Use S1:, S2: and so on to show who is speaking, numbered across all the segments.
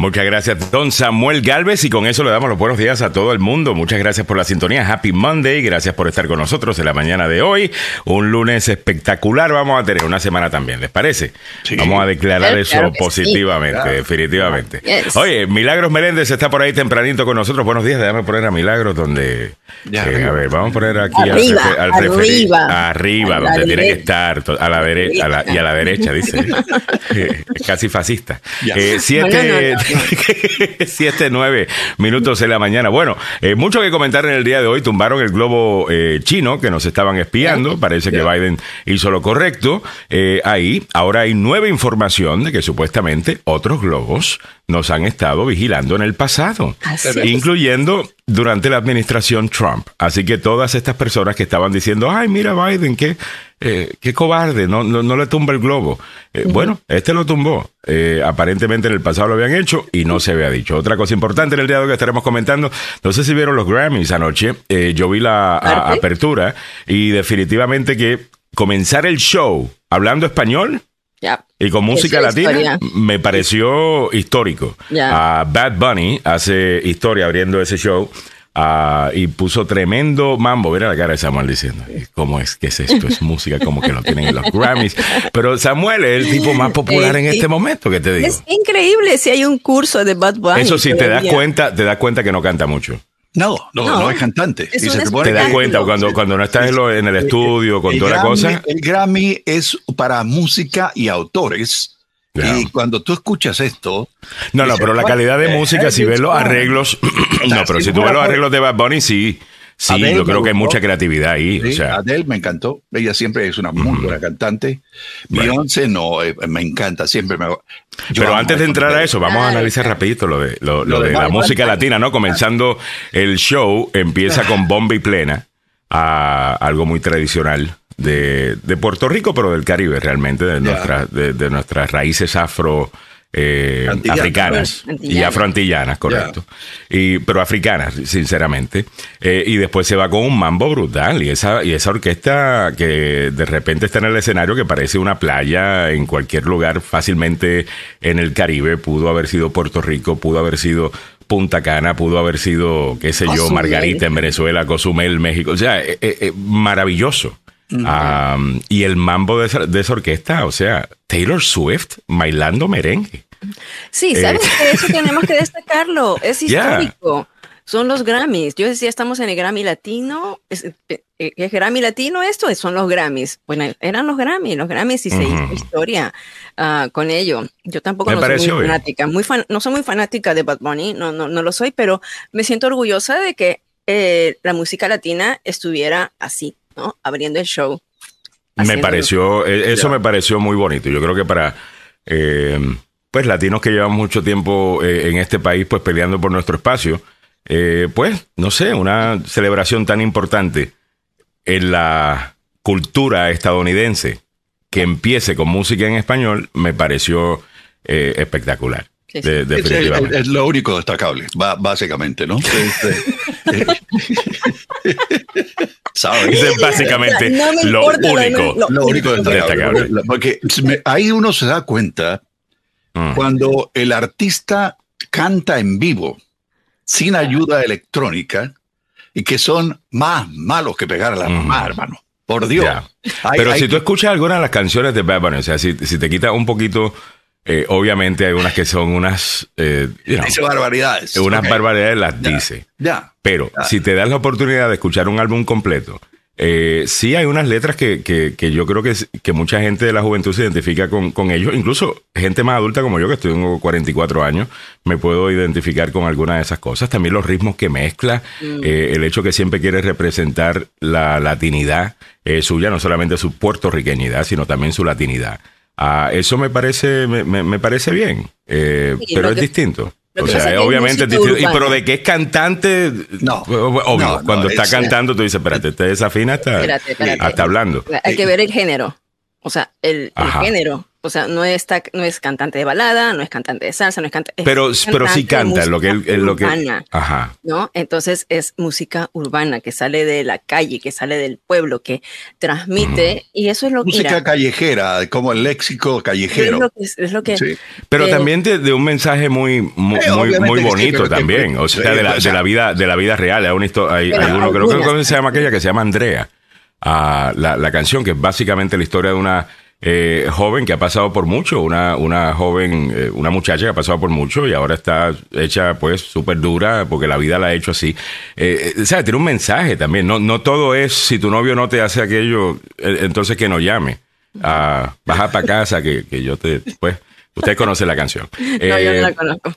S1: Muchas gracias, don Samuel Galvez, y con eso le damos los buenos días a todo el mundo. Muchas gracias por la sintonía. Happy Monday. Gracias por estar con nosotros en la mañana de hoy. Un lunes espectacular. Vamos a tener una semana también, ¿les parece? Vamos a declarar eso positivamente, definitivamente. Oye, Milagros Meléndez está por ahí tempranito con nosotros. Buenos días. Déjame poner a Milagros donde. Eh, a ver, vamos a poner aquí
S2: arriba, al,
S1: arriba, arriba donde tiene que estar, a la derecha y a la derecha, dice. casi fascista. Eh, siete. 7, 9 minutos en la mañana. Bueno, eh, mucho que comentar en el día de hoy. Tumbaron el globo eh, chino que nos estaban espiando. Parece que Biden hizo lo correcto. Eh, ahí, ahora hay nueva información de que supuestamente otros globos nos han estado vigilando en el pasado, incluyendo durante la administración Trump. Así que todas estas personas que estaban diciendo, ay, mira Biden, qué, eh, qué cobarde, no, no, le tumba el globo. Eh, bueno, este lo tumbó. Eh, aparentemente en el pasado lo habían hecho y no se había dicho. Otra cosa importante en el día de hoy que estaremos comentando, no sé si vieron los Grammys anoche, yo vi la apertura y definitivamente que comenzar el show hablando español y con música latina me pareció histórico. a Bad Bunny hace historia abriendo ese show. Ah, y puso tremendo mambo. Mira la cara de Samuel diciendo, ¿cómo es que es esto? Es música como que lo tienen en los Grammys. Pero Samuel es el tipo más popular en este momento, que te digo.
S2: Es increíble si hay un curso de Bad Bunny.
S1: Eso sí, te das cuenta, te das cuenta que no canta mucho.
S3: No, no, no, es cantante.
S1: te, das cuenta cuando, cuando no estás en, el estudio con toda la cosa.
S3: El Grammy es para música y autores. Y cuando tú escuchas esto.
S1: No, no, pero la calidad de música, si ves los arreglos. no, pero si tú ves los arreglos de Bad Bunny, sí. Sí, yo creo que hay mucha creatividad ahí. o sea.
S3: Adele me encantó. Ella siempre es una muy buena cantante. Beyoncé no, eh, me encanta, siempre me.
S1: Pero antes de entrar a eso, vamos a analizar rapidito lo de, lo, de, la música latina, ¿no? Comenzando el show, empieza con bomba y plena, a algo muy tradicional de, de Puerto Rico, pero del Caribe realmente, de, de, de nuestras raíces afro eh, africanas y afroantillanas, correcto. Y, pero africanas, sinceramente. Eh, y después se va con un mambo brutal. Y esa, y esa orquesta que de repente está en el escenario que parece una playa en cualquier lugar, fácilmente en el Caribe, pudo haber sido Puerto Rico, pudo haber sido Punta Cana, pudo haber sido, qué sé yo, Margarita en Venezuela, Cozumel, México. O sea, eh, maravilloso y el mambo de esa, orquesta, o sea, Taylor Swift bailando merengue.
S2: Sí, sabes eh, que eso tenemos que destacarlo, es histórico. Son los Grammys. Yo decía, estamos en el Grammy Latino. ¿Es, eh, ¿Es, Grammy Latino esto? Son los Grammys. Bueno, eran los Grammys, los Grammys y se hizo historia ah, con ello. Yo tampoco no soy muy fanática, muy no soy muy fanática de Bad Bunny, no, no, no lo soy, pero me siento orgullosa de que eh, la música latina estuviera así, Abriendo el show.
S1: Me pareció, e, eso me pareció muy bonito. Yo creo que para eh, pues latinos que llevan mucho tiempo eh, en este país, pues peleando por nuestro espacio, eh, pues, no sé, una celebración tan importante en la cultura estadounidense que empiece con música en español, me pareció espectacular.
S3: Es, lo único destacable, básicamente, ¿no?
S1: ¿Sabes? básicamente lo, único,
S3: lo, único destacable. Porque ahí uno se da cuenta mm. cuando el artista canta en vivo, sin ayuda electrónica, y que son más malos que pegar a la mamá, hermano. Por Dios.
S1: Pero si tú escuchas algunas de las canciones de Bad o sea, si, si te quita un poquito eh, obviamente hay unas que son unas...
S3: Eh, dice barbaridades.
S1: Unas barbaridades las dice.
S3: Ya.
S1: Pero si te das la oportunidad de escuchar un álbum completo, eh, sí hay unas letras que, que, yo creo que, que, mucha gente de la juventud se identifica con, con, ellos. Incluso gente más adulta como yo, que tengo 44 años, me puedo identificar con algunas de esas cosas. También los ritmos que mezcla, mm. eh, el hecho que siempre quiere representar la latinidad suya, no solamente su puertorriqueñidad, sino también su latinidad. Ah, eso me parece, me, me, parece bien, eh, pero es distinto. O sea, obviamente, y, pero de que es cantante, no, obvio. cuando está cantando, tú dices, espérate, te desafina hasta, hasta hablando.
S2: Hay que ver el género. O sea, el, género. O sea, no es, no es cantante de balada, no es cantante de salsa, no es, cantante.
S1: pero, pero sí canta lo que él, lo que.
S2: Ajá. ¿no? Entonces es música urbana que sale de la calle, que sale del pueblo, que transmite, y eso es lo
S3: que. Música callejera, como el léxico callejero.
S2: Es lo que.
S1: Pero también de, un mensaje muy, muy, muy, bonito también, o sea, de la, de la, vida, de la vida real. Hay, hay, hay uno, creo que se llama aquella que se llama Andrea. Ah, la, la canción, que es básicamente la historia de una eh, joven que ha pasado por mucho, una, una joven, eh, una muchacha que ha pasado por mucho y ahora está hecha pues súper dura porque la vida la ha hecho así. Eh, eh, o sea, tiene un mensaje también. No, no todo es si tu novio no te hace aquello, entonces que no llame. Ah, baja para casa que, que yo te, pues, Usted conoce la canción.
S2: No, yo no la conozco.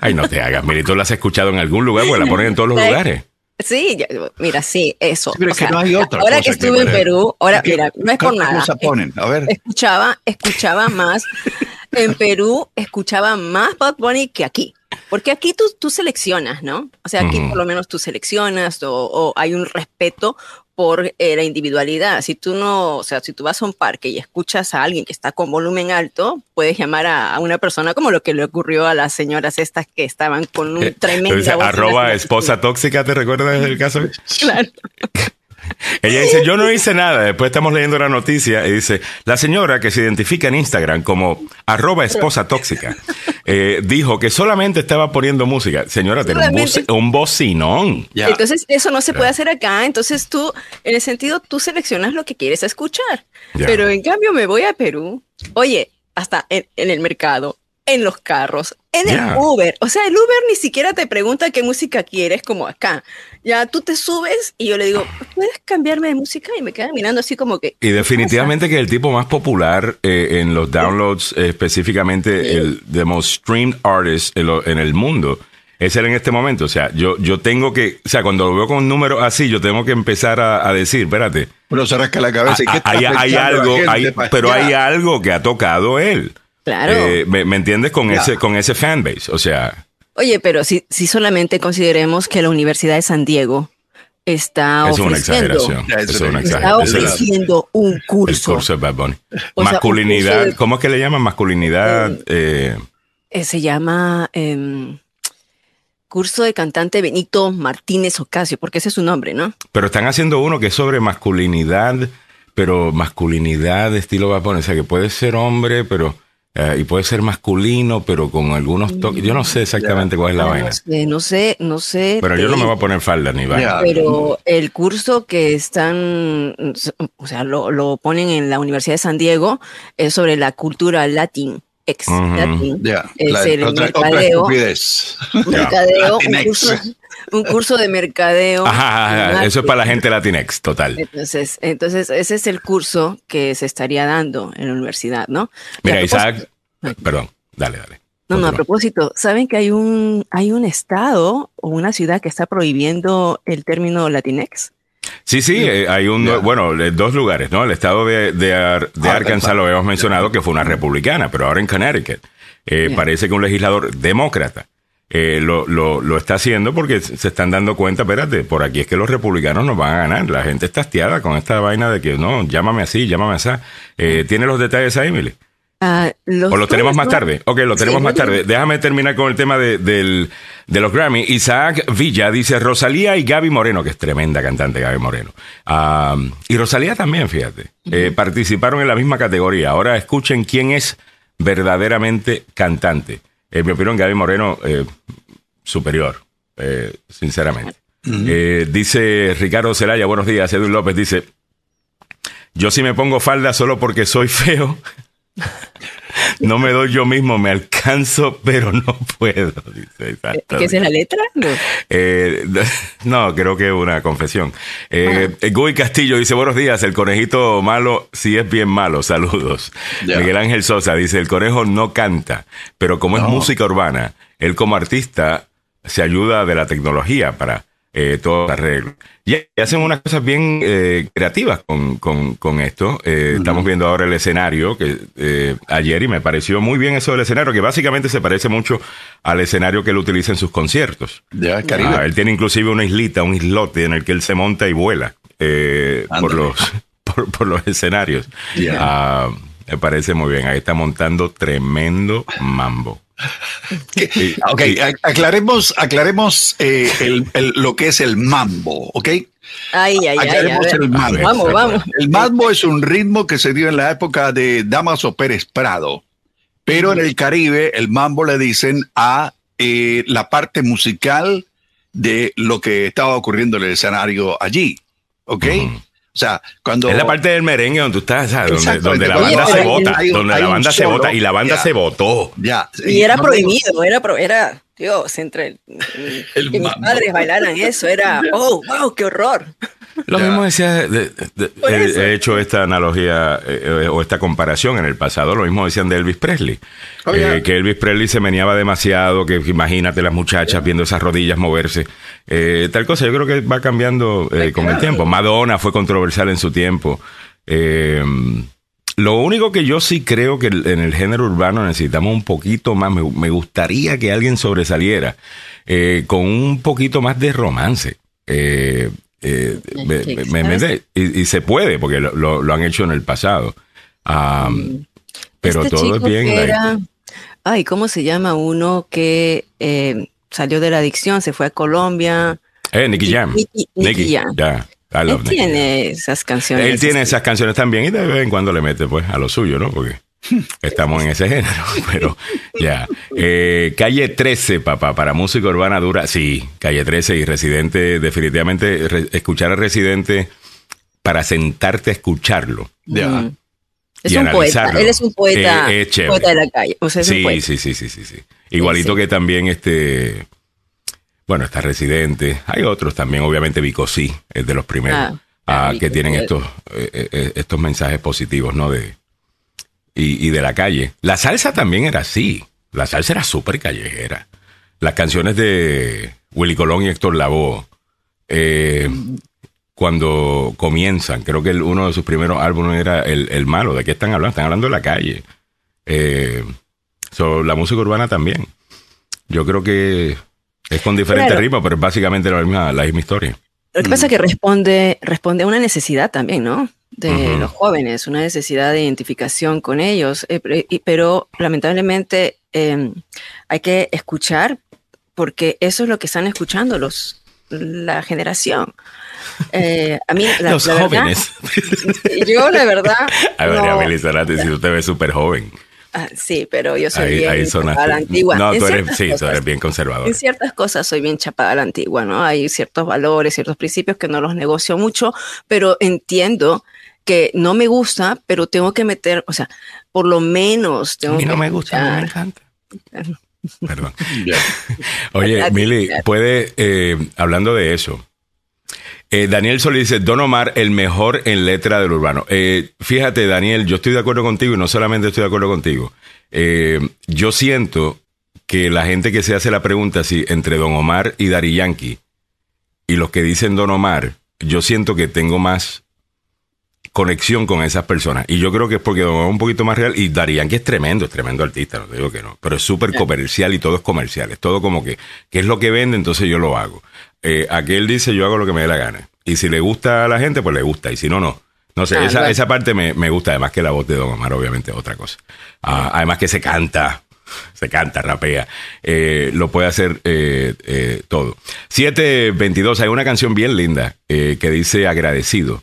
S1: Ay, no te hagas. Mire, tú la has escuchado en algún lugar, pues la ponen en todos los lugares.
S2: Sí, mira, sí, eso.
S3: pero que no hay otra
S2: ahora que estuve en Perú, ahora, mira, no es por nada.
S3: Ponen? A ver.
S2: Escuchaba, escuchaba más, en Perú escuchaba más Bad Bunny que aquí. Porque aquí tú, tú seleccionas, ¿no? O sea, aquí por lo menos tú seleccionas o, o, hay un respeto por eh, la individualidad. Si tú no, o sea, si tú vas a un parque y escuchas a alguien que está con volumen alto, puedes llamar a, una persona como lo que le ocurrió a las señoras estas que estaban con un tremendo...
S1: arroba esposa tóxica, ¿te recuerdas del caso?
S2: Claro.
S1: Ella dice, yo no hice nada. Después estamos leyendo la noticia y dice, la señora que se identifica en Instagram como arroba esposa tóxica, eh, dijo que solamente estaba poniendo música. Señora, tiene un, bocinón.
S2: Entonces, eso no se puede hacer acá. Entonces tú, en el sentido, tú seleccionas lo que quieres escuchar. Pero en cambio me voy a Perú. Oye, hasta en el mercado, en los carros, en el Uber. O sea, el Uber ni siquiera te pregunta qué música quieres, como acá. Ya tú te subes y yo le digo, ¿puedes cambiarme de música? Y me quedan mirando así como que.
S1: Y definitivamente que el tipo más popular eh, en los downloads, específicamente el the most streamed artist en, el mundo, es él en este momento. O sea, yo, yo tengo que, o sea, cuando lo veo con un número así, yo tengo que empezar a, decir, espérate.
S3: Pero se rasca la cabeza. ¿y qué
S1: hay, hay algo, pero hay algo que ha tocado él.
S2: Claro.
S1: Eh, ¿me, entiendes? Con, ese, con ese fanbase. O sea.
S2: Oye, pero si, si solamente consideremos que la Universidad de San Diego está
S1: es una exageración. Es una exageración.
S2: Está ofreciendo un curso.
S1: El curso de Bad Bunny. Masculinidad, ¿cómo es que le llaman? Masculinidad.
S2: Eh, eh, se llama em, curso de cantante Benito Martínez Ocasio, porque ese es su nombre, ¿no?
S1: Pero están haciendo uno que es sobre masculinidad, pero masculinidad de estilo Bad Bunny. O sea, que puede ser hombre, pero eh, y puede ser masculino, pero con algunos toques. Yo no sé exactamente cuál es la vaina.
S2: No sé, no sé.
S1: Pero yo no me voy a poner falda ni vaina.
S2: Pero el curso que están, o sea, lo, ponen en la Universidad de San Diego es sobre la cultura latín. Ex latín. Es el mercadeo. mercadeo un curso, un curso de mercadeo.
S1: Ajá, eso es para la gente Latinex, total.
S2: Entonces, entonces, ese es el curso que se estaría dando en la universidad, ¿no?
S1: Mira, Isaac, perdón, dale, dale.
S2: No, no, a propósito, ¿saben que hay un, hay un estado o una ciudad que está prohibiendo el término Latinex?
S1: Sí, sí, eh, hay un, bueno, dos lugares, ¿no? El estado de, de, Arkansas lo habíamos mencionado que fue una republicana, pero ahora en Connecticut eh, parece que un legislador demócrata eh, lo, lo, lo, está haciendo porque se están dando cuenta, espérate, por aquí es que los republicanos nos van a ganar. La gente está hastiada con esta vaina de que no, llámame así, llámame así. Eh, ¿Tiene los detalles ahí, Emily?
S2: Ah,
S1: ¿O lo tenemos más tarde? Ok, lo tenemos más tarde. Déjame terminar con el tema de, los Grammy. Isaac Villa dice Rosalía y Gaby Moreno, que es tremenda cantante Gaby Moreno. y Rosalía también, fíjate. Eh, participaron en la misma categoría. Ahora escuchen quién es verdaderamente cantante. En mi opinión, Gaby Moreno, eh, superior, eh, sinceramente. Eh, dice Ricardo Celaya, buenos días. Edwin López dice: Yo si me pongo falda solo porque soy feo. No me doy yo mismo, me alcanzo, pero no puedo. Dice,
S2: ¿Qué es la letra?
S1: No. creo que es una confesión. Eh, Guy Castillo dice, buenos días, el conejito malo sí es bien malo, saludos. Miguel Ángel Sosa dice, el conejo no canta, pero como es música urbana, él como artista se ayuda de la tecnología para eh, todo arreglo. Y hacen unas cosas bien eh, creativas con, esto. Eh, estamos viendo ahora el escenario que ayer y me pareció muy bien eso del escenario, que básicamente se parece mucho al escenario que él utiliza en sus conciertos.
S3: Ya, ah,
S1: él tiene inclusive una islita, un islote en el que él se monta y vuela por, los, por, los escenarios. Ah, Me parece muy bien. Ahí está montando tremendo mambo.
S3: Ok, aclaremos, aclaremos eh, lo que es el mambo, ¿ok?
S2: Ay, ay, aclaremos
S3: el mambo.
S2: Vamos, vamos.
S3: El mambo es un ritmo que se dio en la época de Damaso Pérez Prado, pero en el Caribe el mambo le dicen a eh, la parte musical de lo que estaba ocurriendo en el escenario allí, ¿ok? O sea, cuando.
S1: Es la parte del merengue donde tú estás, Donde, la banda se vota. Donde la banda se vota y la banda se votó.
S3: Ya.
S2: Y, era prohibido, era, era, Dios, entre el, que mis padres bailaran eso, era, oh, wow, qué horror.
S1: Lo mismo decía, he, hecho esta analogía eh, eh, o esta comparación en el pasado, lo mismo decían de Elvis Presley, oh, eh, que Elvis Presley se meneaba demasiado, que imagínate las muchachas viendo esas rodillas moverse, tal cosa, yo creo que va cambiando con el tiempo. Madonna fue controversial en su tiempo. lo único que yo sí creo que en el género urbano necesitamos un poquito más, me, gustaría que alguien sobresaliera con un poquito más de romance. Eh, eh, me, y, se puede, porque lo, han hecho en el pasado. Mm. pero este todo es bien.
S2: ay, ¿cómo se llama uno que eh, salió de la adicción, se fue a Colombia?
S1: Eh, Nicky Jam.
S2: Nicky, Jam. Él tiene esas canciones.
S1: Él tiene esas canciones también y de vez en cuando le mete pues a lo suyo, ¿no? Porque Estamos en ese género, pero ya. Eh, calle 13, papá, para música urbana dura. Sí, calle 13 y Residente, definitivamente escuchar a Residente para sentarte a escucharlo.
S2: Ya. Es un poeta, él es un poeta, eh, poeta de la calle.
S1: sí, sí, sí, sí, sí, sí. Igualito que también este, bueno, está Residente. Hay otros también, obviamente Vico sí, es de los primeros ah, ah, que tienen estos, eh, estos mensajes positivos, ¿no? De, y, de la calle. La salsa también era así. La salsa era súper callejera. Las canciones de Willy Colón y Héctor Lavoe, eh, cuando comienzan, creo que uno de sus primeros álbumes era el, Malo. ¿De qué están hablando? Están hablando de la calle. Eh, la música urbana también. Yo creo que es con diferentes ritmos, pero es básicamente la misma, la misma historia.
S2: Lo que pasa es que responde, responde a una necesidad también, ¿no? De los jóvenes, una necesidad de identificación con ellos, eh, pero lamentablemente em, hay que escuchar porque eso es lo que están escuchando los, la generación. Eh, a mí,
S1: los jóvenes.
S2: yo, la verdad.
S1: A ver, no, Melissa, si usted ve súper joven.
S2: Ah, sí, pero yo soy bien chapada a la antigua.
S1: No, tú eres, sí, tú eres bien conservador.
S2: En ciertas cosas soy bien chapada a la antigua, ¿no? Hay ciertos valores, ciertos principios que no los negocio mucho, pero entiendo que no me gusta, pero tengo que meter, o sea, por lo menos tengo
S1: a mí no me gusta, no me encanta. Perdón. Oye, Mili, puede, eh, hablando de eso, eh, Daniel Solís dice, Don Omar, el mejor en letra del urbano. Eh, fíjate, Daniel, yo estoy de acuerdo contigo y no solamente estoy de acuerdo contigo. yo siento que la gente que se hace la pregunta si entre Don Omar y Dari Yankee y los que dicen Don Omar, yo siento que tengo más conexión con esas personas. Y yo creo que es porque es un poquito más real. Y Darían, que es tremendo, es tremendo artista, no te digo que no. Pero es súper comercial y todo es comercial. Es todo como que, ¿qué es lo que vende? Entonces yo lo hago. Eh, aquel dice, yo hago lo que me dé la gana. Y si le gusta a la gente, pues le gusta. Y si no, no. No sé, esa, esa parte me, gusta. Además que la voz de Don Omar, obviamente, es otra cosa. Ah, además que se canta. Se canta, rapea. Eh, lo puede hacer eh, eh, todo. 722, hay una canción bien linda que dice agradecido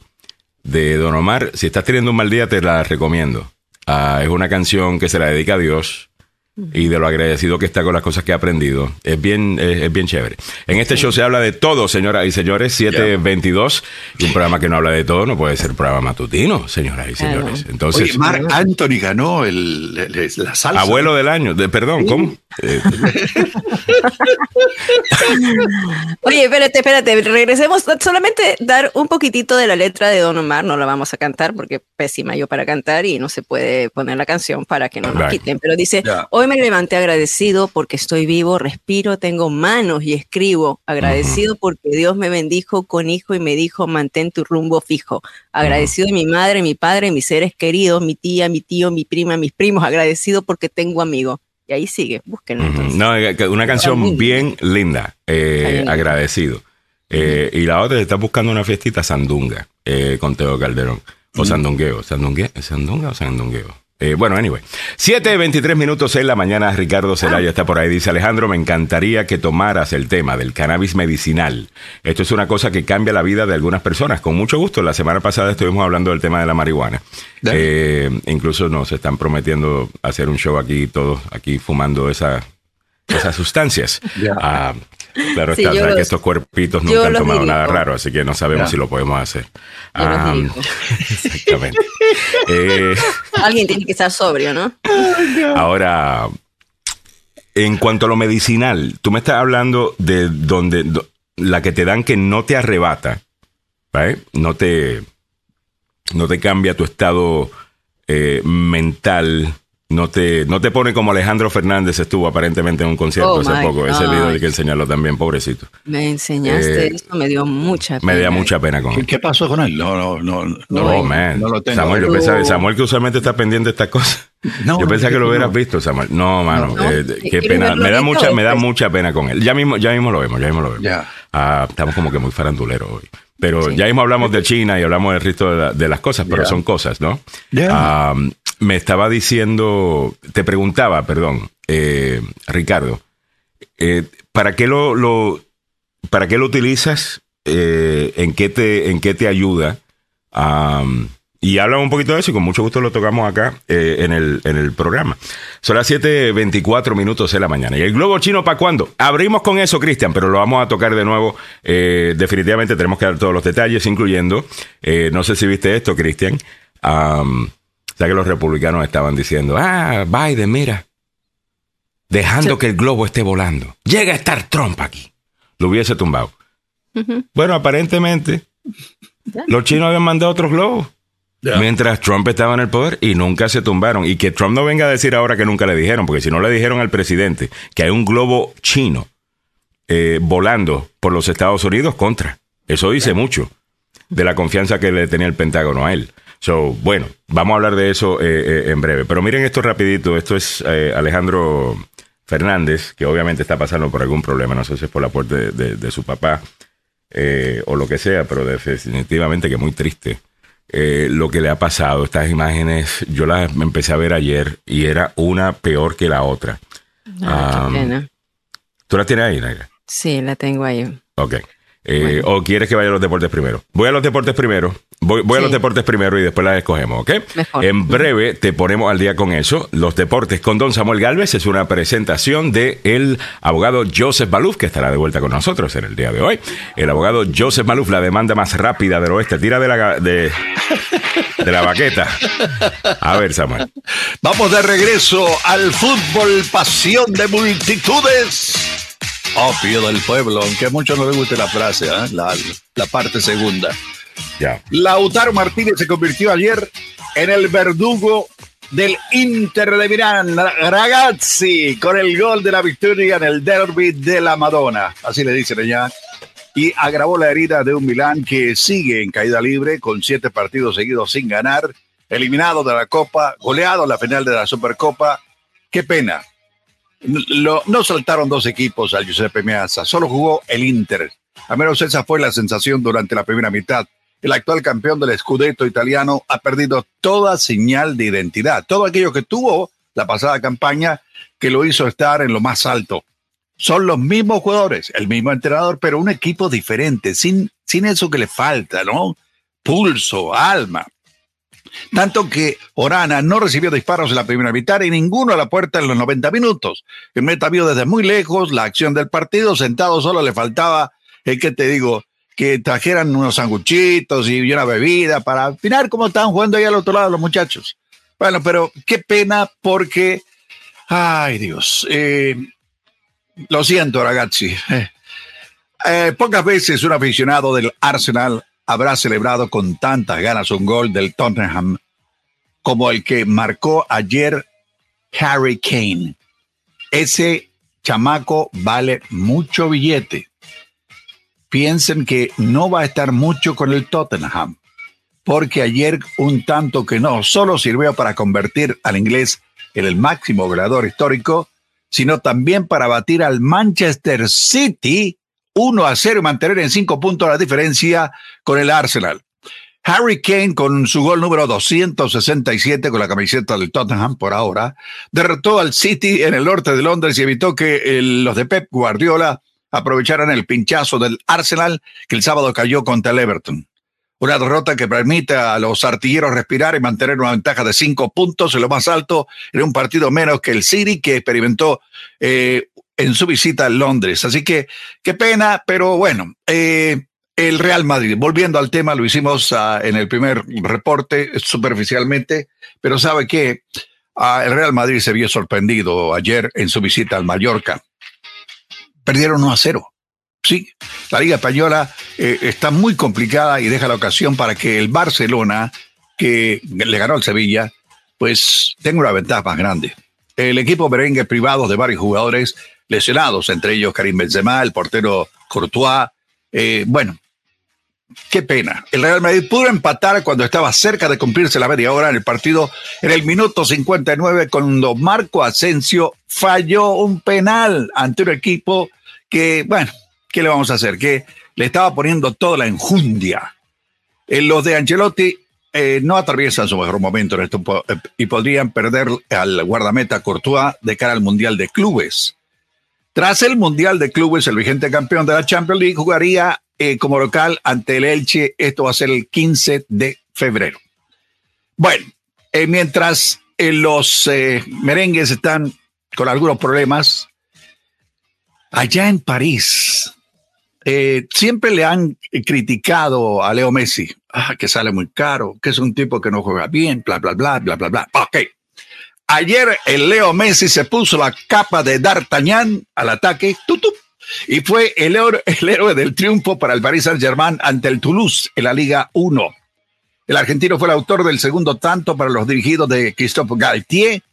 S1: de Don Omar. Si estás teniendo un mal día, te la recomiendo. Ah, es una canción que se la dedica a Dios y de lo agradecido que está con las cosas que ha aprendido. Es bien, es, bien chévere. En este show se habla de todo, señoras y señores, 722. Y un programa que no habla de todo no puede ser programa matutino, señoras y señores. Entonces,
S3: Oye, Mark Anthony ganó el, la salsa.
S1: Abuelo del año. De, perdón, ¿cómo? Eh,
S2: Oye, espérate, espérate. Regresemos. Solamente dar un poquitito de la letra de Don Omar. No la vamos a cantar porque pésima yo para cantar y no se puede poner la canción para que no nos quiten. Pero dice, hoy me levanté agradecido porque estoy vivo, respiro, tengo manos y escribo. Agradecido porque Dios me bendijo con hijo y me dijo, mantén tu rumbo fijo. Agradecido de mi madre, mi padre, mis seres queridos, mi tía, mi tío, mi prima, mis primos. Agradecido porque tengo amigos. Y ahí sigue, búsquenlo.
S1: No, una canción bien linda, eh, agradecido. Eh, y la otra, está buscando una fiestita sandunga eh, con Teo Calderón. O sandungueo. ¿Sandungue? ¿Sandunga o sandungueo? Eh, bueno, anyway. 7.23 minutos en la mañana. Ricardo Zelaya está por ahí. Dice Alejandro, me encantaría que tomaras el tema del cannabis medicinal. Esto es una cosa que cambia la vida de algunas personas. Con mucho gusto. La semana pasada estuvimos hablando del tema de la marihuana. Eh, incluso nos están prometiendo hacer un show aquí, todos aquí fumando esa, esas sustancias. Ah, claro está, que estos cuerpitos nunca han tomado nada raro, así que no sabemos si lo podemos hacer.
S2: Ah, exactamente. Eh, Alguien tiene que estar sobrio, ¿no?
S1: Ahora, en cuanto a lo medicinal, tú me estás hablando de donde la que te dan que no te arrebata, no te no te cambia tu estado eh, mental no te, no te pone como Alejandro Fernández estuvo aparentemente en un concierto oh hace poco. Ese video de que enseñarlo también, pobrecito.
S2: Me enseñaste eh, eso, me dio mucha
S1: pena. Me dio mucha pena con él.
S3: ¿Qué pasó con él? No, no, no, no,
S1: no, man. no lo tengo. Samuel, yo pensaba, Samuel que usualmente está pendiente de estas cosas. yo pensaba que lo hubieras visto, Samuel. No, mano, eh, qué pena. Me da mucha, me da mucha pena con él. Ya mismo, ya mismo lo vemos, ya mismo lo vemos. Ah, estamos como que muy faranduleros hoy. Pero ya mismo hablamos de China y hablamos del resto de, las cosas, pero son cosas, ¿no? Ah, me estaba diciendo, te preguntaba, perdón, eh, Ricardo, eh, ¿para qué lo, lo, para qué lo utilizas? Eh, ¿En qué te, en qué te ayuda? Y habla un poquito de eso y con mucho gusto lo tocamos acá en, el, en el programa. Son las 7.24 minutos de la mañana. ¿Y el globo chino para cuándo? Abrimos con eso, Cristian, pero lo vamos a tocar de nuevo. definitivamente tenemos que dar todos los detalles, incluyendo, no sé si viste esto, Cristian. O sea que los republicanos estaban diciendo, ah, Biden, mira, dejando que el globo esté volando. Llega a estar Trump aquí. Lo hubiese tumbado. Bueno, aparentemente, los chinos habían mandado otros globos. Mientras Trump estaba en el poder y nunca se tumbaron. Y que Trump no venga a decir ahora que nunca le dijeron, porque si no le dijeron al presidente que hay un globo chino eh, volando por los Estados Unidos contra. Eso dice mucho de la confianza que le tenía el Pentágono a él. So, bueno, vamos a hablar de eso eh, eh, en breve. Pero miren esto rapidito. Esto es eh, Alejandro Fernández, que obviamente está pasando por algún problema. No sé si es por la puerta de, su papá o lo que sea, pero definitivamente que muy triste. Lo que le ha pasado, estas imágenes, yo las empecé a ver ayer y era una peor que la otra.
S2: Ah, qué pena.
S1: ¿Tú la tienes ahí, Naira?
S2: Sí, la tengo ahí.
S1: Ok. ¿O quieres que vaya a los deportes primero? Voy a los deportes primero Voy, a los deportes primero y después las escogemos, ¿ok? En breve te ponemos al día con eso. Los deportes con Don Samuel Galvez es una presentación de el abogado Joseph Maluf, que estará de vuelta con nosotros en el día de hoy. El abogado Joseph Maluf, la demanda más rápida del oeste. Tira de la, de, de la baqueta. A ver, Samuel.
S3: Vamos de regreso al fútbol, pasión de multitudes. Opio del pueblo, aunque a muchos no les guste la frase, ¿eh? la, la parte segunda. Lautaro Martínez se convirtió ayer en el verdugo del Inter de Milán, ragazzi, con el gol de la victoria en el derby de la Madonna. Así le dicen allá. Y agravó la herida de un Milán que sigue en caída libre con siete partidos seguidos sin ganar, eliminado de la Copa, goleado en la final de la Supercopa. Qué pena. No saltaron dos equipos al Giuseppe Meazza, solo jugó el Inter. A menos esa fue la sensación durante la primera mitad el actual campeón del Scudetto italiano ha perdido toda señal de identidad, todo aquello que tuvo la pasada campaña que lo hizo estar en lo más alto. Son los mismos jugadores, el mismo entrenador, pero un equipo diferente, sin, sin eso que le falta, ¿no? Pulso, alma. Tanto que Orana no recibió disparos en la primera mitad y ninguno a la puerta en los 90 minutos. El meta vio desde muy lejos la acción del partido, sentado solo le faltaba, el que te digo, que trajeran unos sanguchitos y una bebida para afinar cómo estaban jugando ahí al otro lado los muchachos. Bueno, pero qué pena porque, ay Dios, eh, lo siento ragazzi. Eh, eh, pocas veces un aficionado del Arsenal habrá celebrado con tantas ganas un gol del Tottenham como el que marcó ayer Harry Kane. Ese chamaco vale mucho billete piensen que no va a estar mucho con el Tottenham, porque ayer un tanto que no solo sirvió para convertir al inglés en el máximo goleador histórico, sino también para batir al Manchester City 1 a 0 y mantener en 5 puntos la diferencia con el Arsenal. Harry Kane, con su gol número 267 con la camiseta del Tottenham por ahora, derrotó al City en el norte de Londres y evitó que los de Pep Guardiola aprovecharan el pinchazo del Arsenal que el sábado cayó contra el Everton. Una derrota que permite a los artilleros respirar y mantener una ventaja de cinco puntos en lo más alto en un partido menos que el City que experimentó eh, en su visita a Londres. Así que qué pena, pero bueno, eh, el Real Madrid, volviendo al tema, lo hicimos ah, en el primer reporte superficialmente, pero sabe que ah, el Real Madrid se vio sorprendido ayer en su visita al Mallorca. Perdieron 1 a 0. Sí, la Liga Española eh, está muy complicada y deja la ocasión para que el Barcelona, que le ganó al Sevilla, pues tenga una ventaja más grande. El equipo merengue privado de varios jugadores lesionados, entre ellos Karim Benzema, el portero Courtois. Eh, bueno, Qué pena. El Real Madrid pudo empatar cuando estaba cerca de cumplirse la media hora en el partido en el minuto 59 cuando Marco Asensio falló un penal ante un equipo que, bueno, ¿qué le vamos a hacer? Que le estaba poniendo toda la enjundia. En eh, los de Ancelotti eh, no atraviesan su mejor momento en esto eh, y podrían perder al guardameta Courtois de cara al Mundial de Clubes. Tras el Mundial de Clubes, el vigente campeón de la Champions League jugaría eh, como local ante el Elche. Esto va a ser el 15 de febrero. Bueno, eh, mientras eh, los merengues están con algunos problemas, allá en París siempre le han criticado a Leo Messi, ah, que sale muy caro, que es un tipo que no juega bien, bla, bla, bla, bla, bla, bla. Ok. Ayer el Leo Messi se puso la capa de D'Artagnan al ataque, tutup, y fue el, héroe del triunfo para el Paris Saint-Germain ante el Toulouse en la Liga 1. El argentino fue el autor del segundo tanto para los dirigidos de Christophe Galtier,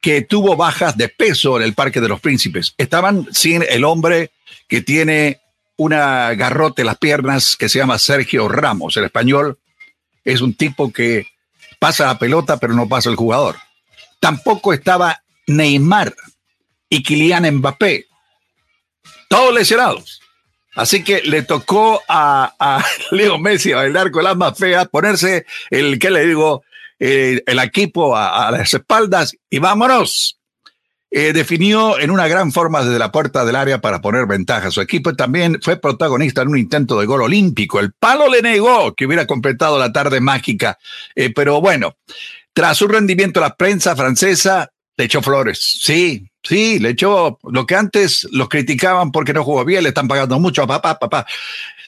S3: que tuvo bajas de peso en el Parque de los Príncipes. Estaban sin el hombre que tiene una garrote en las piernas que se llama Sergio Ramos. El español es un tipo que pasa la pelota pero no pasa el jugador. Tampoco estaba Neymar y Kylian Mbappé, todos lesionados. Así que le tocó a, Leo Messi bailar con las más feas, ponerse el, ¿qué le digo? Eh, el equipo a, las espaldas y vámonos. Eh, definió en una gran forma desde la puerta del área para poner ventaja. Su equipo también fue protagonista en un intento de gol olímpico. El palo le negó que hubiera completado la tarde mágica. Eh, pero bueno, tras su rendimiento, la prensa francesa le echó flores. Sí, sí, le echó lo que antes los criticaban porque no jugó bien, le están pagando mucho papá, papá.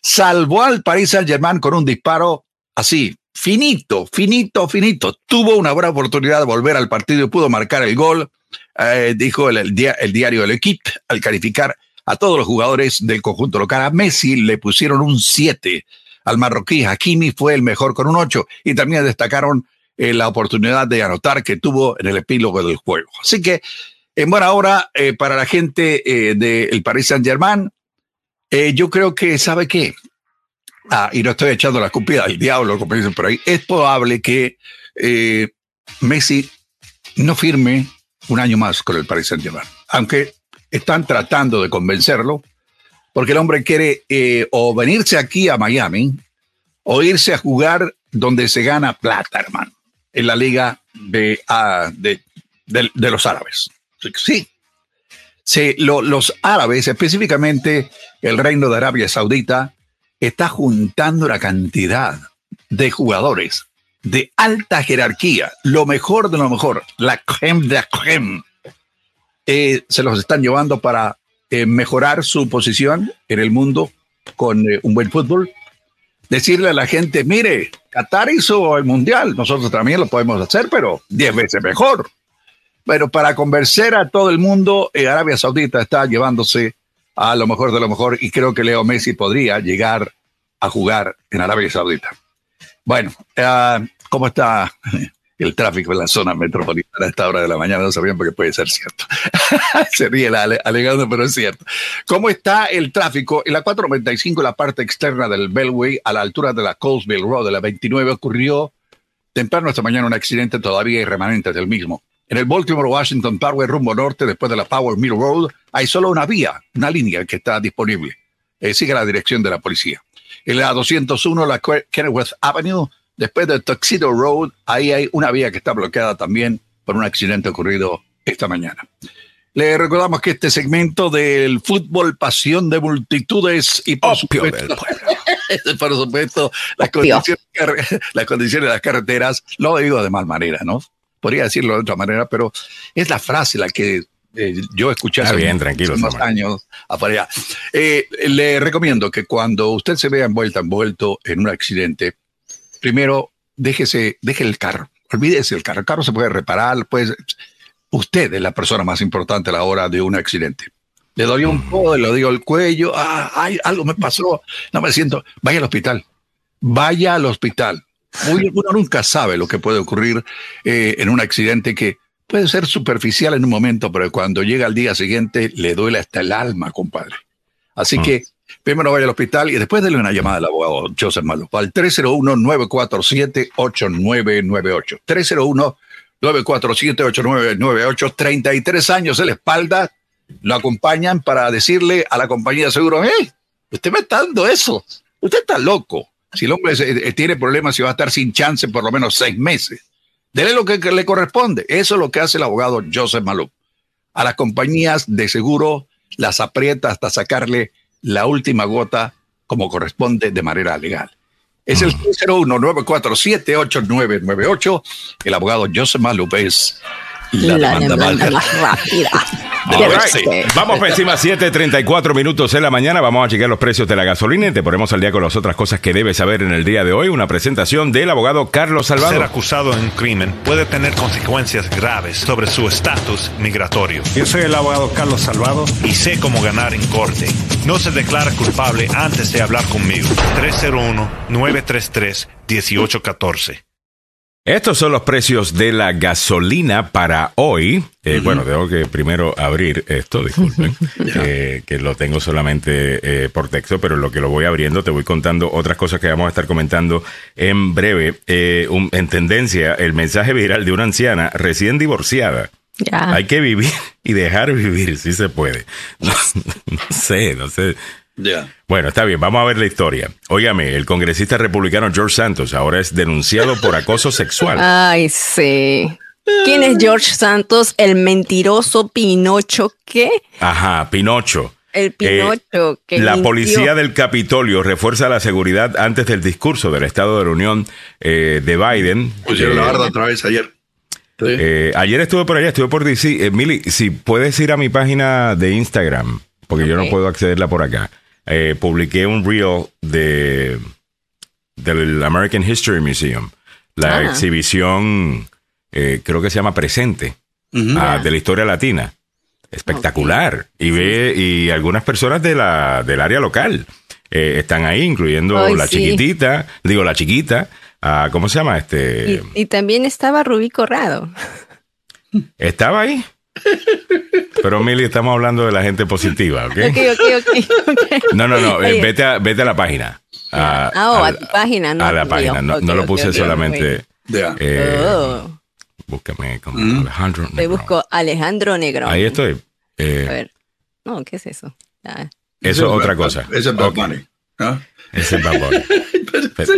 S3: Salvó al Paris Saint-Germain con un disparo así, finito, finito, finito. Tuvo una buena oportunidad de volver al partido y pudo marcar el gol, eh, dijo el, el, diario del equipo al calificar a todos los jugadores del conjunto local. A Messi le pusieron un 7. Al marroquí Hakimi fue el mejor con un 8 y también destacaron eh, la oportunidad de anotar que tuvo en el epílogo del juego. Así que, en buena hora, eh, para la gente eh, del Paris Saint-Germain, yo creo que, ¿sabe qué? Ah, y no estoy echando la cupida al diablo, como dicen por ahí, es probable que Messi no firme un año más con el Paris Saint-Germain, aunque están tratando de convencerlo, porque el hombre quiere o venirse aquí a Miami o irse a jugar donde se gana plata, hermano en la liga de, ah, de, los árabes. Sí, sí los árabes, específicamente el reino de Arabia Saudita, está juntando una cantidad de jugadores de alta jerarquía, lo mejor de lo mejor, la creme de la creme. Eh, se los están llevando para eh, mejorar su posición en el mundo con eh, un buen fútbol. Decirle a la gente, mire, Qatar hizo el mundial, nosotros también lo podemos hacer, pero diez veces mejor. Pero para convencer a todo el mundo, eh, Arabia Saudita está llevándose a lo mejor de lo mejor y creo que Leo Messi podría llegar a jugar en Arabia Saudita. Bueno, uh, ¿cómo está el tráfico en la zona metropolitana a esta hora de la mañana, no sabían porque puede ser cierto. Se ríe alegando, pero es cierto. ¿Cómo está el tráfico? En la 495, la parte externa del Bellway, a la altura de la Colesville Road, de la 29, ocurrió temprano esta mañana un accidente todavía hay remanentes del mismo. En el Baltimore Washington Parkway rumbo norte, después de la Power Mill Road, hay solo una vía, una línea que está disponible. Eh, sigue la dirección de la policía. En la 201, la Kenilworth Avenue, después de Tuxedo Road, ahí hay una vía que está bloqueada también por un accidente ocurrido esta mañana. Le recordamos que este segmento del fútbol, pasión de multitudes y por supuesto, por supuesto las, condiciones, las condiciones de las carreteras, lo digo de mal manera, ¿no? Podría decirlo de otra manera, pero es la frase la que eh, yo escuché hace
S1: bien, tranquilo,
S3: unos años allá. Eh, le recomiendo que cuando usted se vea envuelta, envuelto en un accidente, primero déjese, deje el carro, olvídese el carro. El carro se puede reparar, pues usted es la persona más importante a la hora de un accidente. Le doy un poco, le doy el cuello, ah, ay, algo me pasó, no me siento, vaya al hospital, vaya al hospital. Uno nunca sabe lo que puede ocurrir eh, en un accidente que puede ser superficial en un momento, pero cuando llega al día siguiente le duele hasta el alma, compadre. Así mm. que primero vaya al hospital y después dele una llamada al abogado Joseph Maluf al 301-947-8998. 301 947-8998, 33 años en la espalda, lo acompañan para decirle a la compañía de seguro, hey, usted me está dando eso, usted está loco. Si el hombre eh, tiene problemas y va a estar sin chance por lo menos seis meses, dele lo que, le corresponde. Eso es lo que hace el abogado Joseph Malou. A las compañías de seguro las aprieta hasta sacarle la última gota como corresponde de manera legal. Es el 301-947-8998. El abogado Joseph Malupes.
S2: La, la demanda, más, rápida.
S1: Vamos por encima, 7.34 minutos en la mañana. Vamos a chequear los precios de la gasolina y te ponemos al día con las otras cosas que debes saber en el día de hoy. Una presentación del abogado Carlos Salvador.
S4: Ser acusado en un crimen puede tener consecuencias graves sobre su estatus migratorio.
S5: Yo soy el abogado Carlos Salvador
S4: y sé cómo ganar en corte. No se declara culpable antes de hablar conmigo. 301-933-1814.
S1: Estos son los precios de la gasolina para hoy. Eh, bueno, tengo que primero abrir esto, disculpen, eh, que lo tengo solamente eh, por texto, pero lo que lo voy abriendo te voy contando otras cosas que vamos a estar comentando en breve. en tendencia, el mensaje viral de una anciana recién divorciada. Hay que vivir y dejar vivir, si se puede. no sé, no sé. Bueno, está bien, vamos a ver la historia. Óigame, el congresista republicano George Santos ahora es denunciado por acoso sexual.
S2: Ay, sí. ¿Quién es George Santos? El mentiroso Pinocho, ¿qué?
S1: Ajá, Pinocho.
S2: El Pinocho.
S1: que la policía del Capitolio refuerza la seguridad antes del discurso del Estado de la Unión eh, de Biden.
S3: Pusieron la barda otra vez ayer.
S1: Eh, ayer estuve por allá, estuve por DC. Eh, Mili, si puedes ir a mi página de Instagram, porque yo no puedo accederla por acá. Eh, publiqué un reel de del American History Museum, la ah. exhibición, eh, creo que se llama Presente, ah, de la historia latina. Espectacular. Y ve, y algunas personas de la, del área local eh, están ahí, incluyendo la chiquitita, digo la chiquita, ah, ¿cómo se llama? este
S2: y, y también estaba Rubí Corrado.
S1: ¿Estaba ahí? Pero Mili, estamos hablando de la gente positiva, ¿ok?
S2: Ok, ok, ok.
S1: No, no, no, eh, vete, a, vete a la página.
S2: A, ah, oh, a, tu página, no.
S1: A la página, no, no lo puse solamente. Eh, oh. Búscame como mm. Alejandro
S2: Negro. Te busco Alejandro Negro.
S1: Ahí estoy. Eh,
S2: a ver. No, ¿qué es eso?
S1: Eso es otra cosa.
S3: Eso es Money. ¿no?
S1: Ese es Bad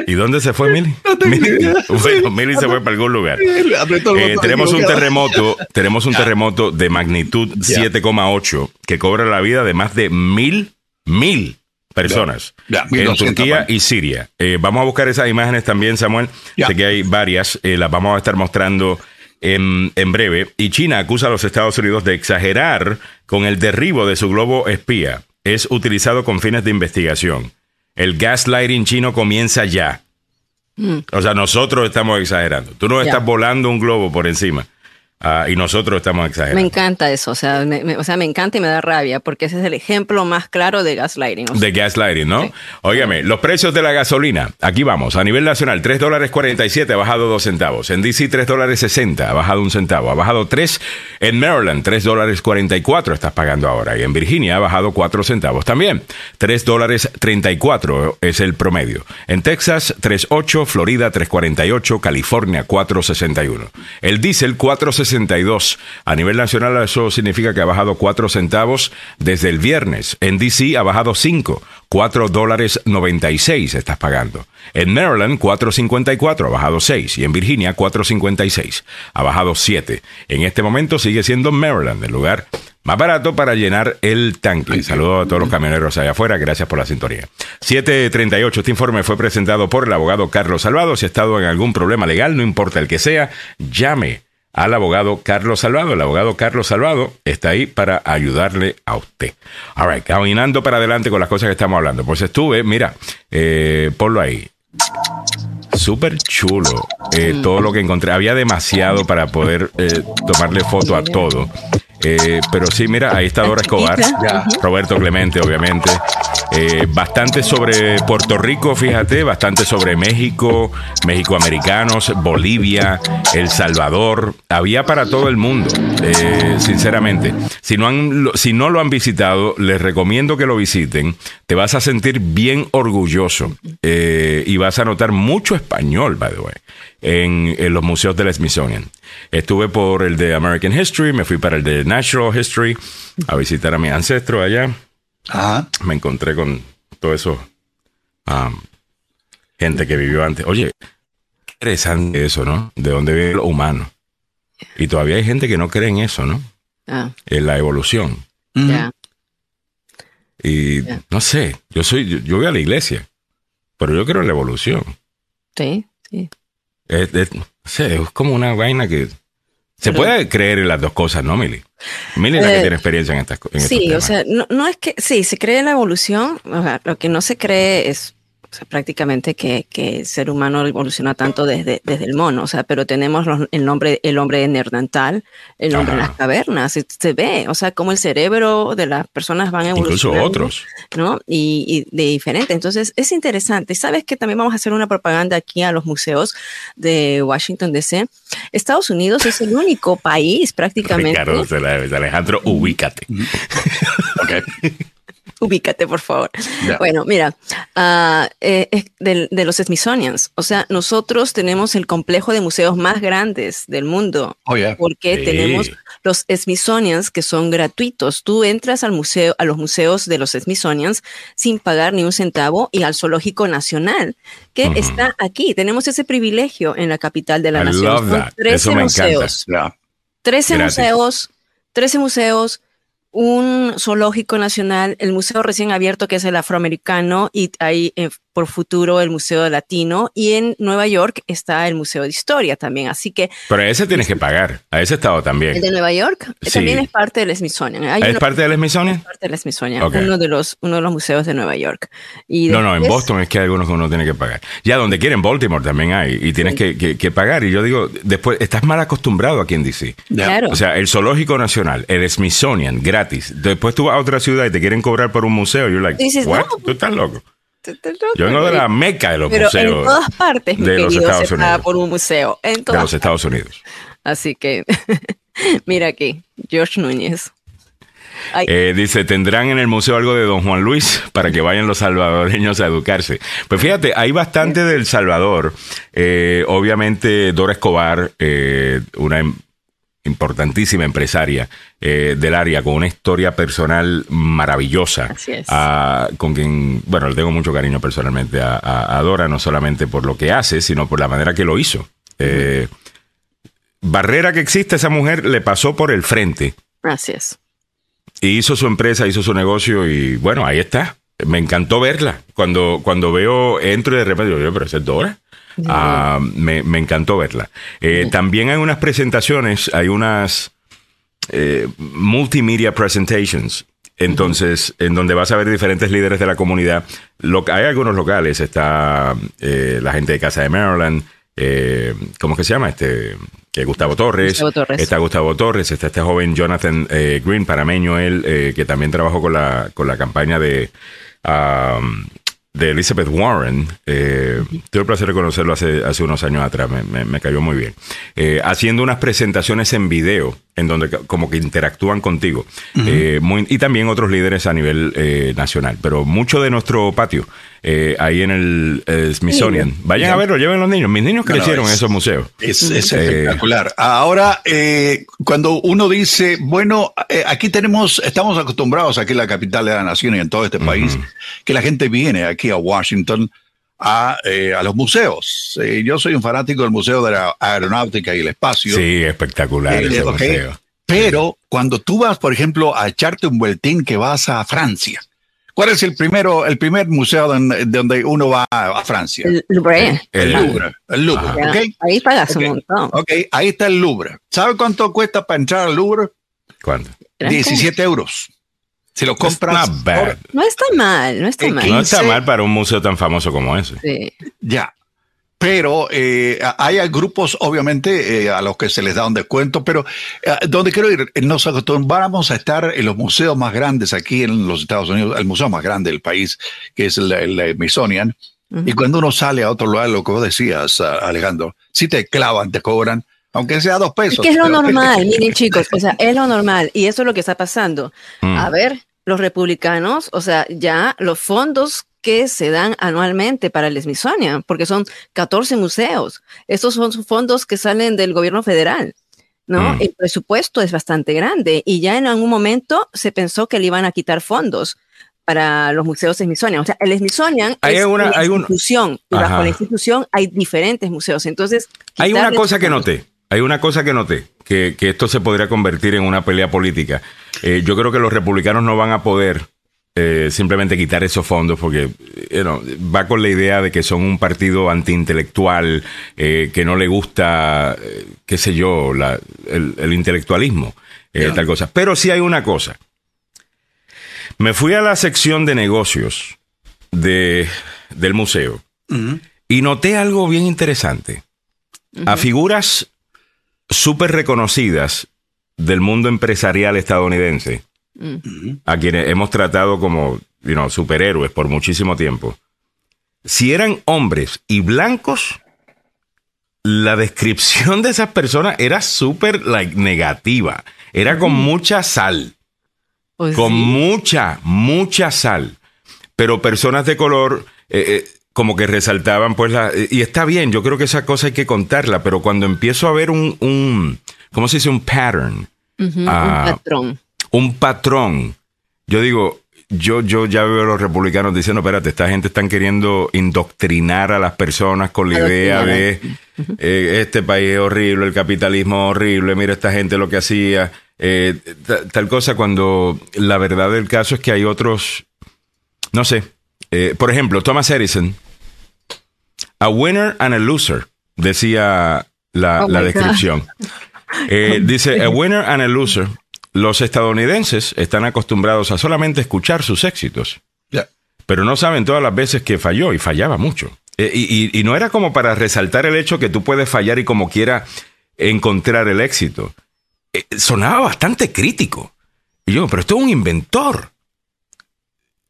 S1: ¿Y dónde se fue Mili? Mili, se fue para algún lugar. Eh, tenemos un terremoto, tenemos un terremoto de magnitud 7,8 que cobra la vida de más de mil, mil personas en Turquía y Siria. Eh, vamos a buscar esas imágenes también, Samuel. Sé que hay varias, eh, las vamos a estar mostrando en, en, breve. Y China acusa a los Estados Unidos de exagerar con el derribo de su globo espía. Es utilizado con fines de investigación. El gaslighting chino comienza ya. Mm. O sea, nosotros estamos exagerando. Tú no estás volando un globo por encima. Ah, y nosotros estamos exagerando.
S2: Me encanta eso, o sea, me, o sea, me encanta y me da rabia, porque ese es el ejemplo más claro de gaslighting.
S1: de gaslighting, ¿no? Óigame, los precios de la gasolina, aquí vamos, a nivel nacional, 3 dólares 47, ha bajado 2 centavos. En DC, 3 dólares 60, ha bajado un centavo. Ha bajado 3 en Maryland, 3 dólares 44 estás pagando ahora. Y en Virginia ha bajado 4 centavos también. 3 dólares 34 es el promedio. En Texas, 3.8, Florida 3.48, California 4.61. El diésel 4.60 2.62. A nivel nacional eso significa que ha bajado 4 centavos desde el viernes. En DC ha bajado 5, 4 dólares 96 estás pagando. En Maryland 4.54, ha bajado 6. Y en Virginia 4.56, ha bajado 7. En este momento sigue siendo Maryland el lugar más barato para llenar el tanque. Saludos a todos los camioneros allá afuera. Gracias por la sintonía. 738. Este informe fue presentado por el abogado Carlos Salvado. Si ha estado en algún problema legal, no importa el que sea, llame al abogado Carlos Salvado. El abogado Carlos Salvado está ahí para ayudarle a usted. All right, caminando para adelante con las cosas que estamos hablando. Pues estuve, mira, eh, ponlo ahí. Súper chulo eh, todo lo que encontré. Había demasiado para poder eh, tomarle foto a todo. Eh, pero sí, mira, ahí está Dora Escobar, Roberto Clemente, obviamente. Eh, bastante sobre Puerto Rico, fíjate, bastante sobre México, México-americanos, Bolivia, El Salvador. Había para todo el mundo, eh, sinceramente. Si no, han, si no lo han visitado, les recomiendo que lo visiten. Te vas a sentir bien orgulloso y vas a notar mucho español, by the way en, los museos del Smithsonian. Estuve por el de American History, me fui para el de Natural History a visitar a mi ancestro allá. Me encontré con todo eso. Um, gente que vivió antes. Oye, interesante eso, ¿no? De dónde vive lo humano. Y todavía hay gente que no cree en eso, ¿no? Ah. En la evolución. Y no sé, yo soy, yo, yo, voy a la iglesia, pero yo creo en la evolución.
S2: Sí, sí.
S1: Es, como una vaina que se puede creer en las dos cosas, ¿no, Mili? Mili es la que eh, tiene experiencia en estas cosas.
S2: Sí, o sea, no, no, es que, sí, se cree en la evolución, o sea, lo que no se cree es o sea, prácticamente que, que, el ser humano evoluciona tanto desde, desde el mono, o sea, pero tenemos el nombre, el hombre neandertal, el hombre en las cavernas, se, ve, o sea, cómo el cerebro de las personas van evolucionando.
S1: Incluso otros.
S2: ¿No? Y, de diferente. Entonces, es interesante. ¿Sabes que también vamos a hacer una propaganda aquí a los museos de Washington, D.C.? Estados Unidos es el único país prácticamente.
S1: Ricardo Alejandro, ubícate.
S2: okay. ubícate, por favor. Bueno, mira, uh, de, de, los Smithsonians. O sea, nosotros tenemos el complejo de museos más grandes del mundo.
S3: Oh,
S2: porque tenemos los Smithsonians que son gratuitos. Tú entras al museo, a los museos de los Smithsonians sin pagar ni un centavo y al Zoológico Nacional que está aquí. Tenemos ese privilegio en la capital de la nación. Son 13 museos. 13 museos, 13 museos un zoológico nacional, el museo recién abierto que es el afroamericano y hay eh, por futuro el Museo Latino y en Nueva York está el Museo de Historia también, así que...
S1: Pero a ese tienes que pagar, a ese estado también.
S2: ¿El de Nueva York? También es parte del Smithsonian.
S1: ¿Es parte del Smithsonian? Es
S2: parte del Smithsonian, uno, de los, uno de los museos de Nueva York.
S1: Y no, no, en Boston es que hay algunos que uno tiene que pagar. Ya donde quieren, Baltimore también hay y tienes que, que, pagar. Y yo digo, después, estás mal acostumbrado aquí en DC.
S2: Claro.
S1: O sea, el Zoológico Nacional, el Smithsonian, gratis. Después tú vas a otra ciudad y te quieren cobrar por un museo. You're like, Dices, what? Tú estás loco. Yo vengo de la meca de los museos.
S2: En todas partes, de los Estados Unidos. por un museo. En
S1: de los Estados Unidos.
S2: Así que, mira aquí, George Núñez.
S1: Eh, dice, tendrán en el museo algo de Don Juan Luis para que vayan los salvadoreños a educarse. Pues fíjate, hay bastante del Salvador. Eh, obviamente, Dora Escobar, eh, una em, importantísima empresaria eh, del área con una historia personal maravillosa.
S2: Así es.
S1: con quien, bueno, le tengo mucho cariño personalmente a, Dora, no solamente por lo que hace, sino por la manera que lo hizo. Eh, barrera que existe, esa mujer le pasó por el frente.
S2: Así es.
S1: Y hizo su empresa, hizo su negocio y bueno, ahí está. Me encantó verla. Cuando, cuando veo, entro y de repente digo, pero esa es Dora. Ah, me, encantó verla. Eh, también hay unas presentaciones, hay unas eh, multimedia presentations. Entonces, en donde vas a ver diferentes líderes de la comunidad. hay algunos locales, está eh, la gente de Casa de Maryland, ¿cómo es que se llama? Este, Gustavo Torres, Está Gustavo Torres, está este joven Jonathan Green, parameño él, que también trabajó con la, con la campaña de de Elizabeth Warren. Eh, tuve el placer de conocerlo hace, hace unos años atrás, me, cayó muy bien. Eh, haciendo unas presentaciones en video, en donde como que interactúan contigo. Eh, y también otros líderes a nivel nacional. Pero mucho de nuestro patio eh, ahí en el Smithsonian. Vayan a verlo, lleven los niños. Mis niños crecieron en esos museos.
S3: Es, espectacular. Ahora, cuando uno dice, bueno, aquí tenemos, estamos acostumbrados aquí en la capital de la nación y en todo este país, que la gente viene aquí a Washington a, a los museos. yo soy un fanático del Museo de la Aeronáutica y el Espacio.
S1: Sí, espectacular ese museo.
S3: Pero cuando tú vas, por ejemplo, a echarte un vueltín que vas a Francia, ¿cuál es el primero, el primer museo donde, uno va a Francia?
S2: El Louvre.
S3: El, Louvre. El Louvre.
S2: Ahí pagas un montón.
S3: Ok, ahí está el Louvre. ¿Sabe cuánto cuesta para entrar al Louvre?
S1: ¿Cuánto?
S3: 17 euros. Si lo compras.
S2: No está mal, no está mal.
S1: No está mal para un museo tan famoso como ese.
S2: Sí.
S3: Ya pero eh, hay grupos, obviamente, eh, a los que se les da un descuento, pero eh, donde quiero ir, nos acostumbramos a estar en los museos más grandes aquí en los Estados Unidos, el museo más grande del país, que es el, el Smithsonian, y cuando uno sale a otro lugar, lo que vos decías, Alejandro, si te clavan, te cobran, aunque sea dos pesos.
S2: Es que es lo normal, miren chicos, o sea, es lo normal, y eso es lo que está pasando. Mm. A ver, los republicanos, o sea, ya los fondos que se dan anualmente para el Smithsonian, porque son 14 museos. Estos son fondos que salen del gobierno federal. ¿no? Mm. El presupuesto es bastante grande y ya en algún momento se pensó que le iban a quitar fondos para los museos Smithsonian. O sea, el Smithsonian es una, institución y bajo la institución hay diferentes museos. Entonces,
S1: hay una cosa que noté. Hay una cosa que noté, que, esto se podría convertir en una pelea política. Eh, yo creo que los republicanos no van a poder eh, simplemente quitar esos fondos porque va con la idea de que son un partido antiintelectual, eh, que no le gusta, eh, qué sé yo, el, intelectualismo, tal cosa. Pero sí hay una cosa. Me fui a la sección de negocios de, del museo y noté algo bien interesante. A figuras súper reconocidas del mundo empresarial estadounidense a quienes hemos tratado como superhéroes por muchísimo tiempo, si eran hombres y blancos, la descripción de esas personas era súper like, negativa. Era con mucha sal. Pues con mucha, mucha sal. Pero personas de color eh, eh, como que resaltaban, pues la... Y está bien, yo creo que esa cosa hay que contarla, pero cuando empiezo a ver un, un ¿cómo se dice? Un pattern.
S2: un ah, patrón
S1: un patrón. Yo digo, yo, yo ya veo a los republicanos diciendo, espérate, esta gente están queriendo indoctrinar a las personas con la idea de eh, este país es horrible, el capitalismo es horrible, mira esta gente lo que hacía, eh, tal cosa, cuando la verdad del caso es que hay otros, no sé, eh, por ejemplo, Thomas Edison, a winner and a loser, decía la, oh la descripción. dice, a winner and a loser los estadounidenses están acostumbrados a solamente escuchar sus éxitos, pero no saben todas las veces que falló y fallaba mucho. Eh, y, no era como para resaltar el hecho que tú puedes fallar y como quiera encontrar el éxito. Eh, sonaba bastante crítico. Y yo, pero esto es un inventor.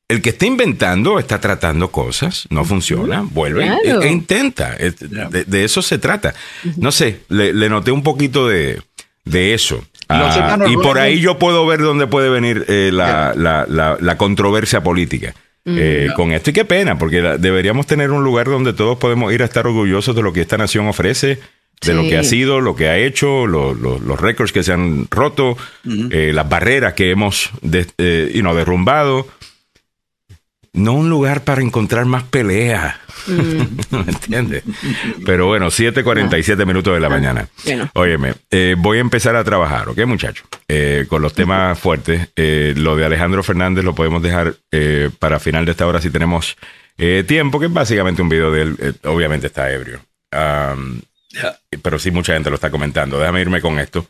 S1: El que está inventando está tratando cosas, no funciona, vuelve e, e, intenta. De, eso se trata. No sé, le, noté un poquito de, de eso. Ah, y por ahí yo puedo ver dónde puede venir eh, la, controversia política. Mm. Eh, con esto. Y qué pena, porque deberíamos tener un lugar donde todos podemos ir a estar orgullosos de lo que esta nación ofrece, de lo que ha sido, lo que ha hecho, los récords que se han roto, eh, las barreras que hemos de, derrumbado no un lugar para encontrar más peleas. Mm. ¿Me entiendes? Pero bueno, 7:47 minutos de la ah, mañana. Óyeme, eh, voy a empezar a trabajar, ¿ok, muchachos? Eh, con los temas fuertes. Eh, lo de Alejandro Fernández lo podemos dejar para final de esta hora si tenemos tiempo, que es básicamente un video de él. obviamente está ebrio. Pero sí, mucha gente lo está comentando. Déjame irme con esto.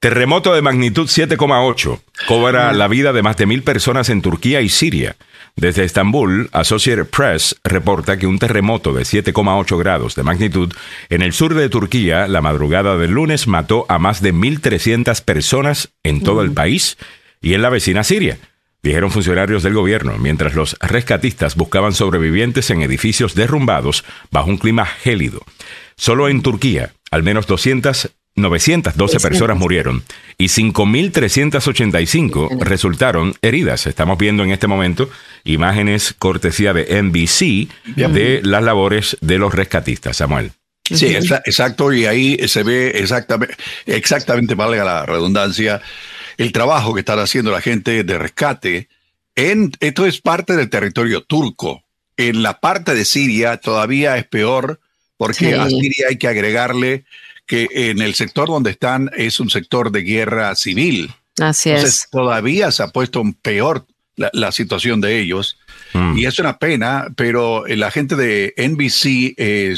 S1: Terremoto de magnitud 7,8 cobra la vida de más de mil personas en Turquía y Siria. Desde Estambul, Associated Press reporta que un terremoto de 7,8 grados de magnitud en el sur de Turquía la madrugada del lunes mató a más de 1.300 personas en todo el país y en la vecina Siria, dijeron funcionarios del gobierno, mientras los rescatistas buscaban sobrevivientes en edificios derrumbados bajo un clima gélido. Solo en Turquía, al menos 200 912 personas murieron y 5.385 resultaron heridas. Estamos viendo en este momento imágenes cortesía de NBC de las labores de los rescatistas, Samuel.
S3: Sí, exacto, y ahí se ve exactamente, exactamente, valga la redundancia, el trabajo que están haciendo la gente de rescate. En, esto es parte del territorio turco. En la parte de Siria todavía es peor porque a Siria hay que agregarle que en el sector donde están es un sector de guerra civil.
S2: Así Entonces,
S3: es. Todavía se ha puesto peor la, situación de ellos. Mm. Y es una pena, pero la gente de NBC eh,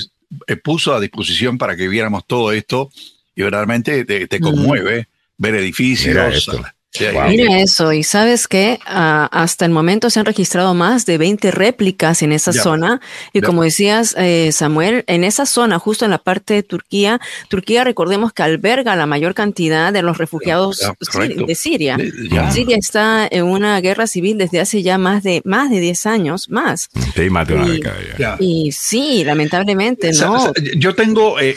S3: puso a disposición para que viéramos todo esto y verdaderamente te, mm. conmueve ver edificios,
S2: Mira eso, y sabes que ah, hasta el momento se han registrado más de 20 réplicas en esa zona. Y como decías, eh, Samuel, en esa zona, justo en la parte de Turquía, Turquía recordemos que alberga la mayor cantidad de los refugiados de Siria. Siria está en una guerra civil desde hace ya más de más de 10 años, más.
S1: Sí, más de una
S2: década Y sí, lamentablemente, ¿no?
S3: Yo tengo eh,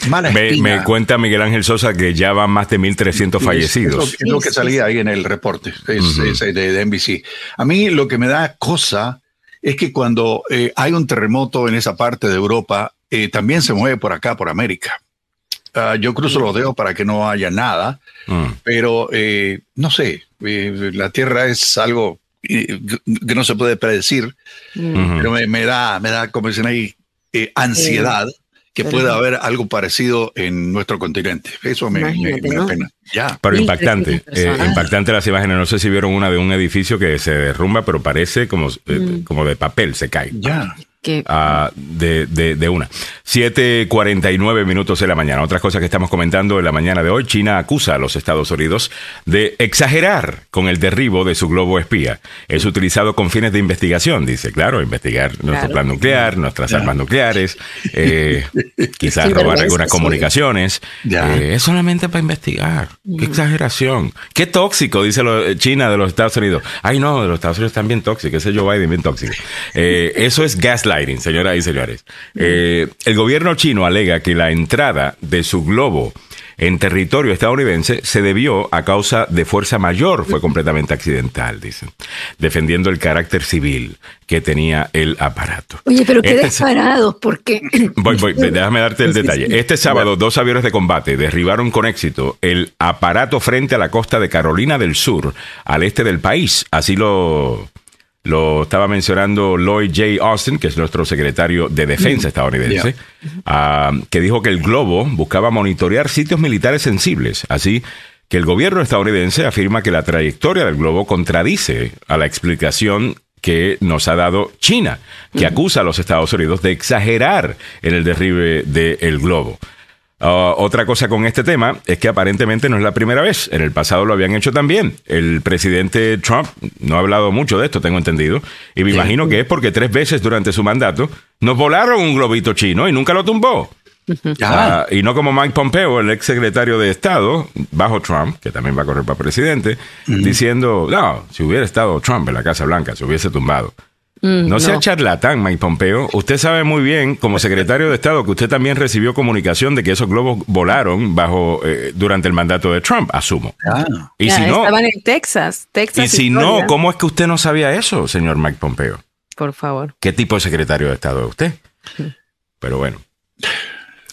S1: me, cuenta Miguel Ángel Sosa que ya van más de 1.300 fallecidos.
S3: Es lo, que salía ahí en el reporte es, de, NBC. A mí lo que me da cosa es que cuando eh, hay un terremoto en esa parte de Europa, eh, también se mueve por acá, por América. Ah, yo cruzo los dedos para que no haya nada, mm. pero eh, no sé, la Tierra es algo que no se puede predecir, pero me, da, me da, como dicen ahí, ansiedad que pueda haber algo parecido en nuestro continente. Eso me, da pena. Ya.
S1: Pero impactante, eh, impactante las imágenes. No sé si vieron una de un edificio que se derrumba, pero parece como, eh, mm. como de papel, se cae.
S3: Ya.
S1: Ah, de, de, una. 7.49 minutos de la mañana. Otras cosas que estamos comentando en la mañana de hoy. China acusa a los Estados Unidos de exagerar con el derribo de su globo espía. Es utilizado con fines de investigación, dice. Claro, investigar nuestro plan nuclear, nuestras armas nucleares, eh, quizás robar algunas comunicaciones. Eh, es solamente para investigar. Qué exageración. Qué tóxico, dice China de los Estados Unidos. Ay, no, de los Estados Unidos están bien tóxicos. Ese Joe Biden bien tóxico. Eh, eso es gaslight señoras y señores. Eh, el gobierno chino alega que la entrada de su globo en territorio estadounidense se debió a causa de fuerza mayor, fue completamente accidental, dicen, defendiendo el carácter civil que tenía el aparato.
S2: Oye, pero qué este ¿por porque...
S1: Voy, voy, déjame darte el detalle. Este sábado, dos aviones de combate derribaron con éxito el aparato frente a la costa de Carolina del Sur, al este del país. Así lo lo estaba mencionando Lloyd J. Austin, que es nuestro secretario de Defensa estadounidense, ah, que dijo que el globo buscaba monitorear sitios militares sensibles. Así que el gobierno estadounidense afirma que la trayectoria del globo contradice a la explicación que nos ha dado China, que acusa a los Estados Unidos de exagerar en el derribe del globo. Ah, otra cosa con este tema es que aparentemente no es la primera vez. En el pasado lo habían hecho también. El presidente Trump no ha hablado mucho de esto, tengo entendido. Y me imagino que es porque tres veces durante su mandato nos volaron un globito chino y nunca lo tumbó. Ah, y no como Mike Pompeo, el ex secretario de Estado, bajo Trump, que también va a correr para presidente, diciendo, no, si hubiera estado Trump en la Casa Blanca, se hubiese tumbado. Mm, no, sea charlatán, Mike Pompeo. Usted sabe muy bien, como secretario de Estado, que usted también recibió comunicación de que esos globos volaron bajo eh, durante el mandato de Trump, asumo.
S2: Ah. Y si no, estaban en Texas, Texas.
S1: Y si no, ¿cómo es que usted no sabía eso, señor Mike Pompeo?
S2: Por favor.
S1: ¿Qué tipo de secretario de Estado es usted? Pero bueno.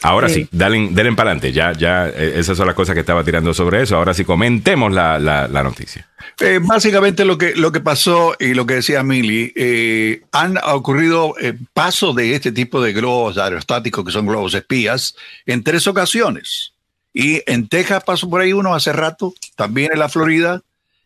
S1: Ahora sí, dale, para adelante. Ya, ya, eh, esas son las cosas que estaba tirando sobre eso. Ahora sí, comentemos la, la, noticia.
S3: Eh, básicamente lo que, lo que pasó y lo que decía Mili, eh, han ocurrido pasos de este tipo de globos aerostáticos, que son globos espías, en tres ocasiones. Y en Texas pasó por ahí uno hace rato, también en la Florida,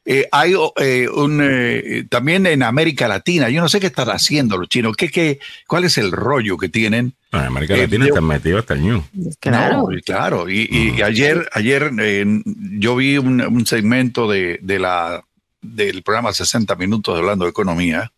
S3: eh, hay eh, un, eh, también en América Latina, yo no sé qué están haciendo los chinos, ¿qué, qué, cuál es el rollo que tienen?
S1: En América Latina están metidos hasta el
S3: Claro. claro, y, ayer, ayer yo vi un, segmento de, de, la, del programa 60 Minutos hablando de economía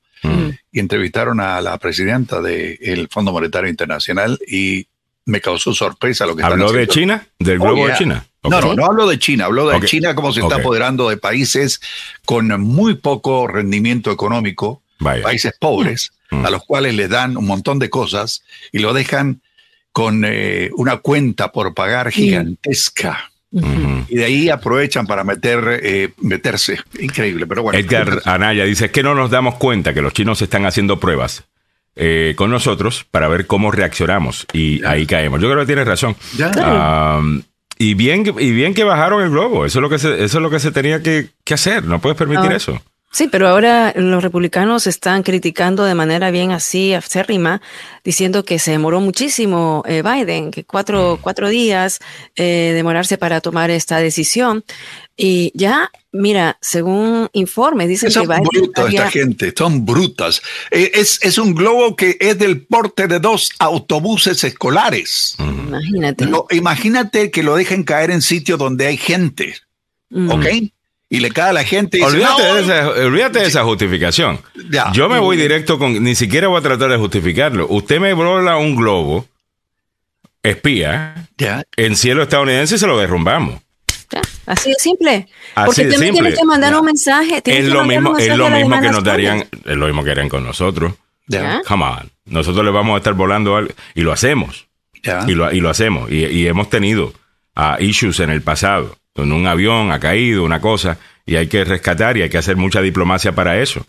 S3: y entrevistaron a la presidenta del Fondo Monetario Internacional y me causó sorpresa lo que
S1: ¿Habló de China? ¿Del globo de China?
S3: No, no, no hablo de China, hablo de China como se está apoderando de países con muy poco rendimiento económico, países pobres, mm. a los cuales les dan un montón de cosas y lo dejan con eh, una cuenta por pagar gigantesca. Y de ahí aprovechan para meter, eh, meterse. Increíble, pero bueno.
S1: Edgar Anaya dice, es que no nos damos cuenta que los chinos están haciendo pruebas eh, con nosotros para ver cómo reaccionamos y ahí caemos. Yo creo que tienes razón. Y bien, y bien que bajaron el globo. Eso es lo que se, eso es lo que se tenía que, hacer. No puedes permitir eso.
S2: Sí, pero ahora los republicanos están criticando de manera bien así, acérrima, diciendo que se demoró muchísimo eh, Biden, que cuatro, cuatro días eh, demorarse para tomar esta decisión. Y ya, mira, según informes, dicen
S3: son
S2: que Biden.
S3: Brutas esta gente, son brutas. Eh, es, es, un globo que es del porte de dos autobuses escolares.
S2: Imagínate.
S3: imagínate que lo dejen caer en sitios donde hay gente. ¿Ok? y le cae a la gente. Y
S1: olvídate, de, esa, olvídate de esa justificación. Yo me voy directo con, ni siquiera voy a tratar de justificarlo. Usted me brola un globo, espía, en cielo estadounidense y se lo derrumbamos.
S2: Así de simple. Porque usted tiene que mandar un mensaje.
S1: Es lo mismo, es lo mismo que nos darían, es lo mismo que harían con nosotros. Come on. Nosotros le vamos a estar volando algo, y lo hacemos. Y, lo, y lo hacemos. Y, hemos tenido uh, issues en el pasado en un avión ha caído, una cosa, y hay que rescatar y hay que hacer mucha diplomacia para eso.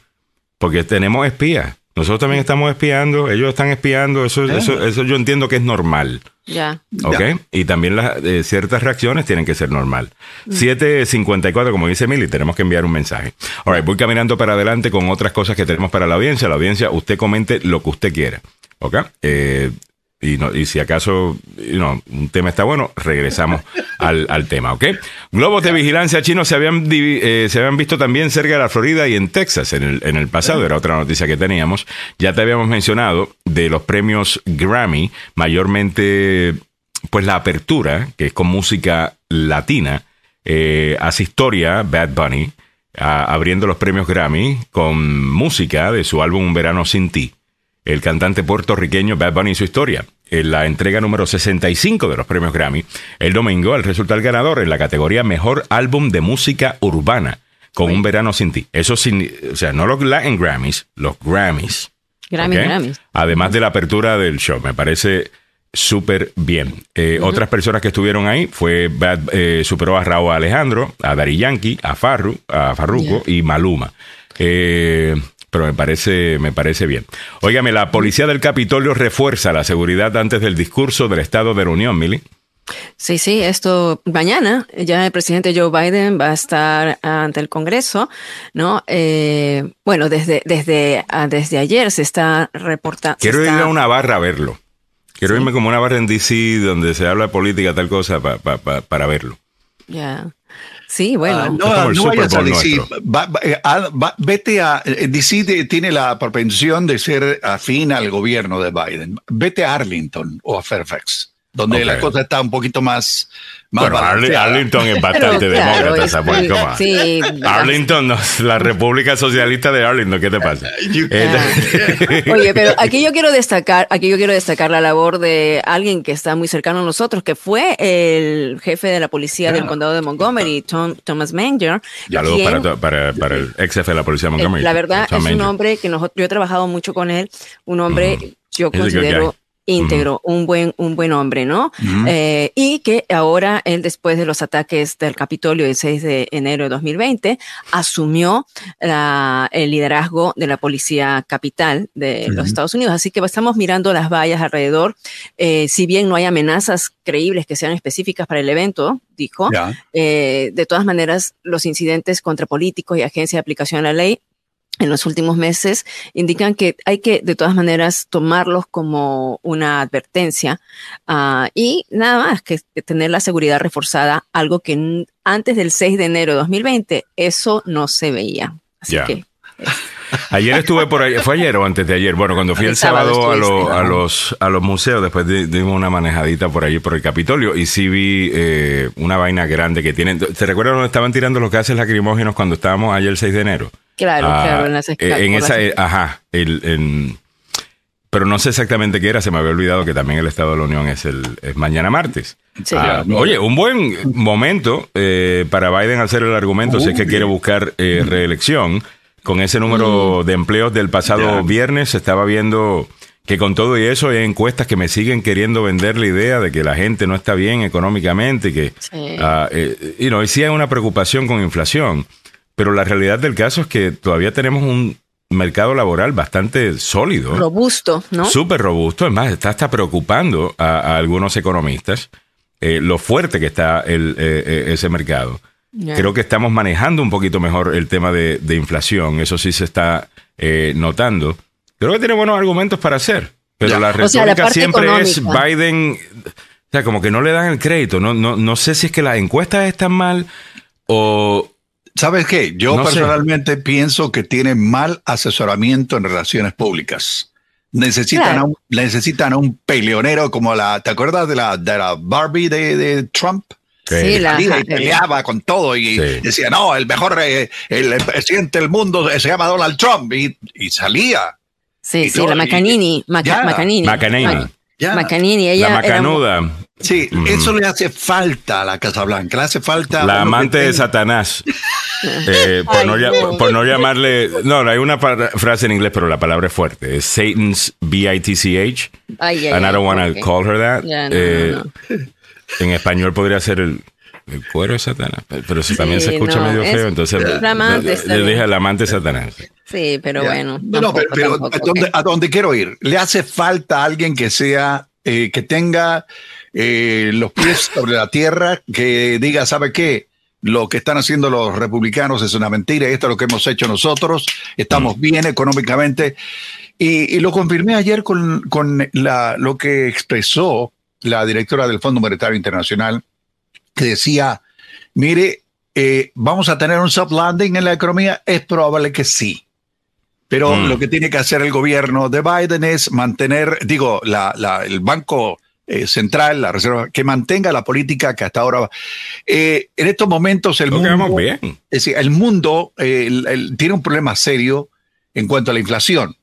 S1: Porque tenemos espías. Nosotros también estamos espiando, ellos están espiando, eso, eso, eso yo entiendo que es normal.
S2: Ya.
S1: ¿Ok? Y también las, eh, ciertas reacciones tienen que ser normal. 7.54, mm. como dice Mili, tenemos que enviar un mensaje. Ahora, voy caminando para adelante con otras cosas que tenemos para la audiencia. La audiencia, usted comente lo que usted quiera. ¿Ok? Eh, y, no, y si acaso un tema está bueno, regresamos al, al, tema, ¿ok? Globos de vigilancia chinos se habían, eh, se habían visto también cerca de la Florida y en Texas en el, en el pasado, era otra noticia que teníamos. Ya te habíamos mencionado de los premios Grammy, mayormente pues la apertura, que es con música latina, eh, hace historia Bad Bunny, abriendo los premios Grammy con música de su álbum Un verano sin ti el cantante puertorriqueño Bad Bunny y su historia. En la entrega número 65 de los premios Grammy, el domingo, al resultar ganador en la categoría Mejor Álbum de Música Urbana, con Un Verano Sin Ti. Eso sin, o sea, no los Latin Grammys, los Grammys.
S2: Grammys,
S1: Además de la apertura del show, me parece súper bien. Eh, otras personas que estuvieron ahí fue Bad, eh, superó a Raúl Alejandro, a Dari Yankee, a Farru, a Farruko y Maluma. Eh, pero me parece, me parece bien. Óigame, la policía del Capitolio refuerza la seguridad antes del discurso del Estado de la Unión, Mili.
S2: Sí, sí, esto mañana ya el presidente Joe Biden va a estar ante el Congreso, ¿no? Eh, bueno, desde, desde, ah, desde ayer se está reportando.
S1: Quiero ir a una barra a verlo. Quiero irme como una barra en DC donde se habla de política, tal cosa, para verlo.
S2: Ya. Sí, bueno. Ah,
S3: no, no vayas a DC. vete a. Eh, DC tiene la propensión de ser afín al gobierno de Biden. Vete a Arlington o a Fairfax, donde la cosa está un poquito más
S1: bueno, Arlington es bastante demócrata, Samuel. Sí, Arlington, la República Socialista de Arlington, ¿qué te pasa?
S2: Eh, Oye, pero aquí yo quiero destacar, aquí yo quiero destacar la labor de alguien que está muy cercano a nosotros, que fue el jefe de la policía del condado de Montgomery, Thomas Manger.
S1: Ya luego para, para, el ex jefe de la policía de Montgomery.
S2: La verdad es un hombre que nosotros, yo he trabajado mucho con él, un hombre, yo considero íntegro, un buen, un buen hombre, ¿no? Eh, y que ahora él, después de los ataques del Capitolio el 6 de enero de 2020, asumió el liderazgo de la policía capital de los Estados Unidos. Así que estamos mirando las vallas alrededor. Eh, si bien no hay amenazas creíbles que sean específicas para el evento, dijo, eh, de todas maneras, los incidentes contra políticos y agencias de aplicación de la ley en los últimos meses indican que hay que de todas maneras tomarlos como una advertencia uh, y nada más que tener la seguridad reforzada, algo que antes del 6 de enero de 2020 eso no se veía. Así que
S1: Ayer estuve por ahí, fue ayer o antes de ayer. Bueno, cuando fui el, sábado, a, los, a los museos, después dimos una manejadita por allí por el Capitolio y sí vi eh, una vaina grande que tienen. ¿Te recuerdas donde estaban tirando los gases lacrimógenos cuando estábamos ayer el 6 de enero?
S2: Claro, ah, claro, en las eh, escalas.
S1: En esa, eh, ajá, el, pero no sé exactamente qué era, se me había olvidado que también el Estado de la Unión es el mañana martes. Ah, oye, un buen momento eh, para Biden hacer el argumento si es que quiere buscar reelección. Con ese número mm. de empleos del pasado viernes se estaba viendo que con todo y eso hay encuestas que me siguen queriendo vender la idea de que la gente no está bien económicamente y que sí. Ah, eh, y sí hay una preocupación con inflación, pero la realidad del caso es que todavía tenemos un mercado laboral bastante sólido.
S2: Robusto, ¿no?
S1: Súper robusto, es más, está hasta preocupando a, algunos economistas eh, lo fuerte que está el, eh, ese mercado. Creo que estamos manejando un poquito mejor el tema de, de inflación, eso sí se está notando. Creo que tiene buenos argumentos para hacer. Pero la retórica siempre es Biden. O sea, como que no le dan el crédito. No, no, no sé si es que las encuestas están mal o.
S3: ¿Sabes qué? Yo personalmente pienso que tiene mal asesoramiento en relaciones públicas. Necesitan, a un, necesitan un peleonero como la. ¿Te acuerdas de la, de la Barbie de, Trump? Sí, la, y peleaba con todo y decía, no, el mejor, eh, el presidente del mundo se llama Donald Trump y, y salía
S2: Sí, sí, la Macanini. Macanini.
S1: Macanini. ella. La Macanuda.
S3: Sí, mm. eso le hace falta a la Casa Blanca, le hace falta.
S1: La amante de Satanás. Eh, por, no, por, no, llamarle. No, hay una frase en inglés, pero la palabra es fuerte. Es Satan's B-I-T-C-H. and I don't want to call her that. Eh, en español podría ser el el cuero de Satanás. Pero eso también se escucha medio feo, entonces le dije al amante de Satanás.
S2: Sí, pero bueno.
S3: No, pero, a, dónde, quiero ir, le hace falta alguien que sea, eh, que tenga eh, los pies sobre la tierra, que diga, ¿sabe qué? Lo que están haciendo los republicanos es una mentira, esto es lo que hemos hecho nosotros, estamos mm. bien económicamente. Y, lo confirmé ayer con, con la, lo que expresó la directora del Fondo Monetario Internacional, que decía, mire, eh, ¿vamos a tener un soft landing en la economía? Es probable que sí. Pero mm. lo que tiene que hacer el gobierno de Biden es mantener, digo, la, la, el Banco eh, Central, la Reserva, que mantenga la política que hasta ahora. Eh, en estos momentos el mundo, bien. Es decir, el mundo tiene un problema serio en cuanto a la inflación.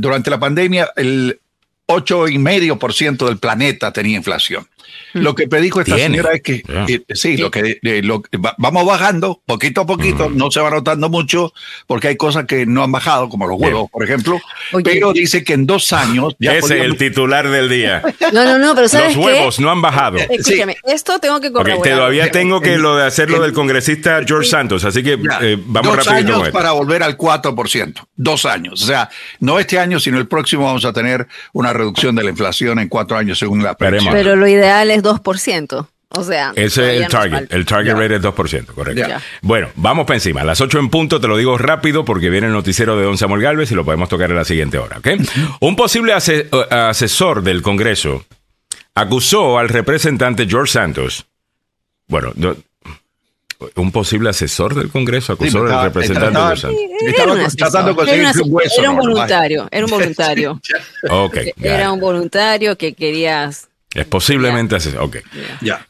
S3: durante la pandemia, el 8,5% del planeta tenía inflación. Lo que predijo esta señora es que, eh, sí, lo que lo, vamos bajando poquito a poquito, mm. no se va notando mucho porque hay cosas que no han bajado, como los huevos, por ejemplo, pero dice que en dos años...
S1: Ya Ese es el titular del día.
S2: No, no, no, pero ¿sabes
S1: Los huevos no han bajado.
S2: Escúchame, esto tengo que corroborar.
S1: Porque todavía tengo que lo de hacerlo del congresista George Santos, así que eh, vamos
S3: dos años para volver al 4%, dos años. O sea, no este año, sino el próximo vamos a tener una reducción de la inflación en cuatro años según la
S2: Pero lo ideal es 2%. O sea,
S1: ese es el target. El target rate es 2%, correcto. Bueno, vamos para encima. A las 8 en punto, te lo digo rápido porque viene el noticiero de Don Samuel Galvez y lo podemos tocar en la siguiente hora. ¿okay? Un posible asesor del Congreso acusó al representante George Santos. Bueno, un posible asesor del Congreso acusó al representante George Santos.
S2: Estaba Era un voluntario, era un voluntario. okay, era un voluntario que querías
S1: es posiblemente asesor. Ok.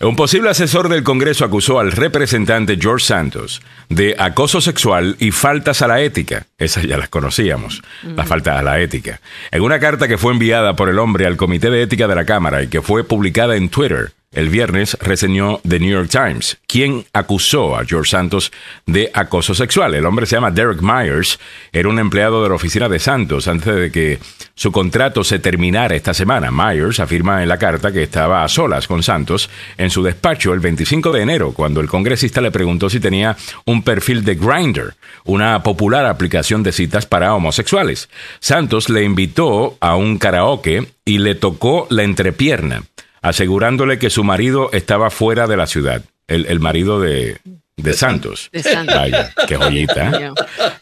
S1: Un posible asesor del Congreso acusó al representante George Santos de acoso sexual y faltas a la ética. Esas ya las conocíamos, las faltas a la ética. En una carta que fue enviada por el hombre al Comité de Ética de la Cámara y que fue publicada en Twitter, el viernes reseñó The New York Times, quien acusó a George Santos de acoso sexual. El hombre se llama Derek Myers, era un empleado de la oficina de Santos antes de que su contrato se terminara esta semana. Myers afirma en la carta que estaba a solas con Santos en su despacho el 25 de enero, cuando el congresista le preguntó si tenía un perfil de Grindr, una popular aplicación de citas para homosexuales. Santos le invitó a un karaoke y le tocó la entrepierna asegurándole que su marido estaba fuera de la ciudad, el, marido de, Santos. De Santos. Vaya, qué joyita. ¿eh?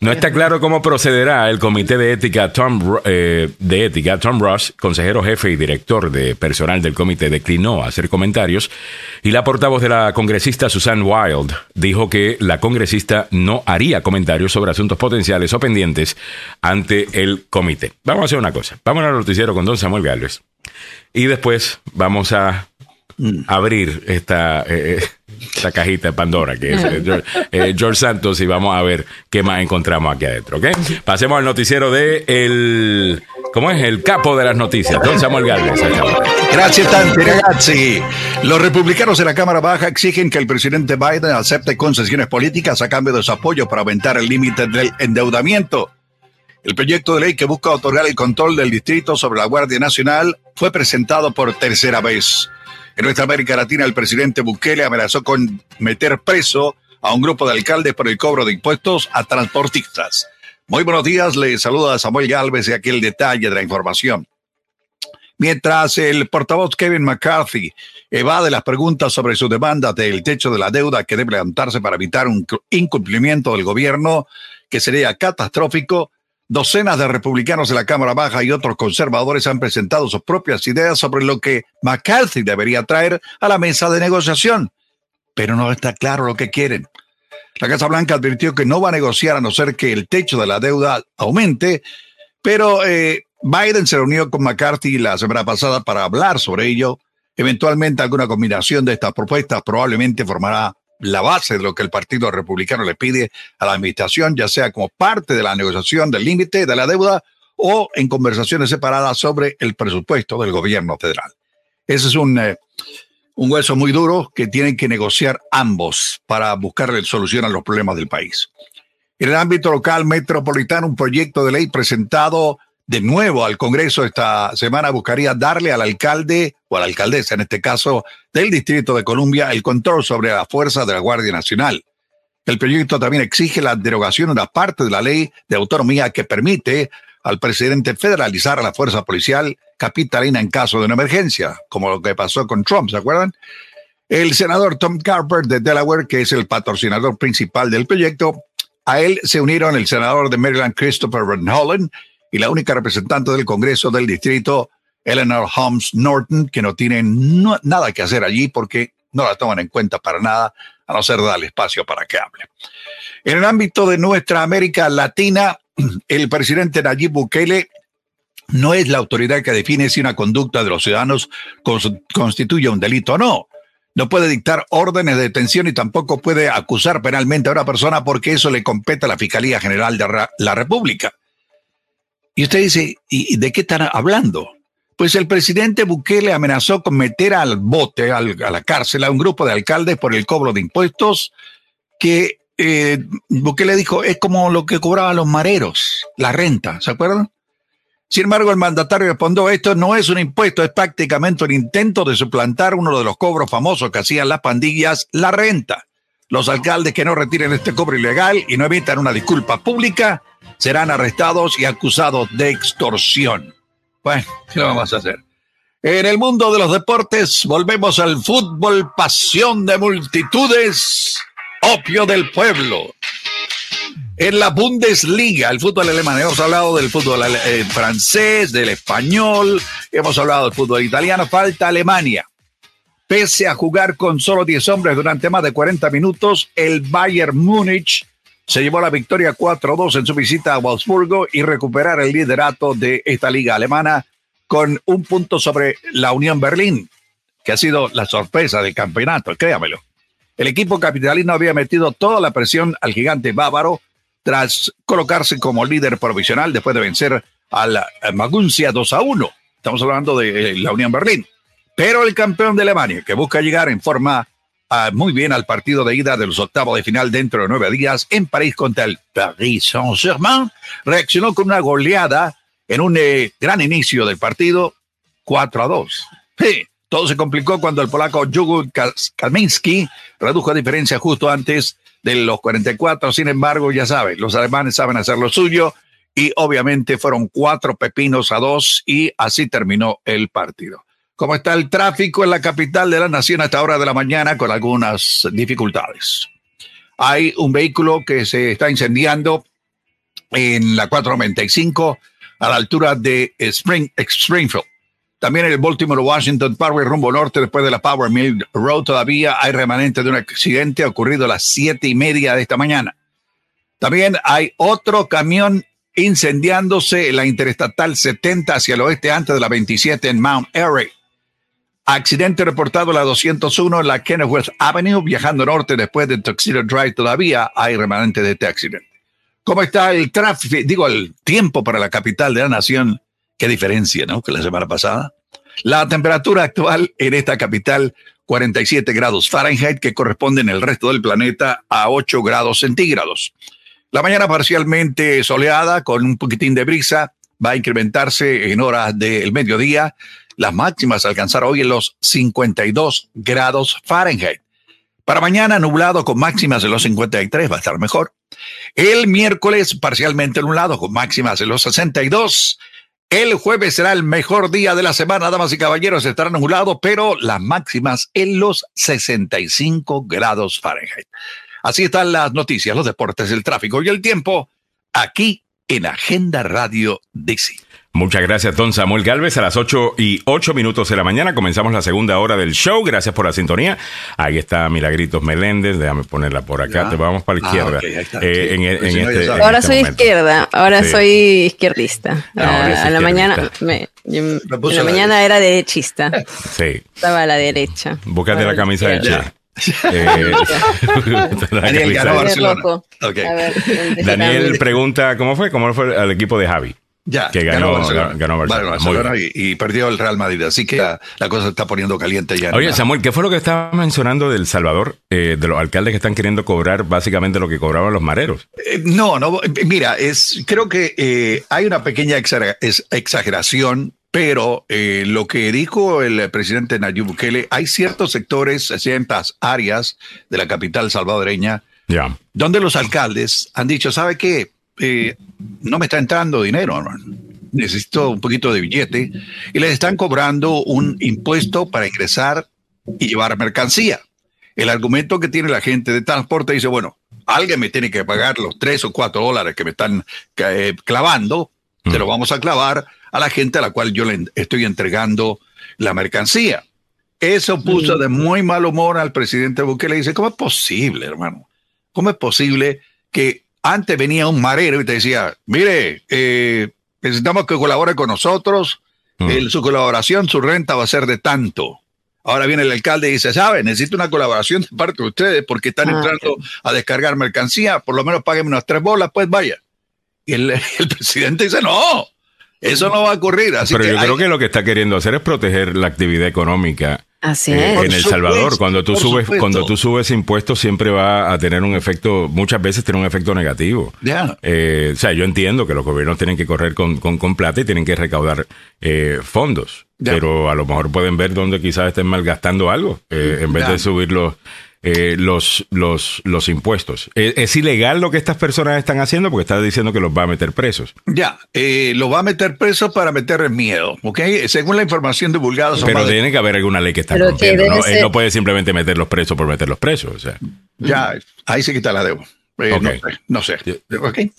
S1: No está claro cómo procederá el comité de ética Tom, eh, de ética. Tom Ross, consejero jefe y director de personal del comité, declinó hacer comentarios y la portavoz de la congresista Susan Wild dijo que la congresista no haría comentarios sobre asuntos potenciales o pendientes ante el comité. Vamos a hacer una cosa. Vamos al noticiero con don Samuel Gálvez. Y después vamos a mm. abrir esta, eh, eh, esta cajita de Pandora, que es eh, George, Santos, y vamos a ver qué más encontramos aquí adentro. ¿ok? Pasemos al noticiero de el. ¿Cómo es? El capo de las noticias, don Samuel Gálvez.
S3: Gracias, Tante, ragazzi. Los republicanos de la Cámara Baja exigen que el presidente Biden acepte concesiones políticas a cambio de su apoyo para aumentar el límite del endeudamiento. El proyecto de ley que busca otorgar el control del distrito sobre la Guardia Nacional fue presentado por tercera vez. En nuestra América Latina, el presidente Bukele amenazó con meter preso a un grupo de alcaldes por el cobro de impuestos a transportistas. Muy buenos días, le saluda Samuel Galvez y aquí el detalle de la información. Mientras el portavoz Kevin McCarthy evade las preguntas sobre su demanda del techo de la deuda que debe levantarse para evitar un incumplimiento del gobierno que sería catastrófico, docenas de republicanos de la Cámara Baja y otros conservadores han presentado sus propias ideas sobre lo que McCarthy debería traer a la mesa de negociación. Pero no está claro lo que quieren. La Casa Blanca advirtió que no va a negociar a no ser que el techo de la deuda aumente, pero eh, Biden se reunió con McCarthy la semana pasada para hablar sobre ello. Eventualmente alguna combinación de estas propuestas probablemente formará la base de lo que el Partido Republicano le pide a la Administración, ya sea como parte de la negociación del límite de la deuda o en conversaciones separadas sobre el presupuesto del gobierno federal. Ese es un, eh, un hueso muy duro que tienen que negociar ambos para buscarle solución a los problemas del país. En el ámbito local metropolitano, un proyecto de ley presentado de nuevo al Congreso esta semana buscaría darle al alcalde o a la alcaldesa, en este caso del Distrito de Columbia, el control sobre la fuerza de la Guardia Nacional. El proyecto también exige la derogación de una parte de la ley de autonomía que permite al presidente federalizar a la fuerza policial capitalina en caso de una emergencia, como lo que pasó con Trump, ¿se acuerdan? El senador Tom Carper de Delaware, que es el patrocinador principal del proyecto, a él se unieron el senador de Maryland Christopher Van Hollen y la única representante del Congreso del Distrito, Eleanor Holmes Norton, que no tiene nada que hacer allí porque no la toman en cuenta para nada, a no ser darle espacio para que hable. En el ámbito de nuestra América Latina, el presidente Nayib Bukele no es la autoridad que define si una conducta de los ciudadanos constituye un delito o no. No puede dictar órdenes de detención y tampoco puede acusar penalmente a una persona porque eso le compete a la Fiscalía General de la República. Y usted dice, ¿y de qué están hablando? Pues el presidente Bukele amenazó con meter al bote, a la cárcel, a un grupo de alcaldes por el cobro de impuestos que eh, Bukele dijo es como lo que cobraban los mareros, la renta, ¿se acuerdan? Sin embargo, el mandatario respondió, esto no es un impuesto, es prácticamente un intento de suplantar uno de los cobros famosos que hacían las pandillas, la renta. Los alcaldes que no retiren este cobro ilegal y no emitan una disculpa pública serán arrestados y acusados de extorsión. Bueno, ¿qué vamos a hacer? En el mundo de los deportes, volvemos al fútbol, pasión de multitudes, opio del pueblo. En la Bundesliga, el fútbol alemán, hemos hablado del fútbol eh, francés, del español, hemos hablado del fútbol italiano, falta Alemania. Pese a jugar con solo 10 hombres durante más de 40 minutos, el Bayern Múnich se llevó la victoria 4-2 en su visita a Wolfsburgo y recuperar el liderato de esta liga alemana con un punto sobre la Unión Berlín, que ha sido la sorpresa del campeonato, créamelo. El equipo capitalino había metido toda la presión al gigante bávaro tras colocarse como líder provisional después de vencer al Maguncia 2 a 1. Estamos hablando de eh, la Unión Berlín. Pero el campeón de Alemania, que busca llegar en forma muy bien al partido de ida de los octavos de final dentro de nueve días en París contra el Paris Saint-Germain. Reaccionó con una goleada en un eh, gran inicio del partido, 4 a 2. Sí, todo se complicó cuando el polaco Jugu Kaminski redujo la diferencia justo antes de los 44. Sin embargo, ya saben, los alemanes saben hacer lo suyo y obviamente fueron cuatro pepinos a dos y así terminó el partido cómo está el tráfico en la capital de la nación a esta hora de la mañana con algunas dificultades. Hay un vehículo que se está incendiando en la 495 a la altura de Spring, Springfield. También en el Baltimore Washington Parkway rumbo norte después de la Power Mill Road todavía hay remanente de un accidente ocurrido a las siete y media de esta mañana. También hay otro camión incendiándose en la Interestatal 70 hacia el oeste antes de la 27 en Mount Airy. Accidente reportado en la 201 en la Kenilworth Avenue, viajando norte después de Tuxedo Drive. Todavía hay remanente de este accidente. ¿Cómo está el tráfico? Digo, el tiempo para la capital de la nación. Qué diferencia, ¿no? Que la semana pasada. La temperatura actual en esta capital, 47 grados Fahrenheit, que corresponde en el resto del planeta a 8 grados centígrados. La mañana parcialmente soleada con un poquitín de brisa va a incrementarse en horas del mediodía. Las máximas alcanzar hoy en los 52 grados Fahrenheit. Para mañana nublado con máximas de los 53 va a estar mejor. El miércoles parcialmente nublado con máximas de los 62. El jueves será el mejor día de la semana, damas y caballeros, estará nublado, pero las máximas en los 65 grados Fahrenheit. Así están las noticias, los deportes, el tráfico y el tiempo aquí en Agenda Radio DC.
S1: Muchas gracias, don Samuel Galvez. A las 8 y 8 minutos de la mañana comenzamos la segunda hora del show. Gracias por la sintonía. Ahí está Milagritos Meléndez. Déjame ponerla por acá. Te vamos para la izquierda.
S2: ahora soy izquierda. Ahora soy izquierdista. a la mañana, me, la mañana era derechista.
S1: Sí.
S2: Estaba a la derecha.
S1: Búscate la camisa de Che.
S3: Eh, Daniel.
S1: Daniel pregunta, ¿cómo fue? ¿Cómo fue el equipo de Javi?
S3: Ya,
S1: que ganó, ganó Barcelona,
S3: y, perdió el Real Madrid. Así que la, cosa se está poniendo caliente ya.
S1: Oye, Samuel, ¿qué fue lo que estaba mencionando del Salvador, eh, de los alcaldes que están queriendo cobrar básicamente lo que cobraban los mareros?
S3: Eh, no, no, mira, es, creo que eh, hay una pequeña exageración pero lo que dijo el presidente Nayib Bukele, hay ciertos sectores, ciertas áreas de la capital salvadoreña, donde los alcaldes han dicho, ¿sabe qué? Eh, no me está entrando dinero, hermano. Necesito un poquito de billete y les están cobrando un impuesto para ingresar y llevar mercancía. El argumento que tiene la gente de transporte dice, bueno, alguien me tiene que pagar los tres o cuatro dólares que me están eh, clavando, se lo vamos a clavar a la gente a la cual yo le estoy entregando la mercancía. Eso puso de muy mal humor al presidente Bukele. Dice, ¿cómo es posible, hermano? ¿Cómo es posible que antes venía un marero y te decía, mire, eh, necesitamos que colabore con nosotros, mm. su colaboración, su renta va a ser de tanto. Ahora viene el alcalde y dice, ¿sabe? Necesito una colaboración de parte de ustedes porque están ah, entrando a descargar mercancía, por lo menos paguen unas tres bolas, pues vaya. Y el, presidente dice, no, eso no va a ocurrir.
S1: Pero yo creo que lo que está queriendo hacer es proteger la actividad económica
S2: Así
S1: eh, En El Salvador, cuando tú subes, cuando tú subes impuestos, siempre va a tener un efecto, muchas veces tiene un efecto negativo. Eh, o sea, yo entiendo que los gobiernos tienen que correr con, con, plata y tienen que recaudar eh, fondos, pero a lo mejor pueden ver dónde quizás estén malgastando algo, en vez de subirlos eh, los, los, los impuestos. Eh, ¿Es, ilegal lo que estas personas están haciendo? Porque está diciendo que los va a meter presos.
S3: Ya, eh, los va a meter presos para meter miedo, ¿ok? Según la información divulgada.
S1: Pero tiene que haber alguna ley que está rompiendo. ¿no? Él no puede simplemente meterlos presos por meterlos presos. O sea.
S3: Ya, ahí se quita la deuda. No sé.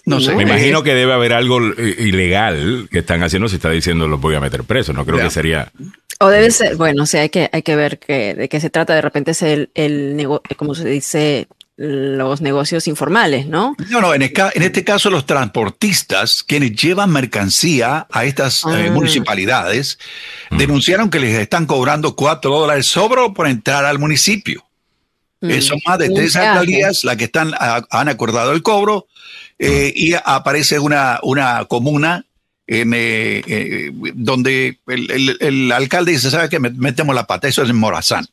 S3: No sé.
S1: Me imagino que debe haber algo ilegal que están haciendo si está diciendo los voy a meter presos. No creo que sería.
S2: O debe ser, bueno, o sea, hay que, hay que ver que, de qué se trata. De repente es el, el negocio, como se dice, los negocios informales, ¿no?
S3: No, no, en, en este caso los transportistas, quienes llevan mercancía a estas eh, ah. municipalidades, denunciaron que les están cobrando cuatro dólares sobre por entrar al municipio. Mm. son más de tres alcaldías las que están, han acordado el cobro eh, y aparece una, una comuna en, eh, eh, donde el, alcalde dice, ¿sabe qué? Metemos la pata, eso es en Morazán.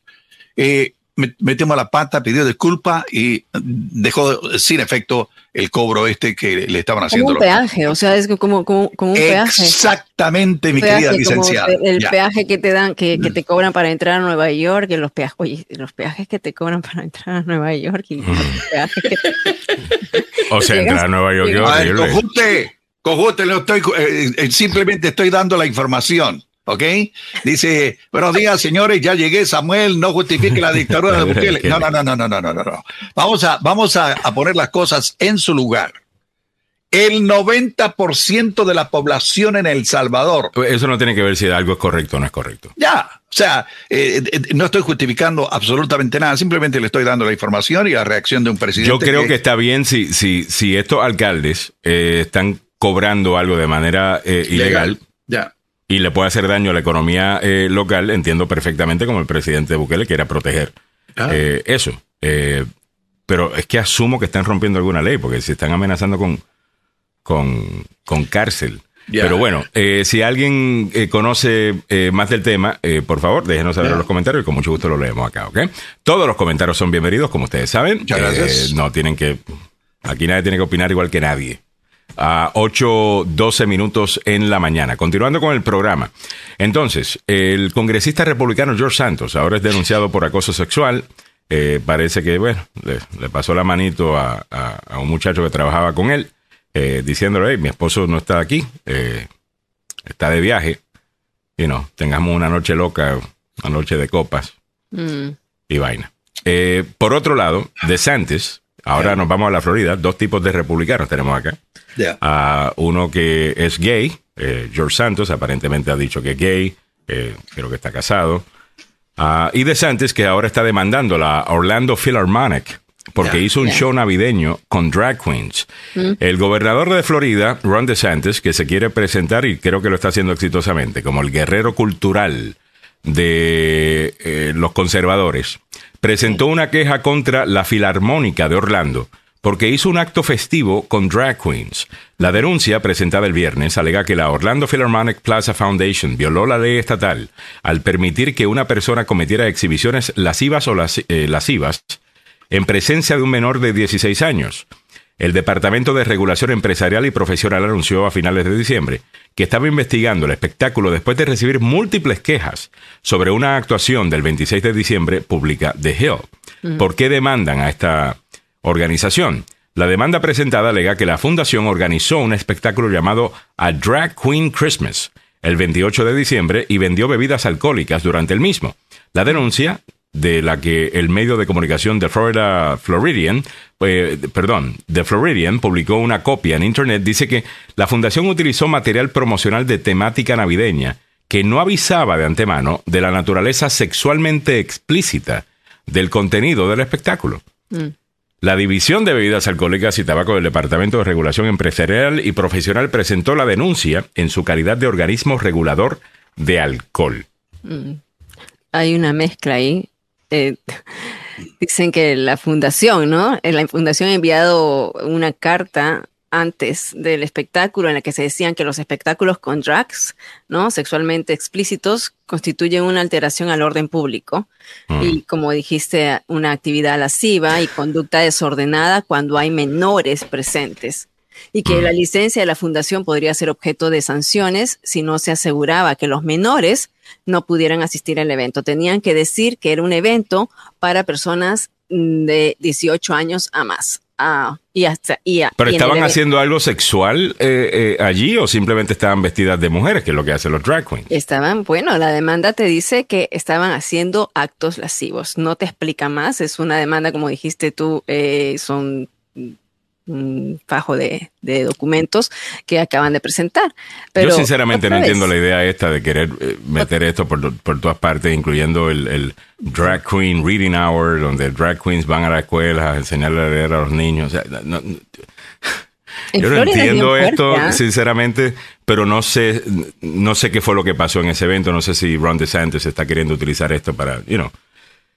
S3: Eh, metemos la pata, pidió disculpa y dejó sin efecto el cobro este que le estaban haciendo.
S2: Como un peaje, o sea, es como, como, un peaje.
S3: Exactamente, mi querida licenciada.
S2: El, peaje que te dan, que, que, te cobran para entrar a Nueva York, y los peajes, oye, los peajes que te cobran para entrar a Nueva York y los peajes que
S1: O sea, entrar a Nueva York,
S3: Cojute, lo estoy, eh, eh, simplemente estoy dando la información. ¿Ok? Dice, buenos días, señores, ya llegué, Samuel, no justifique la dictadura de Bukele. No, no, no, no, no, no, no, no. Vamos a, vamos a, poner las cosas en su lugar. El 90% de la población en El Salvador.
S1: Eso no tiene que ver si algo es correcto o no es correcto.
S3: Ya, o sea, eh, no estoy justificando absolutamente nada, simplemente le estoy dando la información y la reacción de un presidente.
S1: Yo creo que, está bien si, si, si estos alcaldes están cobrando algo de manera eh, ilegal.
S3: Ya.
S1: Y le puede hacer daño a la economía eh, local, entiendo perfectamente como el presidente Bukele quiera proteger ah. eh, eso. pero es que asumo que están rompiendo alguna ley, porque se están amenazando con, con, cárcel. Pero bueno, si alguien conoce más del tema, por favor, déjenos saber en los comentarios y con mucho gusto lo leemos acá, ¿ok? Todos los comentarios son bienvenidos, como ustedes saben.
S3: Muchas gracias.
S1: no tienen que Aquí nadie tiene que opinar igual que nadie. A 8, 12 minutos en la mañana. Continuando con el programa. Entonces, el congresista republicano George Santos ahora es denunciado por acoso sexual. Eh, parece que, bueno, le, pasó la manito a, un muchacho que trabajaba con él, eh, diciéndole, mi esposo no está aquí, eh, está de viaje, y no, tengamos una noche loca, una noche de copas mm. y vaina. por otro lado, DeSantis, ahora nos vamos a la Florida, dos tipos de republicanos tenemos acá. Uno que es gay, George Santos aparentemente ha dicho que es gay, creo que está casado. Uh, y DeSantis, que ahora está demandando la Orlando Philharmonic porque hizo un show navideño con drag queens. Mm. El gobernador de Florida, Ron DeSantis, que se quiere presentar y creo que lo está haciendo exitosamente como el guerrero cultural de eh, los conservadores, presentó una queja contra la Filarmónica de Orlando porque hizo un acto festivo con drag queens. La denuncia, presentada el viernes, alega que la Orlando Philharmonic Plaza Foundation violó la ley estatal al permitir que una persona cometiera exhibiciones lascivas o eh, lascivas en presencia de un menor de 16 años. El Departamento de Regulación Empresarial y Profesional anunció a finales de diciembre que estaba investigando el espectáculo después de recibir múltiples quejas sobre una actuación del 26 de diciembre pública de Hill. ¿Por qué demandan a esta organización. La demanda presentada alega que la fundación organizó un espectáculo llamado A Drag Queen Christmas el 28 de diciembre y vendió bebidas alcohólicas durante el mismo. La denuncia de la que el medio de comunicación de Florida Floridian, eh, perdón, de Floridian publicó una copia en internet dice que la fundación utilizó material promocional de temática navideña que no avisaba de antemano de la naturaleza sexualmente explícita del contenido del espectáculo. Mm. La División de Bebidas Alcohólicas y Tabaco del Departamento de Regulación Empresarial y Profesional presentó la denuncia en su calidad de organismo regulador de alcohol. Mm.
S2: Hay una mezcla ahí. Eh, dicen que la fundación, ¿no? La fundación ha enviado una carta antes del espectáculo en la que se decían que los espectáculos con drags, ¿no? Sexualmente explícitos constituyen una alteración al orden público mm. y como dijiste, una actividad lasciva y conducta desordenada cuando hay menores presentes y que mm. la licencia de la fundación podría ser objeto de sanciones si no se aseguraba que los menores no pudieran asistir al evento. Tenían que decir que era un evento para personas de 18 años a más. Ah, y hasta, y,
S1: ¿Pero estaban haciendo algo sexual eh, eh, allí o simplemente estaban vestidas de mujeres, que es lo que hacen los drag queens?
S2: Estaban, bueno, la demanda te dice que estaban haciendo actos lascivos. No te explica más, es una demanda, como dijiste tú, eh, son un fajo de, documentos que acaban de presentar. Pero,
S1: Yo sinceramente no entiendo la idea esta de querer eh, meter esto por, por, todas partes, incluyendo el, Drag Queen Reading Hour, donde drag queens van a la escuela a enseñarle a leer a los niños. yo no entiendo esto, sinceramente, pero no sé, no sé qué fue lo que pasó en ese evento. No sé si Ron DeSantis está queriendo utilizar esto para, you know,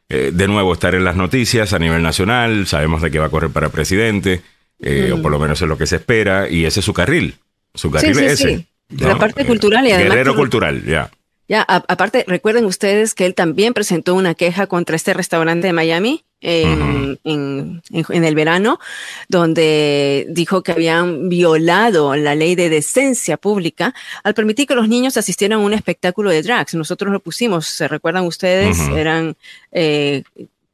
S1: eh, de nuevo estar en las noticias a nivel nacional. Sabemos de que va a correr para presidente. Eh, o por lo menos es lo que se espera, y ese es su carril. Su carril es ese.
S2: La parte cultural y además.
S1: Guerrero cultural, ya.
S2: Ya, aparte, recuerden ustedes que él también presentó una queja contra este restaurante de Miami en, el verano, donde dijo que habían violado la ley de decencia pública al permitir que los niños asistieran a un espectáculo de drags. Nosotros lo pusimos, ¿se recuerdan ustedes? Eran eh,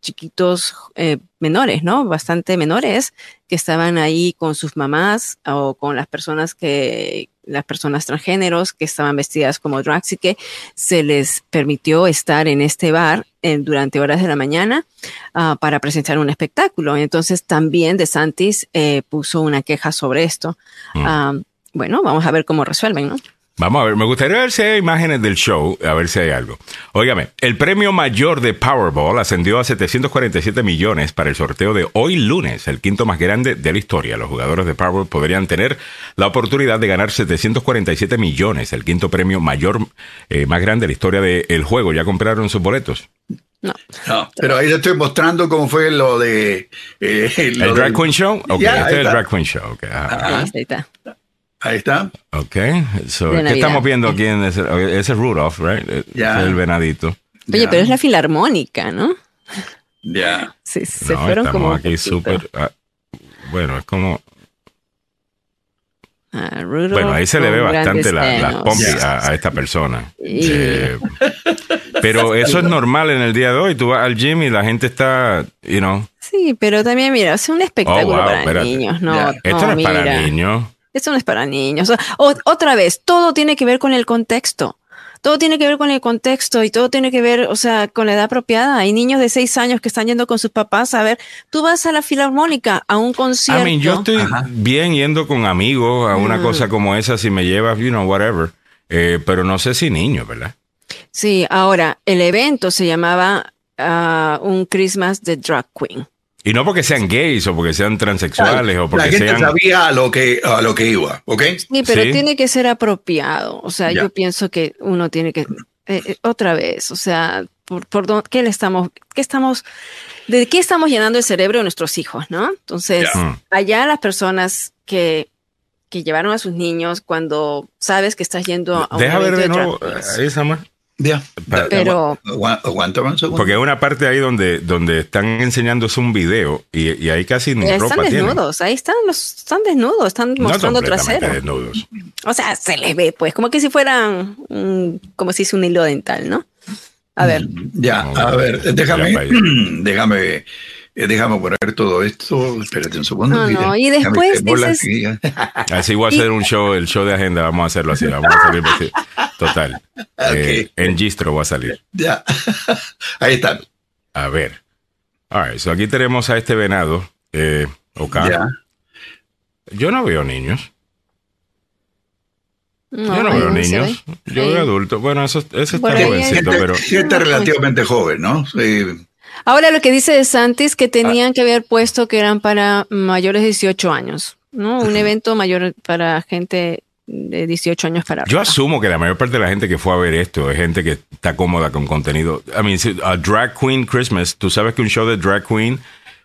S2: chiquitos eh, menores, ¿no? Bastante menores que estaban ahí con sus mamás o con las personas que, las personas transgéneros que estaban vestidas como drags y que se les permitió estar en este bar durante horas de la mañana ah, para presentar un espectáculo. Entonces también De Santis eh, puso una queja sobre esto. Mm. Ah, bueno, vamos a ver cómo resuelven, ¿no?
S1: Vamos a ver, me gustaría ver si hay imágenes del show, a ver si hay algo. Óigame, el premio mayor de Powerball ascendió a 747 millones para el sorteo de hoy lunes, el quinto más grande de la historia. Los jugadores de Powerball podrían tener la oportunidad de ganar 747 millones, el quinto premio mayor, eh, más grande de la historia del juego. ¿Ya compraron sus boletos?
S3: No. Pero ahí le estoy mostrando cómo fue lo de...
S1: Eh, ¿El Drag Queen Show? Ok, este es el Drag Queen Show. Okay.
S2: ahí está.
S3: Ahí está.
S1: Ok. So, ¿Qué estamos viendo aquí? En ese, ese es Rudolph, right? Ya. el venadito.
S2: Oye, pero es la filarmónica, ¿no?
S3: Ya.
S2: Sí, se fueron
S1: estamos
S2: como
S1: aquí súper... Uh, bueno, es como bueno, ahí se le ve bastante la, la a, esta persona. Eh, pero eso es normal en el día de hoy. Tú vas al gym y la gente está, you know.
S2: Sí, pero también, mira, es un espectáculo oh, para niños. No,
S1: Esto no, es para niños.
S2: Esto no es para niños. otra vez, todo tiene que ver con el contexto todo tiene que ver con el contexto y todo tiene que ver, o sea, con la edad apropiada. Hay niños de seis años que están yendo con sus papás a ver, tú vas a la filarmónica, a un concierto. I
S1: yo estoy bien yendo con amigos a una mm. cosa como esa si me llevas, you know, whatever. Eh, pero no sé si niños, ¿verdad?
S2: Sí, ahora, el evento se llamaba ah, un Christmas de Drag Queen.
S1: Y no porque sean gays o porque sean transexuales o porque
S3: la gente
S1: sean...
S3: sabía a lo que a lo que iba, ¿ok?
S2: Sí, pero tiene que ser apropiado. O sea, yo pienso que uno tiene que eh, eh, otra vez, o sea, por, por qué le estamos, qué estamos, de qué estamos llenando el cerebro de nuestros hijos, ¿no? Entonces, mm. allá las personas que que llevaron a sus niños cuando sabes que estás yendo
S1: a un Deja ver de nuevo esa más.
S3: Ya,
S2: pero
S3: aguanta un segundo.
S1: Porque hay una parte ahí donde, donde están enseñándose un video y, y ahí casi ni
S2: están desnudos, ahí están los están desnudos, están mostrando trasero.
S1: Desnudos.
S2: O sea, se les ve pues como que si fueran como si es un hilo dental, ¿no? A ver.
S3: Ya, a ver, déjame déjame eh, déjame poner todo esto. Espérate un segundo.
S2: No, no. Y después dices...
S1: Así voy a hacer un show, el show de agenda. Vamos a hacerlo así. Vamos a salir. Total. Eh, en Gistro va a salir.
S3: Ya. Ahí están.
S1: A ver. All so aquí tenemos a este venado. Eh, Ya. Yo no veo niños. yo no veo niños. Yo veo adultos. Bueno, eso, eso está jovencito, pero.
S3: está relativamente joven, ¿no? Sí.
S2: Ahora lo que dice de Santis que tenían que haber puesto que eran para mayores de 18 años, ¿no? Un evento mayor para gente de 18 años para
S1: Yo asumo que la mayor parte de la gente que fue a ver esto es gente que está cómoda con contenido. I mean, a Drag Queen Christmas, tú sabes que un show de Drag Queen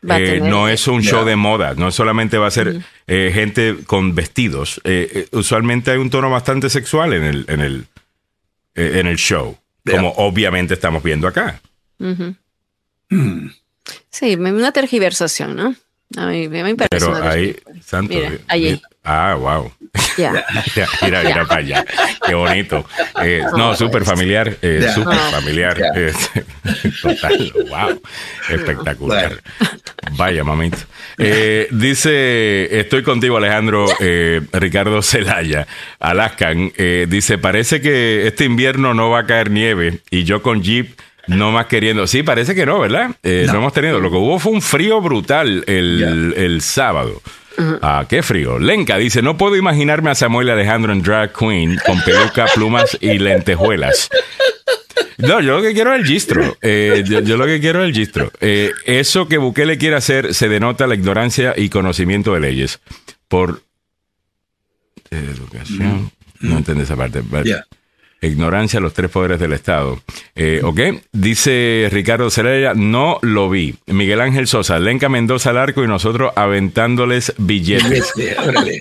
S1: eh, no es un show de moda, no solamente va a ser eh, gente con vestidos. Eh, usualmente hay un tono bastante sexual en el, en el, en el show, como obviamente estamos viendo acá.
S2: Sí, una tergiversación, ¿no? A mí, me parece
S1: Pero ahí, santo.
S2: allí.
S1: Ah, wow. Ya. mira, mira para allá. Qué bonito. Eh, no, súper familiar. Eh, súper familiar. Eh, total. Wow. Espectacular. Vaya, mamito. Eh, dice, estoy contigo, Alejandro Ricardo Celaya. Alaskan. dice, parece que este invierno no va a caer nieve y yo con Jeep no más queriendo. Sí, parece que no, ¿verdad? no. hemos tenido. Lo que hubo fue un frío brutal el, el sábado. Ah, qué frío. Lenka dice, no puedo imaginarme a Samuel Alejandro en Drag Queen con peluca, plumas y lentejuelas. No, yo lo que quiero es el gistro. Eh, yo, lo que quiero es el gistro. Eh, eso que Bukele quiere hacer se denota la ignorancia y conocimiento de leyes. Por educación. No mm. entiende esa parte. Ignorancia los tres poderes del Estado. Eh, ok, dice Ricardo Cerella, no lo vi. Miguel Ángel Sosa, Lenca Mendoza al arco y nosotros aventándoles billetes.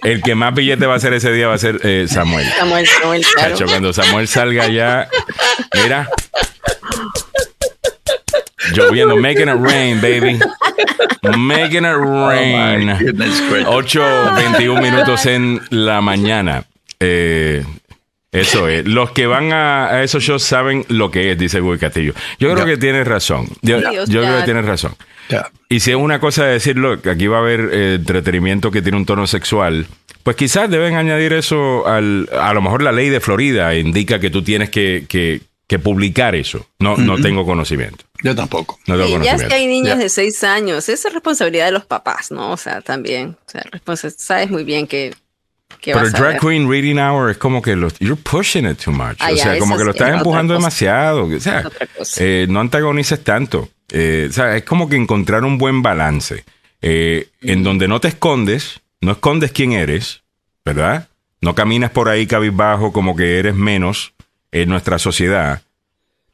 S1: El que más billetes va a hacer ese día va a ser eh, Samuel.
S2: Samuel, Samuel, claro.
S1: Cuando Samuel salga ya, mira. Lloviendo, making it rain, baby. Making it rain. 8.21 minutos en la mañana. Eh, eso es. Los que van a, esos shows saben lo que es, dice Guy Castillo. Yo creo que tienes razón. Yo, creo que tienes razón. Y si es una cosa de decirlo, que aquí va a haber eh, entretenimiento que tiene un tono sexual, pues quizás deben añadir eso al. A lo mejor la ley de Florida indica que tú tienes que, que, publicar eso. No, no tengo conocimiento.
S3: Yo tampoco.
S1: No tengo
S2: ya es que hay niños de seis años. Esa es responsabilidad de los papás, ¿no? O sea, también. O sea, sabes muy bien que
S1: pero el Drag Queen Reading Hour es como que lo, you're pushing it too much. Ah, o sea, como que lo estás empujando demasiado. O sea, eh, no antagonices tanto. Eh, o sea, es como que encontrar un buen balance. Eh, en donde no te escondes, no escondes quién eres, ¿verdad? No caminas por ahí cabizbajo como que eres menos en nuestra sociedad,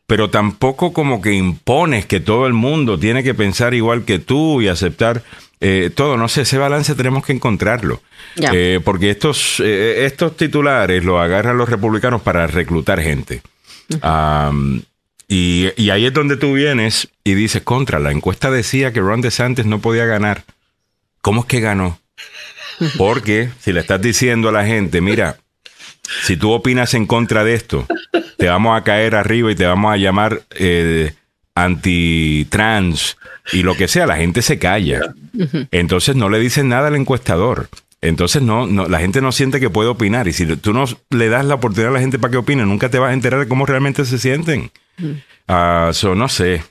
S1: pero tampoco como que impones que todo el mundo tiene que pensar igual que tú y aceptar eh, todo, no sé, ese balance tenemos que encontrarlo. Eh, porque estos, eh, estos titulares los agarran los republicanos para reclutar gente. y, y, ahí es donde tú vienes y dices, contra, la encuesta decía que Ron DeSantis no podía ganar. ¿Cómo es que ganó? Porque si le estás diciendo a la gente, mira, si tú opinas en contra de esto, te vamos a caer arriba y te vamos a llamar eh, anti-trans y lo que sea, la gente se calla. Entonces no le dicen nada al encuestador. Entonces no, no, la gente no siente que puede opinar. Y si tú no le das la oportunidad a la gente para que opine, nunca te vas a enterar de cómo realmente se sienten. Ah, no sé.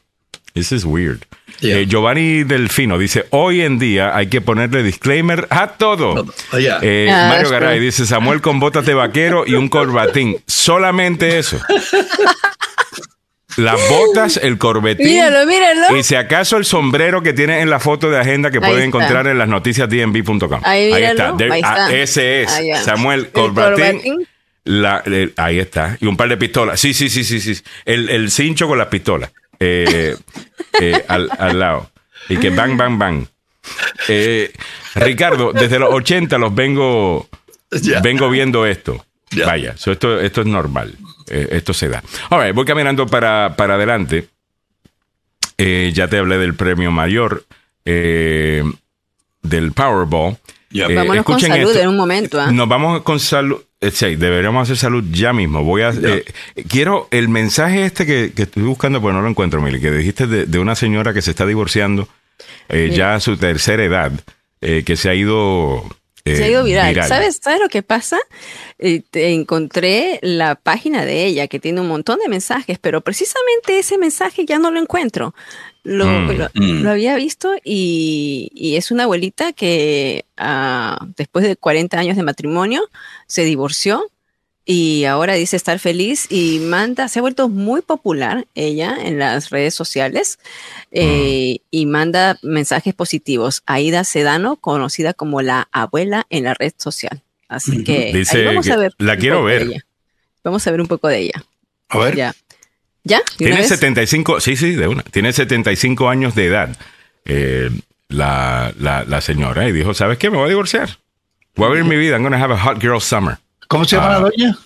S1: This is weird. Eh, Giovanni Delfino dice, hoy en día hay que ponerle disclaimer a todo.
S3: Oh,
S1: eh, ah, Mario Garay dice, Samuel con botas de vaquero y un corbatín. Solamente eso. Las botas, el corbetín.
S2: Míralo, míralo.
S1: Y si acaso el sombrero que tiene en la foto de agenda que pueden encontrar en las noticias dnb.com.
S2: Ahí, está.
S1: Ah, ese es Samuel Corbatín. ahí está. Y un par de pistolas. Sí, sí, sí, sí, sí. El, el cincho con las pistolas. Eh, eh, al, al, lado. Y que bang, bang, bang. Eh, Ricardo, desde los 80 los vengo, vengo viendo esto. Vaya, esto, esto es normal. Eh, esto se da. Ahora, voy caminando para, para adelante. Eh, ya te hablé del premio mayor eh, del Powerball.
S2: Vámonos con salud en un momento. ¿ah?
S1: Nos vamos con salud. Sí, deberíamos hacer salud ya mismo. Voy a. quiero el mensaje este que, estoy buscando, pues no lo encuentro, Mili, que dijiste de, una señora que se está divorciando ya a su tercera edad, que se ha ido
S2: se ha ido viral. ¿Sabes, ¿Sabes lo que pasa? Eh, te encontré la página de ella que tiene un montón de mensajes, pero precisamente ese mensaje ya no lo encuentro. Lo, mm, mm. había visto y, es una abuelita que ah, después de 40 años de matrimonio se divorció y ahora dice estar feliz y manda, se ha vuelto muy popular ella en las redes sociales eh, mm. y manda mensajes positivos. Aida Sedano, conocida como la abuela en la red social. Así que
S1: vamos a ver. La quiero ver.
S2: Vamos a ver un poco de ella.
S3: A ver.
S2: Ya. ¿Ya?
S1: Tiene 75, sí, sí, de una. Tiene 75 años de edad eh, la, la, señora y dijo, ¿sabes qué? Me voy a divorciar. Voy a vivir mi vida. I'm going to have a hot girl summer.
S3: ¿Cómo se llama la ah. doña?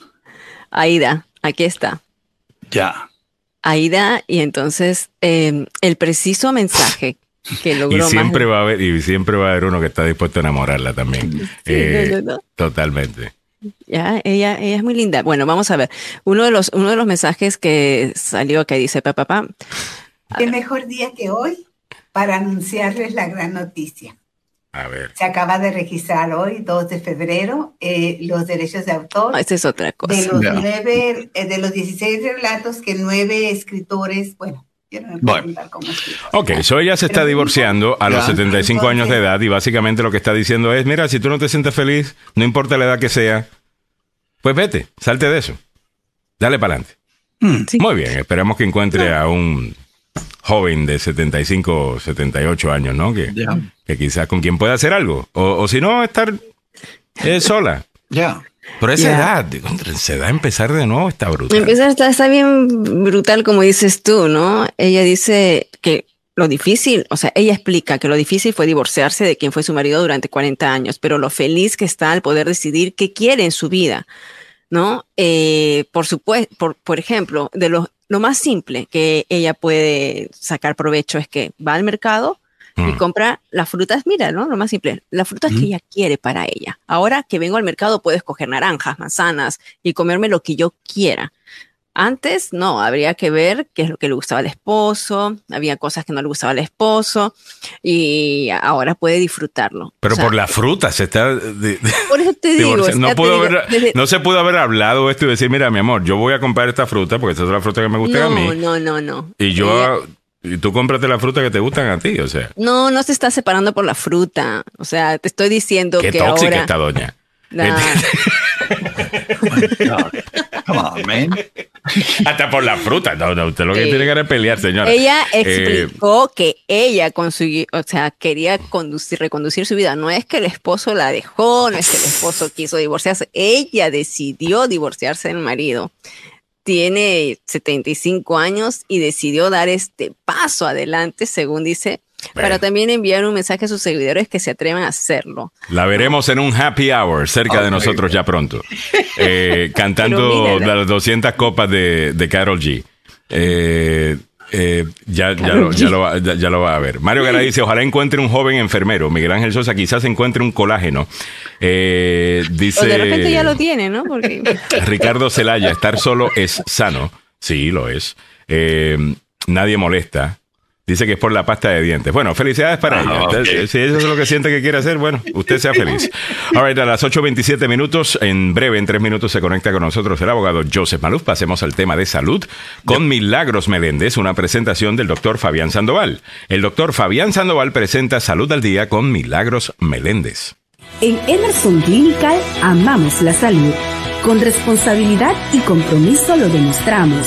S2: Aida, aquí está.
S3: Ya.
S2: Aida, y entonces em, el preciso mensaje que logró.
S1: Y siempre va a haber, y siempre va a haber uno que está dispuesto a enamorarla también. Eh, totalmente.
S2: Ya, ella, ella es muy linda. Bueno, vamos a ver. Uno de los, uno de los mensajes que salió que dice papá, papá.
S6: Qué mejor día que hoy para anunciarles la gran noticia. Se acaba de registrar hoy, 2 de febrero, eh, los derechos de autor.
S2: Ah, esa es otra cosa.
S6: De los, nueve, eh, de los 16 relatos que nueve escritores, bueno,
S1: bueno. Ok, so ella se está divorciando a los 75 años de edad y básicamente lo que está diciendo es, mira, si tú no te sientes feliz, no importa la edad que sea, pues vete, salte de eso. Dale para adelante. Hmm. Muy bien, esperamos que encuentre a un joven de 75, 78 años, ¿no? Que, que quizás con quien pueda hacer algo. O, si no, estar eh, sola.
S3: Ya.
S1: Pero esa edad, esa edad, empezar de nuevo está brutal.
S2: Empezar está, está bien brutal, como dices tú, ¿no? Ella dice que lo difícil, o sea, ella explica que lo difícil fue divorciarse de quien fue su marido durante 40 años, pero lo feliz que está al poder decidir qué quiere en su vida, ¿no? Eh, por supuesto, por, por ejemplo, de los lo más simple que ella puede sacar provecho es que va al mercado y mm. compra las frutas, mira, ¿no? Lo más simple, las frutas que ella quiere para ella. Ahora que vengo al mercado puedo escoger naranjas, manzanas y comerme lo que yo quiera. Antes no, habría que ver qué es lo que le gustaba al esposo, había cosas que no le gustaba al esposo y ahora puede disfrutarlo.
S1: Pero por la fruta se está...
S2: por eso te digo.
S1: no, se pudo haber hablado esto y decir, mira mi amor, yo voy a comprar esta fruta porque esta es la fruta que me gusta a mí.
S2: No, no, no.
S1: Y yo... Y tú cómprate la fruta que te gustan a ti, o sea.
S2: No, no se está separando por la fruta. O sea, te estoy diciendo
S1: Qué
S2: que
S1: tóxica esta doña.
S3: Come on, man.
S1: Hasta por la fruta. No, no, usted lo que tiene que es pelear, señora.
S2: Ella eh, explicó que ella consiguió, o sea, quería conducir, reconducir su vida. No es que el esposo la dejó, no es que el esposo quiso divorciarse. Ella decidió divorciarse del marido. Tiene 75 años y decidió dar este paso adelante, según dice, para también enviar un mensaje a sus seguidores que se atrevan a hacerlo.
S1: La veremos en un happy hour cerca de nosotros ya pronto, eh, cantando las 200 copas de, de Carol G. Eh, Eh, ya, ya, lo, ya, lo, va a ver. Mario Garay dice, ojalá encuentre un joven enfermero. Miguel Ángel Sosa quizás encuentre un colágeno. Eh, dice...
S2: de repente ya lo tiene, ¿no?
S1: Ricardo Celaya, estar solo es sano. Sí, lo es. Eh, nadie molesta. Dice que es por la pasta de dientes. Bueno, felicidades para ah, ella. Si eso es lo que siente que quiere hacer, bueno, usted sea feliz. All right, a las 8.27 minutos, en breve, en tres minutos, se conecta con nosotros el abogado Joseph Maluf. Pasemos al tema de salud con Milagros Meléndez, una presentación del doctor Fabián Sandoval. El doctor Fabián Sandoval presenta Salud al Día con Milagros Meléndez.
S7: En Emerson Clinical amamos la salud. Con responsabilidad y compromiso lo demostramos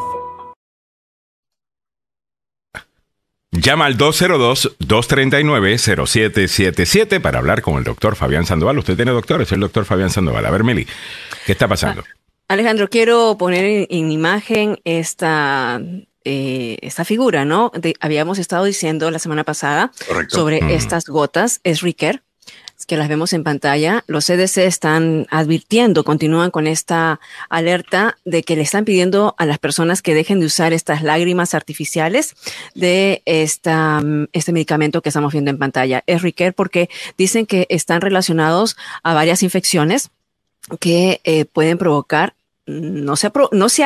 S1: Llama al 202-239-0777 para hablar con el doctor Fabián Sandoval. Usted tiene doctor, es el doctor Fabián Sandoval. A ver, Meli, ¿qué está pasando? Ah,
S2: Alejandro, quiero poner en, imagen esta, eh, esta figura, ¿no? habíamos estado diciendo la semana pasada sobre estas gotas. Es Ricker que las vemos en pantalla, los CDC están advirtiendo, continúan con esta alerta de que le están pidiendo a las personas que dejen de usar estas lágrimas artificiales de esta, este medicamento que estamos viendo en pantalla. Es Riquer porque dicen que están relacionados a varias infecciones que eh, pueden provocar no se, no se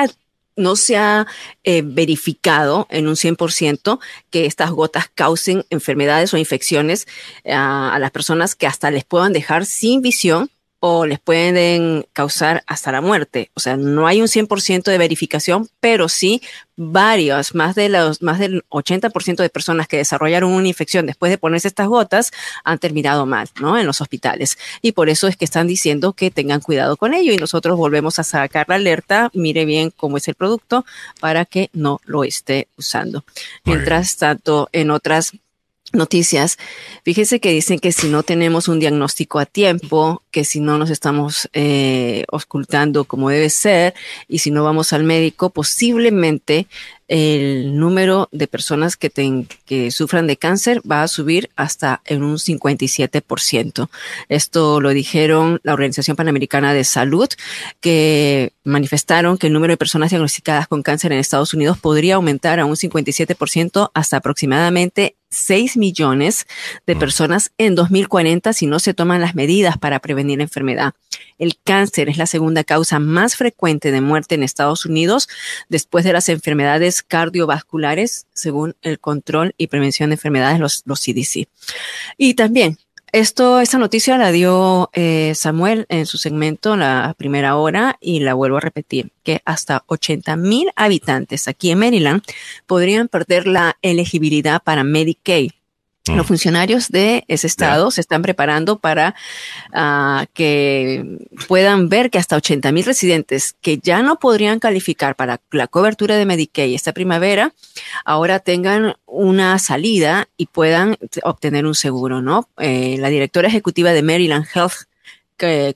S2: no se ha eh, verificado en un 100% que estas gotas causen enfermedades o infecciones eh, a las personas que hasta les puedan dejar sin visión o les pueden causar hasta la muerte. O sea, no hay un 100% de verificación, pero sí varios, más, de los, más del 80% de personas que desarrollaron una infección después de ponerse estas gotas han terminado mal, ¿no? En los hospitales. Y por eso es que están diciendo que tengan cuidado con ello y nosotros volvemos a sacar la alerta, mire bien cómo es el producto para que no lo esté usando. Mientras tanto, en otras noticias, fíjese que dicen que si no tenemos un diagnóstico a tiempo, que si no nos estamos eh, ocultando como debe ser y si no vamos al médico, posiblemente el número de personas que, que sufran de cáncer va a subir hasta en un 57%. Esto lo dijeron la Organización Panamericana de Salud, que manifestaron que el número de personas diagnosticadas con cáncer en Estados Unidos podría aumentar a un 57% hasta aproximadamente 6 millones de mm. personas en 2040 si no se toman las medidas para prevenir enfermedad. El cáncer es la segunda causa más frecuente de muerte en Estados Unidos después de las enfermedades cardiovasculares, según el control y prevención de enfermedades, los, los CDC. Y también esto, esta noticia la dio eh, Samuel en su segmento la primera hora y la vuelvo a repetir, que hasta 80 mil habitantes aquí en Maryland podrían perder la elegibilidad para Medicaid los mm. funcionarios de ese estado se están preparando para ah, que puedan ver que hasta 80 mil residentes que ya no podrían calificar para la cobertura de Medicaid esta primavera, ahora tengan una salida y puedan obtener un seguro, ¿no? Eh, la directora ejecutiva de Maryland Health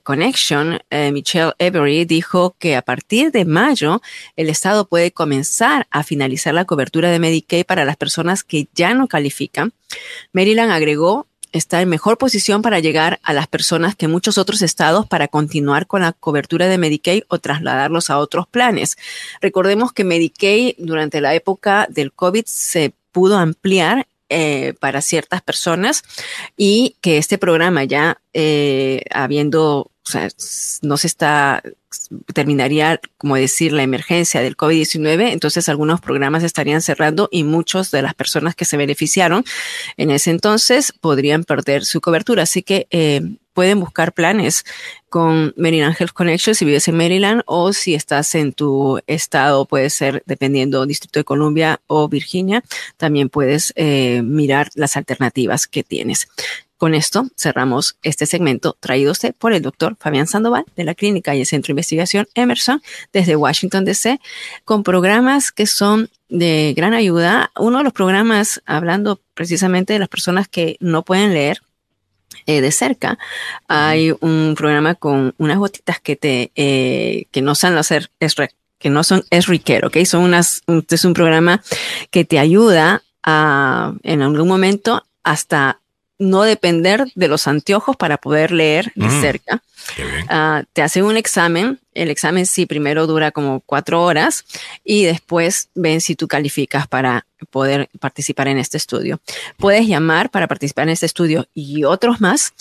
S2: Connection, eh, Michelle Every, dijo que a partir de mayo el Estado puede comenzar a finalizar la cobertura de Medicaid para las personas que ya no califican. Maryland agregó está en mejor posición para llegar a las personas que muchos otros estados para continuar con la cobertura de Medicaid o trasladarlos a otros planes. Recordemos que Medicaid durante la época del COVID se pudo ampliar eh, para ciertas personas y que este programa ya eh, habiendo, o sea, no se está, terminaría, como decir, la emergencia del COVID-19, entonces algunos programas estarían cerrando y muchos de las personas que se beneficiaron en ese entonces podrían perder su cobertura. Así que eh, pueden buscar planes con Maryland Health Connection si vives en Maryland o si estás en tu estado, puede ser dependiendo Distrito de Columbia o Virginia, también puedes eh, mirar las alternativas que tienes. Con esto cerramos este segmento traído usted por el doctor Fabián Sandoval de la Clínica y el Centro de Investigación Emerson desde Washington DC con programas que son de gran ayuda. Uno de los programas hablando precisamente de las personas que no pueden leer eh, de cerca, hay un programa con unas gotitas que te eh, que no son las es que no son es riquero, ¿ok? Son unas, es un programa que te ayuda a en algún momento hasta no depender de los anteojos para poder leer de mm, cerca. Uh, te hacen un examen. El examen sí primero dura como cuatro horas y después ven si tú calificas para poder participar en este estudio. Puedes llamar para participar en este estudio y otros más.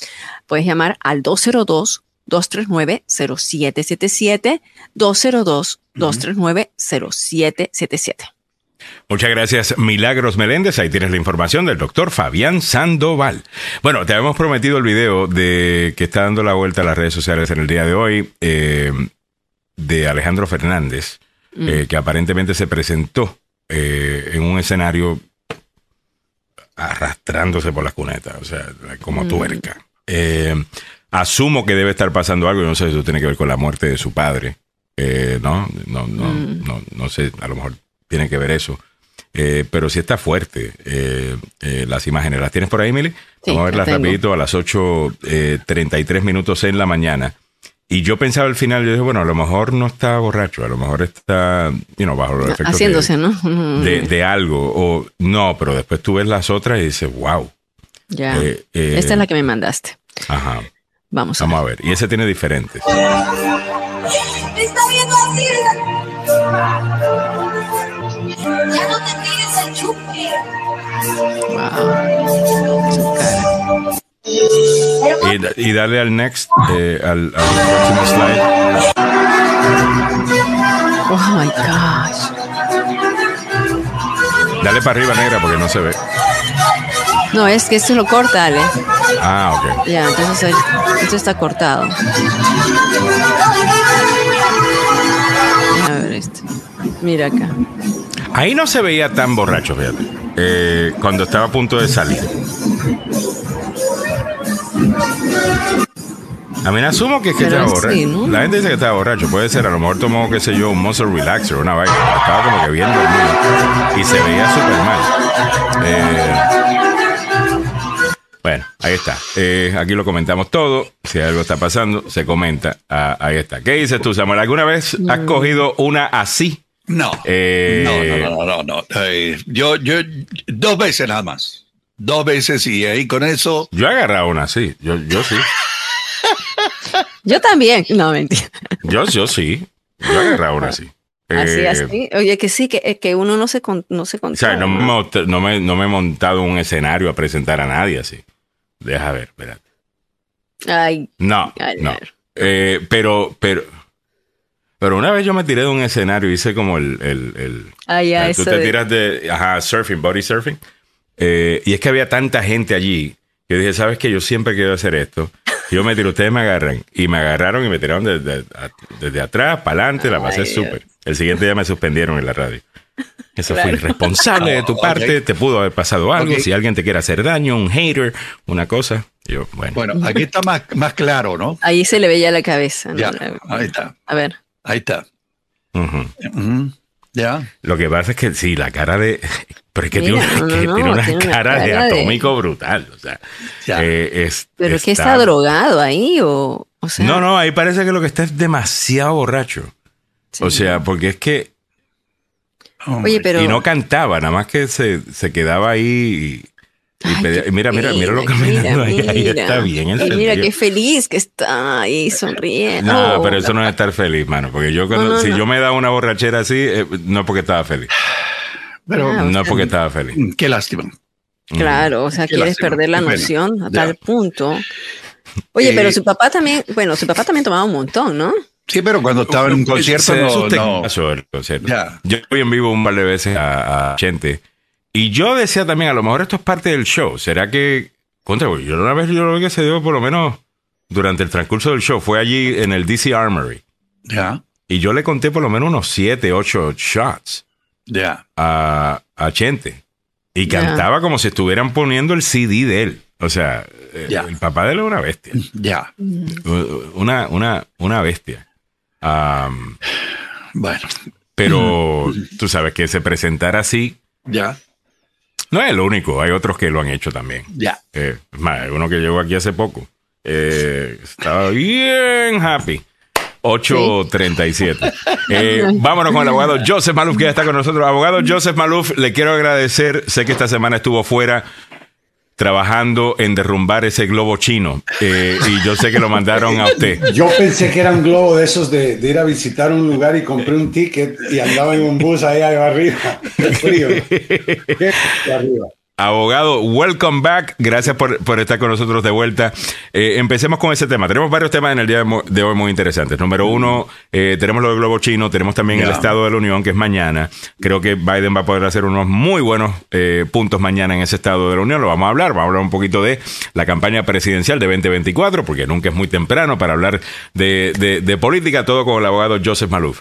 S2: Puedes llamar al 202 239 0777 202 239 0777.
S1: Muchas gracias, Milagros Meléndez. Ahí tienes la información del doctor Fabián Sandoval. Bueno, te habíamos prometido el video de que está dando la vuelta a las redes sociales en el día de hoy eh, de Alejandro Fernández, mm. eh, que aparentemente se presentó eh, en un escenario arrastrándose por la cuneta, o sea, como mm. tuerca. asumo que debe estar pasando algo, no sé si eso tiene que ver con la muerte de su padre. no, no, no, mm. no, no sé, a lo mejor tiene que ver eso. Eh, pero sí está fuerte eh, eh, las imágenes. ¿Las tienes por ahí, Mili? Vamos a verlas rapidito a las 8.33 minutos en la mañana. Y yo pensaba al final, yo dije, bueno, a lo mejor no está borracho, a lo mejor está, you know, bajo los efectos
S2: Haciéndose, ¿no?
S1: De, algo. O no, pero después tú ves las otras y dices, wow.
S2: Ya. Esta es la que me mandaste.
S1: Ajá.
S2: Vamos a
S1: Vamos a ver. Y ese tiene diferentes. está viendo así. Ya no te tires el chupi. Wow. Y, y, darle al next, eh, al, al, próximo slide.
S2: Oh my gosh.
S1: Dale para arriba, negra, porque no se ve.
S2: No, es que esto lo corta, Ale.
S1: Ah, ok.
S2: Ya, entonces esto está cortado. A ver esto. Mira acá.
S1: Ahí no se veía tan borracho, fíjate. Eh, cuando estaba a punto de salir. A mí me asumo que es que estaba borracho. La gente dice que estaba borracho. Puede ser, a lo mejor tomó, qué sé yo, un muscle relaxer, una vaina. Estaba como que bien dormido. Y se veía súper mal. Eh, bueno, ahí está. Eh, aquí lo comentamos todo. Si algo está pasando, se comenta. Ah, ahí está. ¿Qué dices tú, Samuel? ¿Alguna vez has cogido una así?
S3: No. Eh, no, no, no, no, eh, yo, yo, dos veces nada más. Dos veces y ahí con eso.
S1: Yo he agarrado una así. Yo, yo sí.
S2: yo también. No, mentira.
S1: Yo, yo sí. Yo he agarrado una así.
S2: Así, eh, así. Oye, que sí, que, que uno no se, no se
S1: O sea, no me, no, me, no me he montado un escenario a presentar a nadie así. Deja ver, espérate.
S2: Ay.
S1: No, no. pero, pero, pero una vez yo me tiré de un escenario, hice como el... el, el
S2: ah, ya,
S1: tú te tiras de, ajá, surfing, body surfing. Eh, y es que había tanta gente allí. Yo dije, ¿sabes qué? Yo siempre quiero hacer esto. Yo me tiro, ustedes me agarran. Y me agarraron y me tiraron desde, desde atrás, para adelante, la pasé súper. El siguiente día me suspendieron en la radio. Eso fue irresponsable de tu parte, te pudo haber pasado algo. Si alguien te quiere hacer daño, un hater, una cosa. Yo, bueno.
S3: bueno, aquí está más, más claro, ¿no?
S2: Ahí se le veía la cabeza.
S3: Ya, ahí está.
S2: A ver.
S3: Ahí está. Ya.
S1: Lo que pasa es que sí, la cara de. Pero es que, tiene, una, cara de atómico brutal. O sea, eh, es,
S2: ¿Pero es que está drogado ahí? O, sea...
S1: No, no, ahí parece que lo que está es demasiado borracho. O sea, porque es que.
S2: Oye, pero...
S1: Y no cantaba, nada más que se, se quedaba ahí mira, mira, mira lo que mira, ahí, ahí, está bien.
S2: El mira qué feliz que está ahí sonriendo.
S1: No, pero eso no es estar feliz, mano. Porque yo cuando, si yo me da una borrachera así, eh, no es porque estaba feliz. Pero ah, no es porque estaba feliz.
S3: Mm, qué lástima.
S2: Claro, o sea, quieres perder la noción a tal punto. Oye, pero eh, su papá también, bueno, su papá también tomaba un montón, ¿no?
S3: Sí, pero cuando estaba en un concierto no, no.
S1: Yo fui en vivo un par de veces a, a Chente y yo decía también, a lo mejor esto es parte del show. ¿Será que... Contra, yo una vez yo lo vi que se dio por lo menos durante el transcurso del show. Fue allí en el DC Armory.
S3: Ya.
S1: Y yo le conté por lo menos unos 7, 8 shots.
S3: Ya.
S1: A, a Chente. Y cantaba como si estuvieran poniendo el CD de él. O sea, el, papá de él es una bestia.
S3: Ya.
S1: Una, una, una bestia.
S3: bueno.
S1: Pero tú sabes que se presentara así.
S3: Ya
S1: No es el único, hay otros que lo han hecho también.
S3: Ya.
S1: Eh, más, uno que llegó aquí hace poco. Eh, estaba bien happy. 8.37. Eh, vámonos con el abogado Joseph Maluf, que ya está con nosotros. Abogado Joseph Maluf, le quiero agradecer. Sé que esta semana estuvo fuera trabajando en derrumbar ese globo chino. Eh, y yo sé que lo mandaron a usted.
S8: Yo pensé que era un globo de esos de, ir a visitar un lugar y compré un ticket y andaba en un bus ahí arriba. Frío.
S1: arriba. Abogado, welcome back. Gracias por, por estar con nosotros de vuelta. Eh, empecemos con ese tema. Tenemos varios temas en el día de hoy muy interesantes. Número uno, eh, tenemos lo del globo chino, tenemos también el Estado de la Unión, que es mañana. Creo que Biden va a poder hacer unos muy buenos eh, puntos mañana en ese Estado de la Unión. Lo vamos a hablar. Vamos a hablar un poquito de la campaña presidencial de 2024, porque nunca es muy temprano para hablar de, de, de política, todo con el abogado Joseph Malouf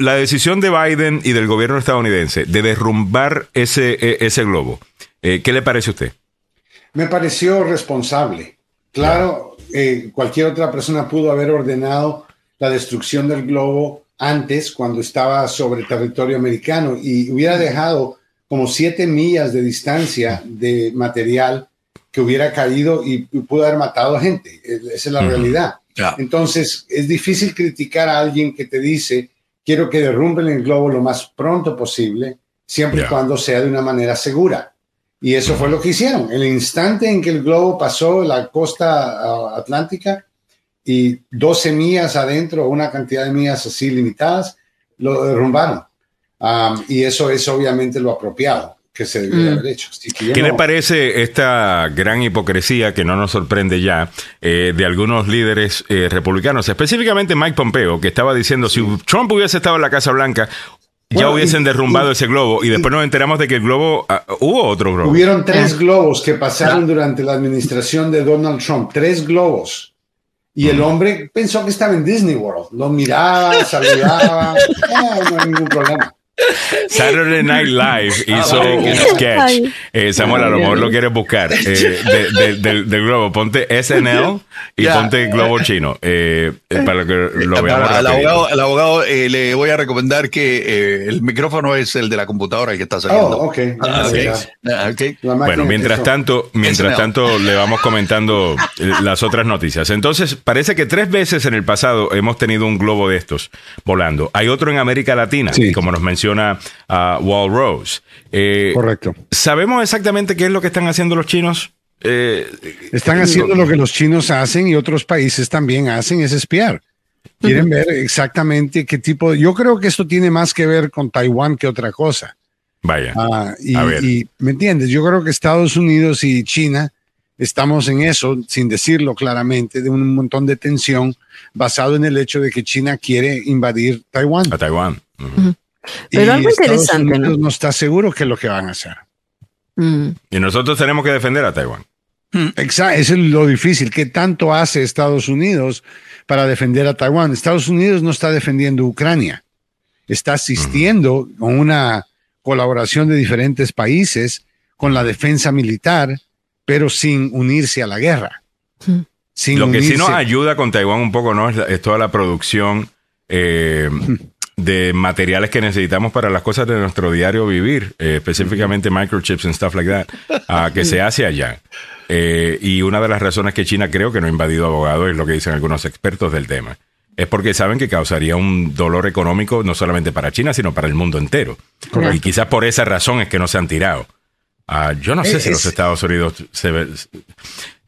S1: la decisión de Biden y del gobierno estadounidense de derrumbar ese, e, ese globo, eh, ¿qué le parece a usted?
S8: Me pareció responsable. Claro, eh, cualquier otra persona pudo haber ordenado la destrucción del globo antes, cuando estaba sobre territorio americano, y hubiera dejado como siete millas de distancia de material que hubiera caído y, pudo haber matado a gente. Esa es la realidad. Entonces, es difícil criticar a alguien que te dice quiero que derrumben el globo lo más pronto posible, siempre y cuando sea de una manera segura. Y eso fue lo que hicieron. El instante en que el globo pasó la costa atlántica y 12 millas adentro, una cantidad de millas así limitadas, lo derrumbaron. y eso es obviamente lo apropiado que se debiera mm. haber hecho.
S1: ¿Qué le parece esta gran hipocresía que no nos sorprende ya eh, de algunos líderes eh, republicanos, específicamente Mike Pompeo, que estaba diciendo si Trump hubiese estado en la Casa Blanca, ya hubiesen derrumbado ese globo y después nos enteramos de que el globo, ah, hubo otro globo.
S8: Hubieron tres globos que pasaron durante la administración de Donald Trump, tres globos. Y el hombre pensó que estaba en Disney World, lo miraba, saludaba, no hay ningún problema.
S1: Saturday Night Live hizo un sketch. Eh, Samuel, a lo mejor lo quieres buscar. Eh, del, globo. Ponte SNL y ponte globo chino. Eh, para que lo veamos.
S3: Al abogado, al abogado le voy a recomendar que el micrófono es el de la computadora que está saliendo.
S8: Oh, okay. Ah,
S1: ah, bueno, mientras tanto, mientras tanto le vamos comentando las otras noticias. Entonces, parece que tres veces en el pasado hemos tenido un globo de estos volando. Hay otro en América Latina, como nos mencionó a Wall Rose.
S8: Eh, Correcto.
S1: ¿Sabemos exactamente qué es lo que están haciendo los chinos?
S8: Eh, están haciendo lo que los chinos hacen y otros países también hacen, es espiar. Quieren ver exactamente qué tipo. Yo creo que esto tiene más que ver con Taiwán que otra cosa.
S1: Vaya.
S8: Ah, y, ¿me entiendes? Yo creo que Estados Unidos y China estamos en eso, sin decirlo claramente, de un montón de tensión basado en el hecho de que China quiere invadir Taiwán.
S1: A Taiwán.
S2: Pero algo interesante, ¿no?
S8: ¿no? está seguro que es lo que van a hacer.
S1: Mm. Y nosotros tenemos que defender a Taiwán.
S8: Mm. Exacto, eso es lo difícil. ¿Qué tanto hace Estados Unidos para defender a Taiwán? Estados Unidos no está defendiendo Ucrania. Está asistiendo con una colaboración de diferentes países con la defensa militar, pero sin unirse a la guerra.
S1: Sin lo que sí nos ayuda con Taiwán un poco, ¿no? Es, toda la producción eh, de materiales que necesitamos para las cosas de nuestro diario vivir, eh, específicamente microchips and stuff like that, que se hace allá. Eh, y una de las razones que China creo que no ha invadido abogados es lo que dicen algunos expertos del tema. Es porque saben que causaría un dolor económico no solamente para China, sino para el mundo entero. Y quizás por esa razón es que no se han tirado. Ah, yo no sé si los Estados Unidos se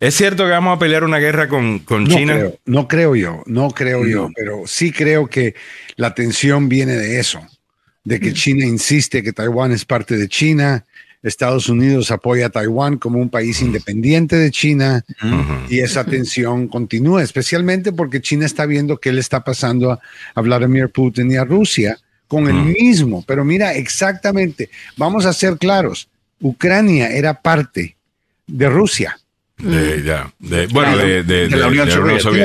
S1: ¿Es cierto que vamos a pelear una guerra con, China?
S8: no creo yo, no creo yo, pero sí creo que la tensión viene de eso, de que China insiste que Taiwán es parte de China, Estados Unidos apoya a Taiwán como un país independiente de China y esa tensión continúa, especialmente porque China está viendo qué le está pasando a, Vladimir Putin y a Rusia con el mismo. Pero mira, exactamente, vamos a ser claros, Ucrania era parte de Rusia.
S1: De, bueno, de,
S8: la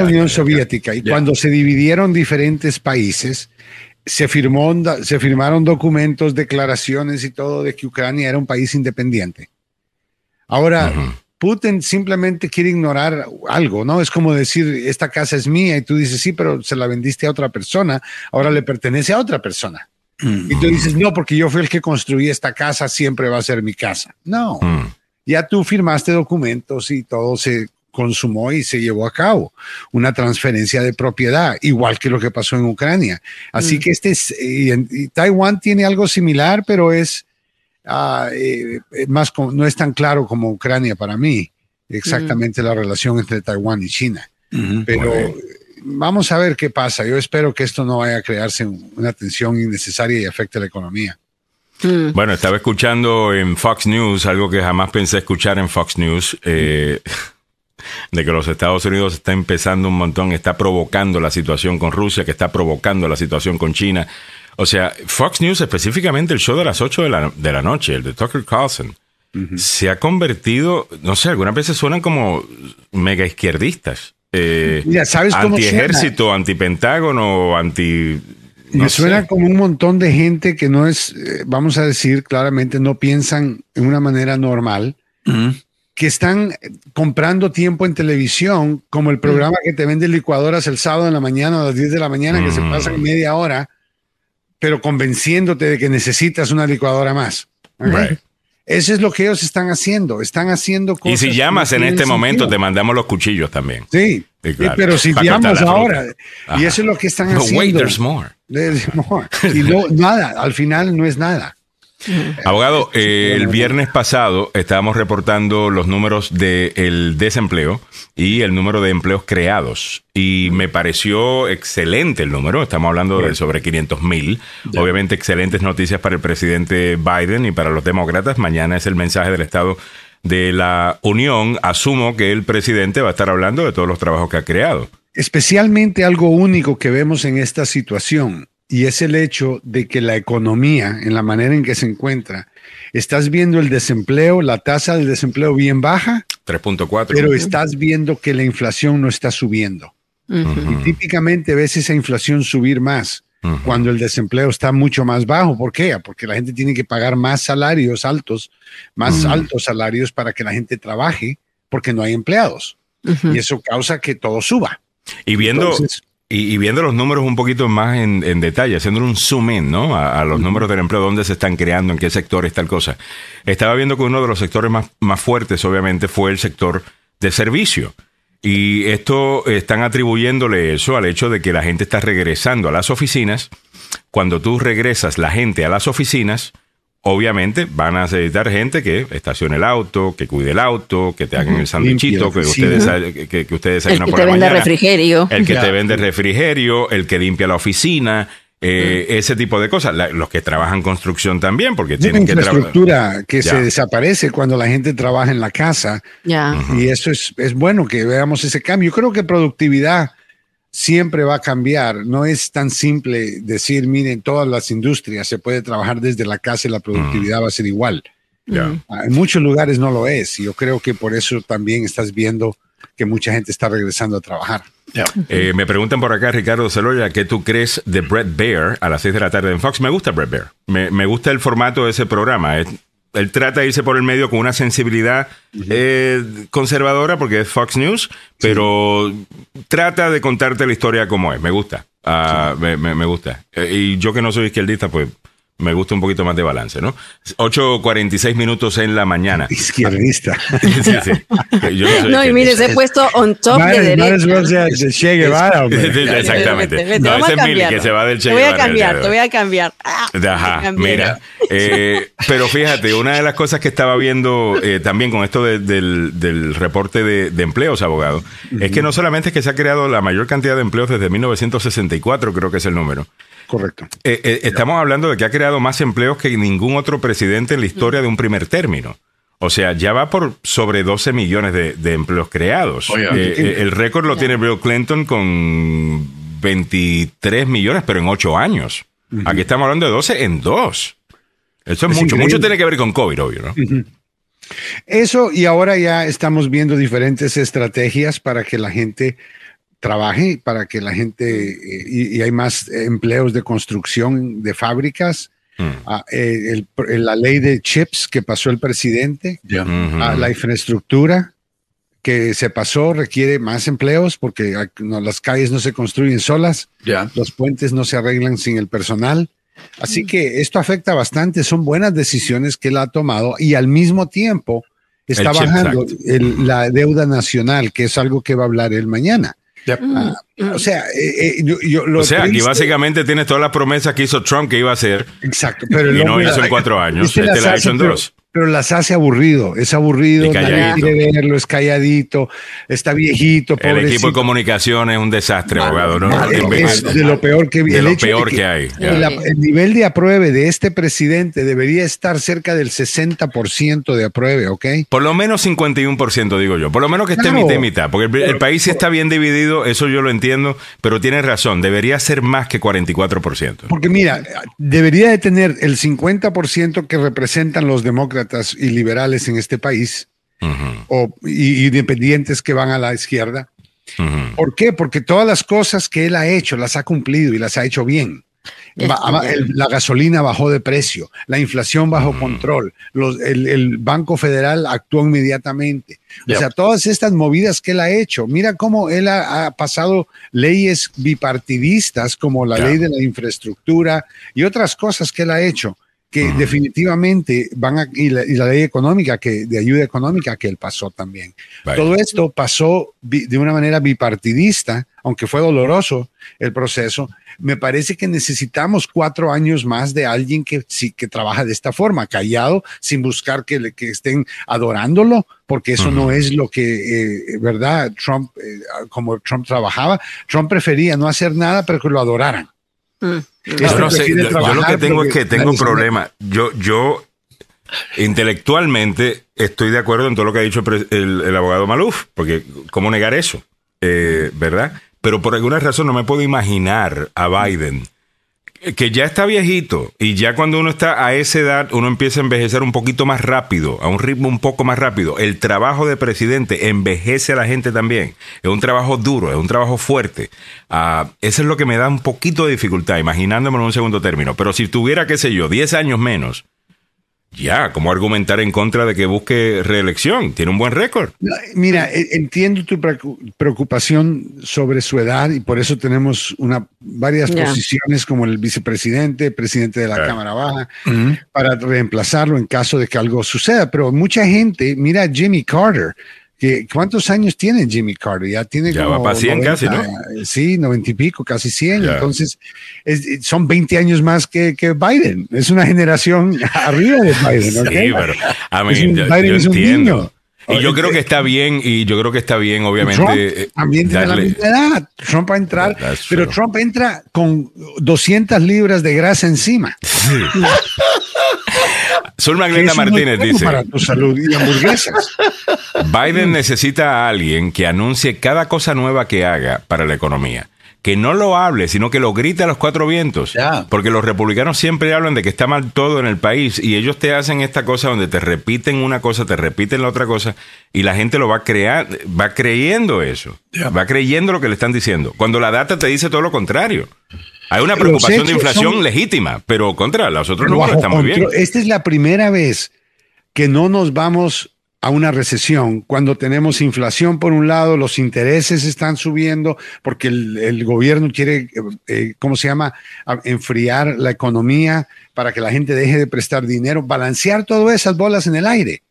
S8: Unión Soviética. Y cuando se dividieron diferentes países, se, firmó, se firmaron documentos, declaraciones y todo de que Ucrania era un país independiente. Ahora, Putin simplemente quiere ignorar algo, ¿no? Es como decir, esta casa es mía y tú dices, sí, pero se la vendiste a otra persona, ahora le pertenece a otra persona. Y tú dices, no, porque yo fui el que construí esta casa, siempre va a ser mi casa. No, mm. Ya tú firmaste documentos y todo se consumó y se llevó a cabo una transferencia de propiedad, igual que lo que pasó en Ucrania. Así mm. que este es, Taiwán tiene algo similar, pero es eh, más, no es tan claro como Ucrania para mí, exactamente la relación entre Taiwán y China. Pero vamos a ver qué pasa. Yo espero que esto no vaya a crearse una tensión innecesaria y afecte la economía.
S1: Mm. Bueno, estaba escuchando en Fox News algo que jamás pensé escuchar en Fox News. Eh, de que los Estados Unidos está empezando un montón, está provocando la situación con Rusia, que está provocando la situación con China. O sea, Fox News, específicamente el show de las 8 de la, de la noche, el de Tucker Carlson, se ha convertido, no sé, algunas veces suenan como mega izquierdistas. Eh, ¿sabes anti ejército, anti pentágono, anti.
S8: Me suena como un montón de gente que no es, eh, vamos a decir claramente, no piensan en una manera normal, que están comprando tiempo en televisión, como el programa que te vende licuadoras el sábado en la mañana a las 10 de la mañana, que se pasan media hora, pero convenciéndote de que necesitas una licuadora más. Eso es lo que ellos están haciendo. Están haciendo cosas.
S1: Y si llamas en este momento, te mandamos los cuchillos también.
S8: Sí, pero si llamas ahora, y eso es lo que están haciendo. Wait, there's more. There's more. Y no, nada, al final no es nada.
S1: Abogado, el viernes pasado estábamos reportando los números del desempleo y el número de empleos creados. Y me pareció excelente el número. Estamos hablando de sobre 500 mil. Obviamente, excelentes noticias para el presidente Biden y para los demócratas. Mañana es el mensaje del Estado de la Unión. Asumo que el presidente va a estar hablando de todos los trabajos que ha creado.
S8: Especialmente algo único que vemos en esta situación y es el hecho de que la economía, en la manera en que se encuentra, estás viendo el desempleo, la tasa del desempleo bien baja,
S1: 3.4,
S8: pero estás viendo que la inflación no está subiendo. Y típicamente ves esa inflación subir más cuando el desempleo está mucho más bajo. ¿Por qué? Porque la gente tiene que pagar más salarios altos, más altos salarios para que la gente trabaje, porque no hay empleados. Y eso causa que todo suba.
S1: Y viendo, y, viendo los números un poquito más en, detalle, haciendo un zoom in, ¿no? A, los números del empleo, dónde se están creando, en qué sectores, tal cosa. Estaba viendo que uno de los sectores más, más fuertes, obviamente, fue el sector de servicio. Y esto están atribuyéndole eso al hecho de que la gente está regresando a las oficinas. Cuando tú regresas la gente a las oficinas, obviamente van a necesitar gente que estacione el auto, que cuide el auto, que te hagan el sandwichito, que ustedes, que, que ustedes
S2: el que te vende refrigerio.
S1: El que te vende refrigerio, el que limpia la oficina. Eh, ese tipo de cosas, los que trabajan construcción también, porque tienen que
S8: trabajar. infraestructura que se desaparece cuando la gente trabaja en la casa. Y eso es, es bueno que veamos ese cambio. Yo creo que productividad siempre va a cambiar. No es tan simple decir, miren, todas las industrias se puede trabajar desde la casa y la productividad va a ser igual. Ah, en muchos lugares no lo es. Y yo creo que por eso también estás viendo que mucha gente está regresando a trabajar.
S1: Eh, me preguntan por acá, Ricardo Celoya, ¿qué tú crees de Brett Bear a las 6 de la tarde en Fox? Me gusta Brett Bear. Me, me gusta el formato de ese programa él trata de irse por el medio con una sensibilidad eh, conservadora porque es Fox News, pero trata de contarte la historia como es. Me gusta. Ah, me, me, gusta. Eh, y yo que no soy izquierdista, pues me gusta un poquito más de balance, ¿no? 8.46 minutos en la mañana.
S8: Izquierdista.
S2: sí, sí. no, y mire, se he puesto on top de
S8: derecho. Che Guevara,
S1: Exactamente. No, ese es Mili, que se va del Che Guevara.
S2: Te voy a cambiar, te voy a cambiar.
S1: Ajá, mira. Eh, pero fíjate, una de las cosas que estaba viendo eh, también con esto del, del, reporte de, de empleos, abogado, es que no solamente es que se ha creado la mayor cantidad de empleos desde 1964, creo que es el número,
S8: Correcto.
S1: Eh, eh, estamos hablando de que ha creado más empleos que ningún otro presidente en la historia de un primer término. O sea, ya va por sobre 12 millones de, empleos creados. Eh, el récord lo tiene Bill Clinton con 23 millones, pero en 8 años. Aquí estamos hablando de 12 en 2. Eso es, mucho. Mucho tiene que ver con COVID, obvio, ¿no?
S8: Eso, y ahora ya estamos viendo diferentes estrategias para que la gente trabaje para que la gente, eh, y, hay más empleos de construcción de fábricas. Mm. Ah, eh, la ley de chips que pasó el presidente, ah, la infraestructura que se pasó requiere más empleos porque las calles no se construyen solas, los puentes no se arreglan sin el personal. Así que esto afecta bastante, son buenas decisiones que él ha tomado y al mismo tiempo está bajando la deuda nacional, que es algo que va a hablar él mañana. Ah, o sea, eh, eh, yo,
S1: o sea, aquí básicamente tienes todas las promesas que hizo Trump que iba a hacer.
S8: Exacto,
S1: pero y no hizo en cuatro años. Este la hizo en dos
S8: pero las hace aburrido, es aburrido, nadie quiere verlo, es calladito, está viejito.
S1: El equipo de comunicación es un desastre, abogado. ¿no?
S8: Es, de lo peor que,
S1: de lo peor que, hay.
S8: El, nivel de apruebe de este presidente debería estar cerca del 60% de apruebe, ¿ok?
S1: Por lo menos 51%, digo yo. Por lo menos que esté mitad y mitad. Porque el, país sí está bien dividido, eso yo lo entiendo, pero tienes razón, debería ser más que 44%.
S8: Porque mira, debería de tener el 50% que representan los demócratas y liberales en este país, o y, independientes que van a la izquierda. ¿Por qué? Porque todas las cosas que él ha hecho las ha cumplido y las ha hecho bien. la gasolina bajó de precio, la inflación bajo control, el, Banco Federal actuó inmediatamente. O sea, todas estas movidas que él ha hecho, mira cómo él ha, pasado leyes bipartidistas como la ley de la infraestructura y otras cosas que él ha hecho que definitivamente van a, y la, ley económica, que, de ayuda económica que él pasó también. Todo esto pasó de una manera bipartidista, aunque fue doloroso el proceso. Me parece que necesitamos cuatro años más de alguien que sí que trabaja de esta forma, callado, sin buscar que, le, que estén adorándolo, porque eso no es lo que, eh, ¿verdad? Trump, eh, como Trump trabajaba, Trump prefería no hacer nada, pero que lo adoraran.
S1: Mm. yo, lo que tengo es que tengo un problema. Yo, yo intelectualmente estoy de acuerdo en todo lo que ha dicho el, abogado Maluf, porque ¿cómo negar eso? Eh, ¿Verdad? Pero por alguna razón no me puedo imaginar a Biden que ya está viejito y ya cuando uno está a esa edad uno empieza a envejecer un poquito más rápido, a un ritmo un poco más rápido. El trabajo de presidente envejece a la gente también. Es un trabajo duro, es un trabajo fuerte. Uh, eso es lo que me da un poquito de dificultad, imaginándome en un segundo término. Pero si tuviera, qué sé yo, 10 años menos, ya, ¿cómo argumentar en contra de que busque reelección? Tiene un buen récord.
S8: Mira, e, entiendo tu preocupación sobre su edad y por eso tenemos una, varias posiciones como el vicepresidente, presidente de la Cámara Baja, para reemplazarlo en caso de que algo suceda. Pero mucha gente, mira Jimmy Carter, ¿Cuántos años tiene Jimmy Carter? Ya tiene
S1: ya va para 100 casi, ¿no?
S8: Sí, 90 y pico, casi 100. Entonces, son 20 años más que, que, Biden. Es una generación arriba de Biden. Sí, pero
S1: a mí, Biden es un niño. Y yo creo que está bien, y yo creo que está bien, obviamente. Trump
S8: eh, también tiene la misma edad. Trump va a entrar, pero Trump entra con 200 libras de grasa encima.
S1: Sol Magdalena Martínez dice:
S8: Para tu salud y hamburguesas.
S1: Biden necesita a alguien que anuncie cada cosa nueva que haga para la economía. Que no lo hable, sino que lo grite a los cuatro vientos. Porque los republicanos siempre hablan de que está mal todo en el país y ellos te hacen esta cosa donde te repiten una cosa, te repiten la otra cosa y la gente lo va, crear, va creyendo eso. Va creyendo lo que le están diciendo. Cuando la data te dice todo lo contrario. Hay una preocupación de inflación legítima, pero contra los otros números están muy bien.
S8: Esta es la primera vez que no nos vamos a una recesión cuando tenemos inflación por un lado, los intereses están subiendo porque el, gobierno quiere, eh, eh, ¿cómo se llama?, enfriar la economía para que la gente deje de prestar dinero, balancear todas esas bolas en el aire.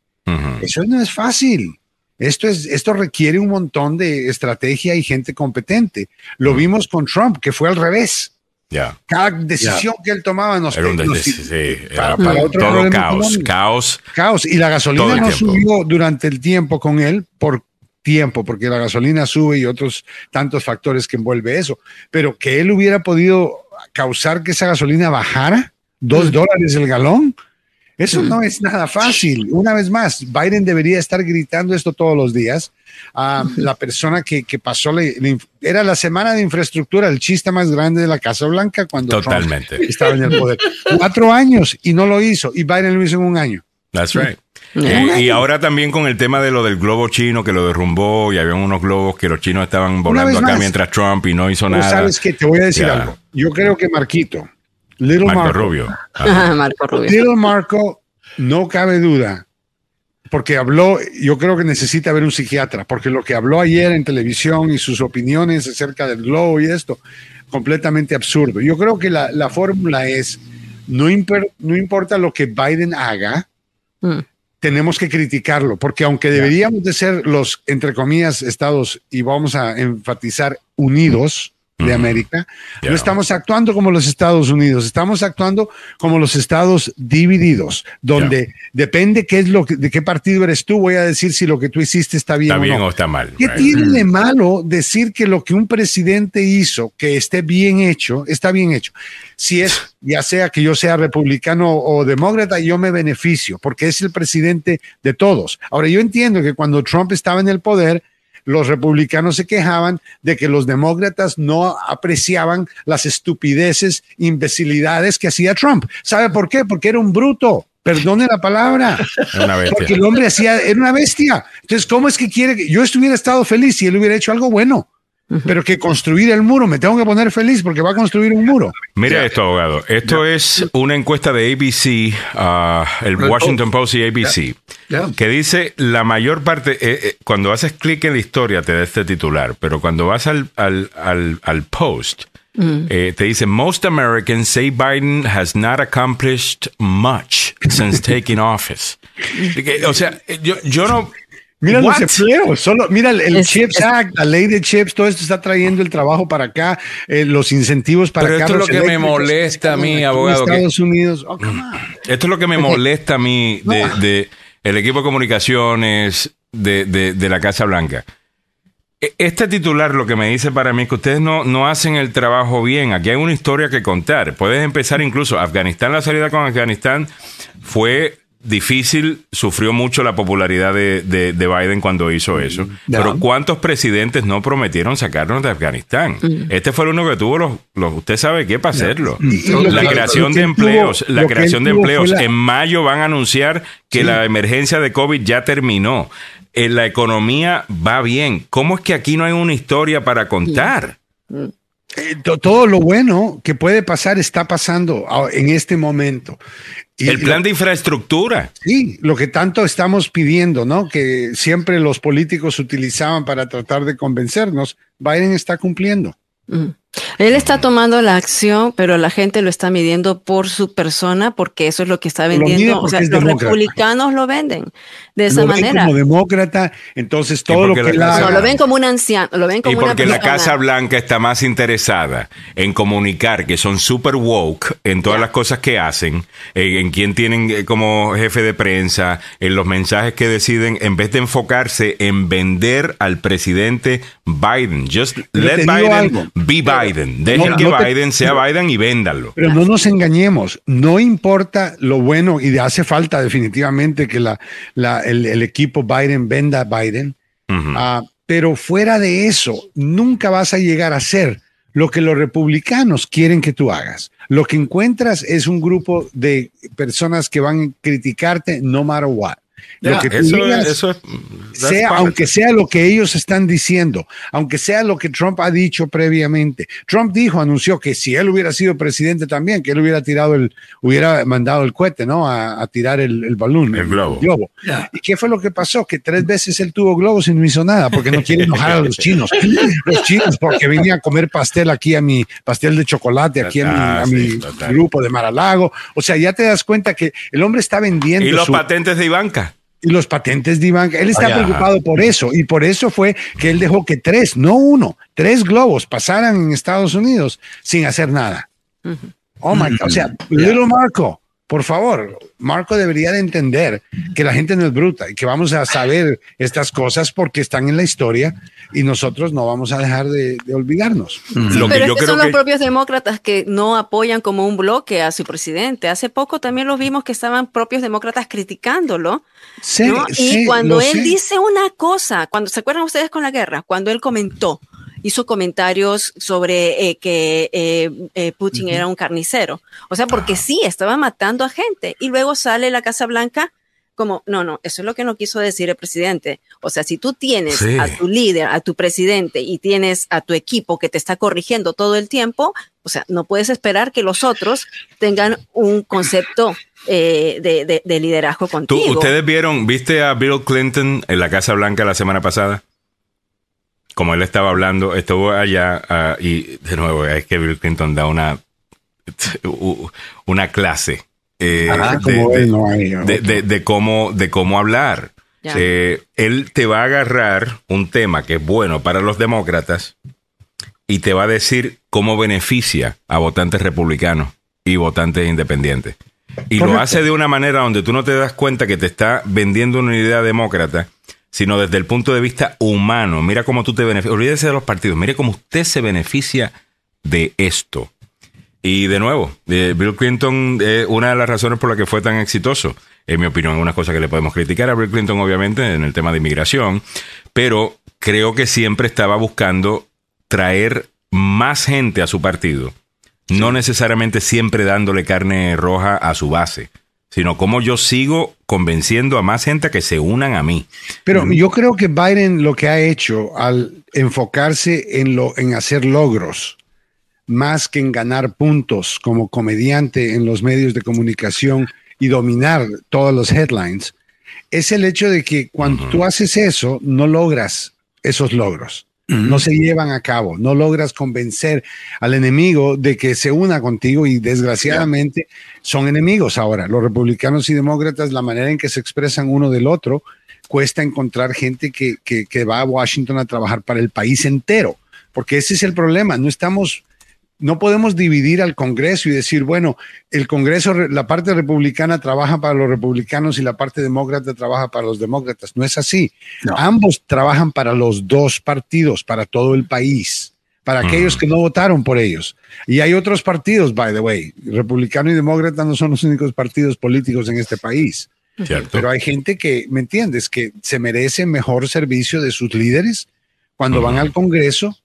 S8: Eso no es fácil. Esto, es, esto requiere un montón de estrategia y gente competente. Lo vimos con Trump, que fue al revés. Cada decisión que él tomaba nos,
S1: era, para, todo caos, caos.
S8: Caos. Y la gasolina no subió durante el tiempo con él por tiempo, porque la gasolina sube y otros tantos factores que envuelve eso. Pero que él hubiera podido causar que esa gasolina bajara, dos dólares el galón, eso no es nada fácil. Una vez más, Biden debería estar gritando esto todos los días. A la persona que, que pasó, era la semana de infraestructura, el chiste más grande de la Casa Blanca cuando
S1: Totalmente.
S8: estaba en el poder. Cuatro años y no lo hizo, y Biden lo hizo en un año.
S1: That's right. Eh, y ahora también con el tema de lo del globo chino que lo derrumbó y había unos globos que los chinos estaban volando acá mientras Trump y no hizo nada.
S8: Sabes que te voy a decir algo. Yo creo que Marquito, Little Marco,
S1: Rubio.
S2: Marco Rubio.
S8: Little Marco, no cabe duda, porque habló, yo creo que necesita ver un psiquiatra, porque lo que habló ayer en televisión y sus opiniones acerca del globo y esto, completamente absurdo. Yo creo que la, la fórmula es no, no importa lo que Biden haga, mm. tenemos que criticarlo, porque aunque deberíamos de ser los, entre comillas, estados, y vamos a enfatizar, unidos, de América. No estamos actuando como los Estados Unidos, estamos actuando como los estados divididos, donde depende qué es lo de qué partido eres tú, voy a decir si lo que tú hiciste está bien,
S1: o, bien o está mal.
S8: ¿Qué tiene de malo decir que lo que un presidente hizo, que esté bien hecho, está bien hecho? Si es, ya sea que yo sea republicano o demócrata, yo me beneficio, porque es el presidente de todos. Ahora, yo entiendo que cuando Trump estaba en el poder, los republicanos se quejaban de que los demócratas no apreciaban las estupideces, imbecilidades que hacía Trump. ¿Sabe por qué? Porque era un bruto. Perdone la palabra. Porque el hombre hacía, era una bestia. Entonces, ¿cómo es que quiere que yo estuviera estado feliz si él hubiera hecho algo bueno? Pero que construir el muro, me tengo que poner feliz porque va a construir un muro.
S1: Mira esto, abogado. Esto es una encuesta de ABC, uh, el Washington Post y ABC, que dice la mayor parte, eh, eh, cuando haces clic en la historia te da este titular, pero cuando vas al, al, al, post, mm. eh, te dice, most Americans say Biden has not accomplished much since taking office. o sea, yo, yo no
S8: Mira los empleos, solo, mira el, Chips Act, la ley de chips, todo esto está trayendo el trabajo para acá, eh, los incentivos para
S1: Pero esto es lo que me molesta a mí, abogado.
S8: Estados Unidos, oh,
S1: esto es lo que me molesta a mí de, el equipo de comunicaciones de, de, la Casa Blanca. E, este titular lo que me dice para mí es que ustedes no, no hacen el trabajo bien. Aquí hay una historia que contar. Puedes empezar incluso Afganistán, la salida con Afganistán fue difícil, sufrió mucho la popularidad de, de, Biden cuando hizo eso. Pero ¿cuántos presidentes no prometieron sacarnos de Afganistán? Este fue el uno que tuvo los, los usted sabe qué para hacerlo. La creación de empleos, la creación de empleos. En mayo van a anunciar que la emergencia de COVID ya terminó. En la economía va bien. ¿Cómo es que aquí no hay una historia para contar?
S8: Eh, todo lo bueno que puede pasar está pasando en este momento
S1: el plan de infraestructura.
S8: Sí, lo que tanto estamos pidiendo, ¿no? Que siempre los políticos utilizaban para tratar de convencernos, Biden está cumpliendo.
S2: Mm. Él está tomando la acción, pero la gente lo está midiendo por su persona, porque eso es lo que está vendiendo. O sea, los republicanos lo venden de esa
S8: lo
S2: manera.
S8: Como demócrata, entonces todo lo que
S2: la, no, lo ven como un anciano, lo ven como
S1: y porque la Casa Blanca está más interesada en comunicar que son super woke en todas las cosas que hacen, en, en quién tienen eh, como jefe de prensa, en los mensajes que deciden, en vez de enfocarse en vender al presidente Biden. Just let Biden be Biden. Dejen que Biden sea Biden y véndalo.
S8: Pero no nos engañemos, no importa lo bueno y hace falta definitivamente que la, la el, equipo Biden venda a Biden, ah, pero fuera de eso, nunca vas a llegar a ser lo que los republicanos quieren que tú hagas. Lo que encuentras es un grupo de personas que van a criticarte no matter what lo que eso, sea, aunque sea lo que ellos están diciendo, aunque sea lo que Trump ha dicho previamente. Trump dijo, anunció que si él hubiera sido presidente también, que él hubiera tirado el, hubiera mandado el cohete, ¿no? A, tirar el, el balón,
S1: el, globo.
S8: ¿Y qué fue lo que pasó? Que tres veces él tuvo globos y no hizo nada, porque no quiere enojar a los chinos. Los chinos, porque venía a comer pastel aquí a mi, pastel de chocolate aquí a mi, ah, grupo de Maralago. O sea, ya te das cuenta que el hombre está vendiendo.
S1: Y los patentes de Ivanka
S8: y los patentes de Iván. Él está preocupado por eso y por eso fue que él dejó que tres, no uno, tres globos pasaran en Estados Unidos sin hacer nada. Oh my God. O sea, Little Marco, por favor, Marco debería de entender que la gente no es bruta y que vamos a saber estas cosas porque están en la historia y nosotros no vamos a dejar de, olvidarnos.
S2: Lo pero que son los propios demócratas que no apoyan como un bloque a su presidente. Hace poco también lo vimos que estaban propios demócratas criticándolo. Sí, y cuando él dice una cosa, cuando se acuerdan ustedes con la guerra, cuando él comentó, hizo comentarios sobre eh, que eh, eh, Putin era un carnicero. O sea, porque sí, estaba matando a gente. Y luego sale la Casa Blanca como, no, no, eso es lo que no quiso decir el presidente. O sea, si tú tienes a tu líder, a tu presidente y tienes a tu equipo que te está corrigiendo todo el tiempo, o sea, no puedes esperar que los otros tengan un concepto de, liderazgo contigo.
S1: ¿Ustedes vieron, viste a Bill Clinton en la Casa Blanca la semana pasada? Como él estaba hablando, estuvo allá ah, y de nuevo es que Bill Clinton da una una clase de, cómo, de cómo hablar. Eh, él te va a agarrar un tema que es bueno para los demócratas y te va a decir cómo beneficia a votantes republicanos y votantes independientes. Y lo hace de una manera donde tú no te das cuenta que te está vendiendo una idea demócrata, sino desde el punto de vista humano. Mira cómo tú te beneficias. Olvídese de los partidos. Mire cómo usted se beneficia de esto. Y de nuevo, eh, Bill Clinton, es una de las razones por las que fue tan exitoso, en mi opinión, una cosa que le podemos criticar a Bill Clinton, obviamente, en el tema de inmigración, pero creo que siempre estaba buscando traer más gente a su partido, no necesariamente siempre dándole carne roja a su base, sino como yo sigo convenciendo a más gente a que se unan a mí.
S8: Pero yo creo que Biden lo que ha hecho al enfocarse en, lo, en hacer logros, más que en ganar puntos como comediante en los medios de comunicación y dominar todos los headlines, es el hecho de que cuando tú haces eso, no logras esos logros no se llevan a cabo, no logras convencer al enemigo de que se una contigo y desgraciadamente son enemigos. Ahora. Los republicanos y demócratas, la manera en que se expresan uno del otro, cuesta encontrar gente que, que va a Washington a trabajar para el país entero, porque ese es el problema, no estamos no podemos dividir al Congreso y decir, bueno, el Congreso, la parte republicana trabaja para los republicanos y la parte demócrata trabaja para los demócratas. No es así. Ambos trabajan para los dos partidos, para todo el país, para aquellos que no votaron por ellos. Y hay otros partidos, by the way. Republicano y demócrata no son los únicos partidos políticos en este país. Pero hay gente que, ¿me entiendes?, que se merece mejor servicio de sus líderes cuando van al Congreso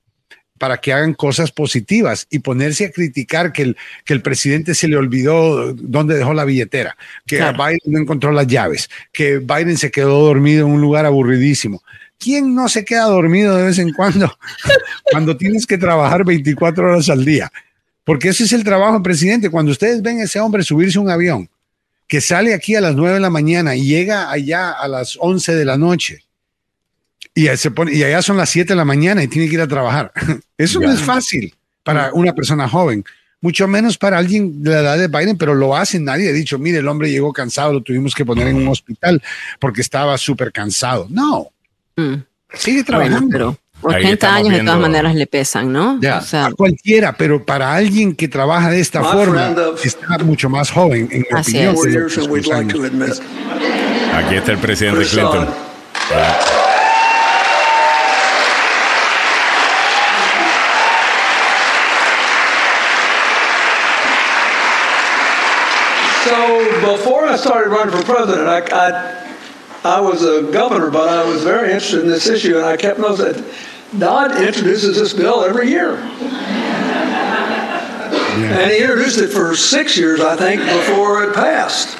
S8: para que hagan cosas positivas y ponerse a criticar que el, que el presidente se le olvidó dónde dejó la billetera, que Biden no encontró las llaves, que Biden se quedó dormido en un lugar aburridísimo. ¿Quién no se queda dormido de vez en cuando cuando tienes que trabajar 24 horas al día? Porque ese es el trabajo del presidente. Cuando ustedes ven a ese hombre subirse un avión que sale aquí a las 9 de la mañana y llega allá a las 11 de la noche, y, se pone, y allá son las 7 de la mañana y tiene que ir a trabajar. Eso no es fácil para una persona joven, mucho menos para alguien de la edad de Biden, pero lo hacen. Nadie ha dicho, mire, el hombre llegó cansado, lo tuvimos que poner en un hospital porque estaba súper cansado. No. Mm. Sigue trabajando.
S2: pero 80 años de todas maneras le pesan, ¿no?
S8: Ya, a cualquiera, pero para alguien que trabaja de esta forma, está mucho más joven, en mi opinión.
S1: Aquí está el presidente Clinton.
S9: Before I started running for president, I, I, I was a governor, but I was very interested in this issue, and I kept noticing that Dodd introduces this bill every year. Yeah. And he introduced it for six years, I think, before it passed.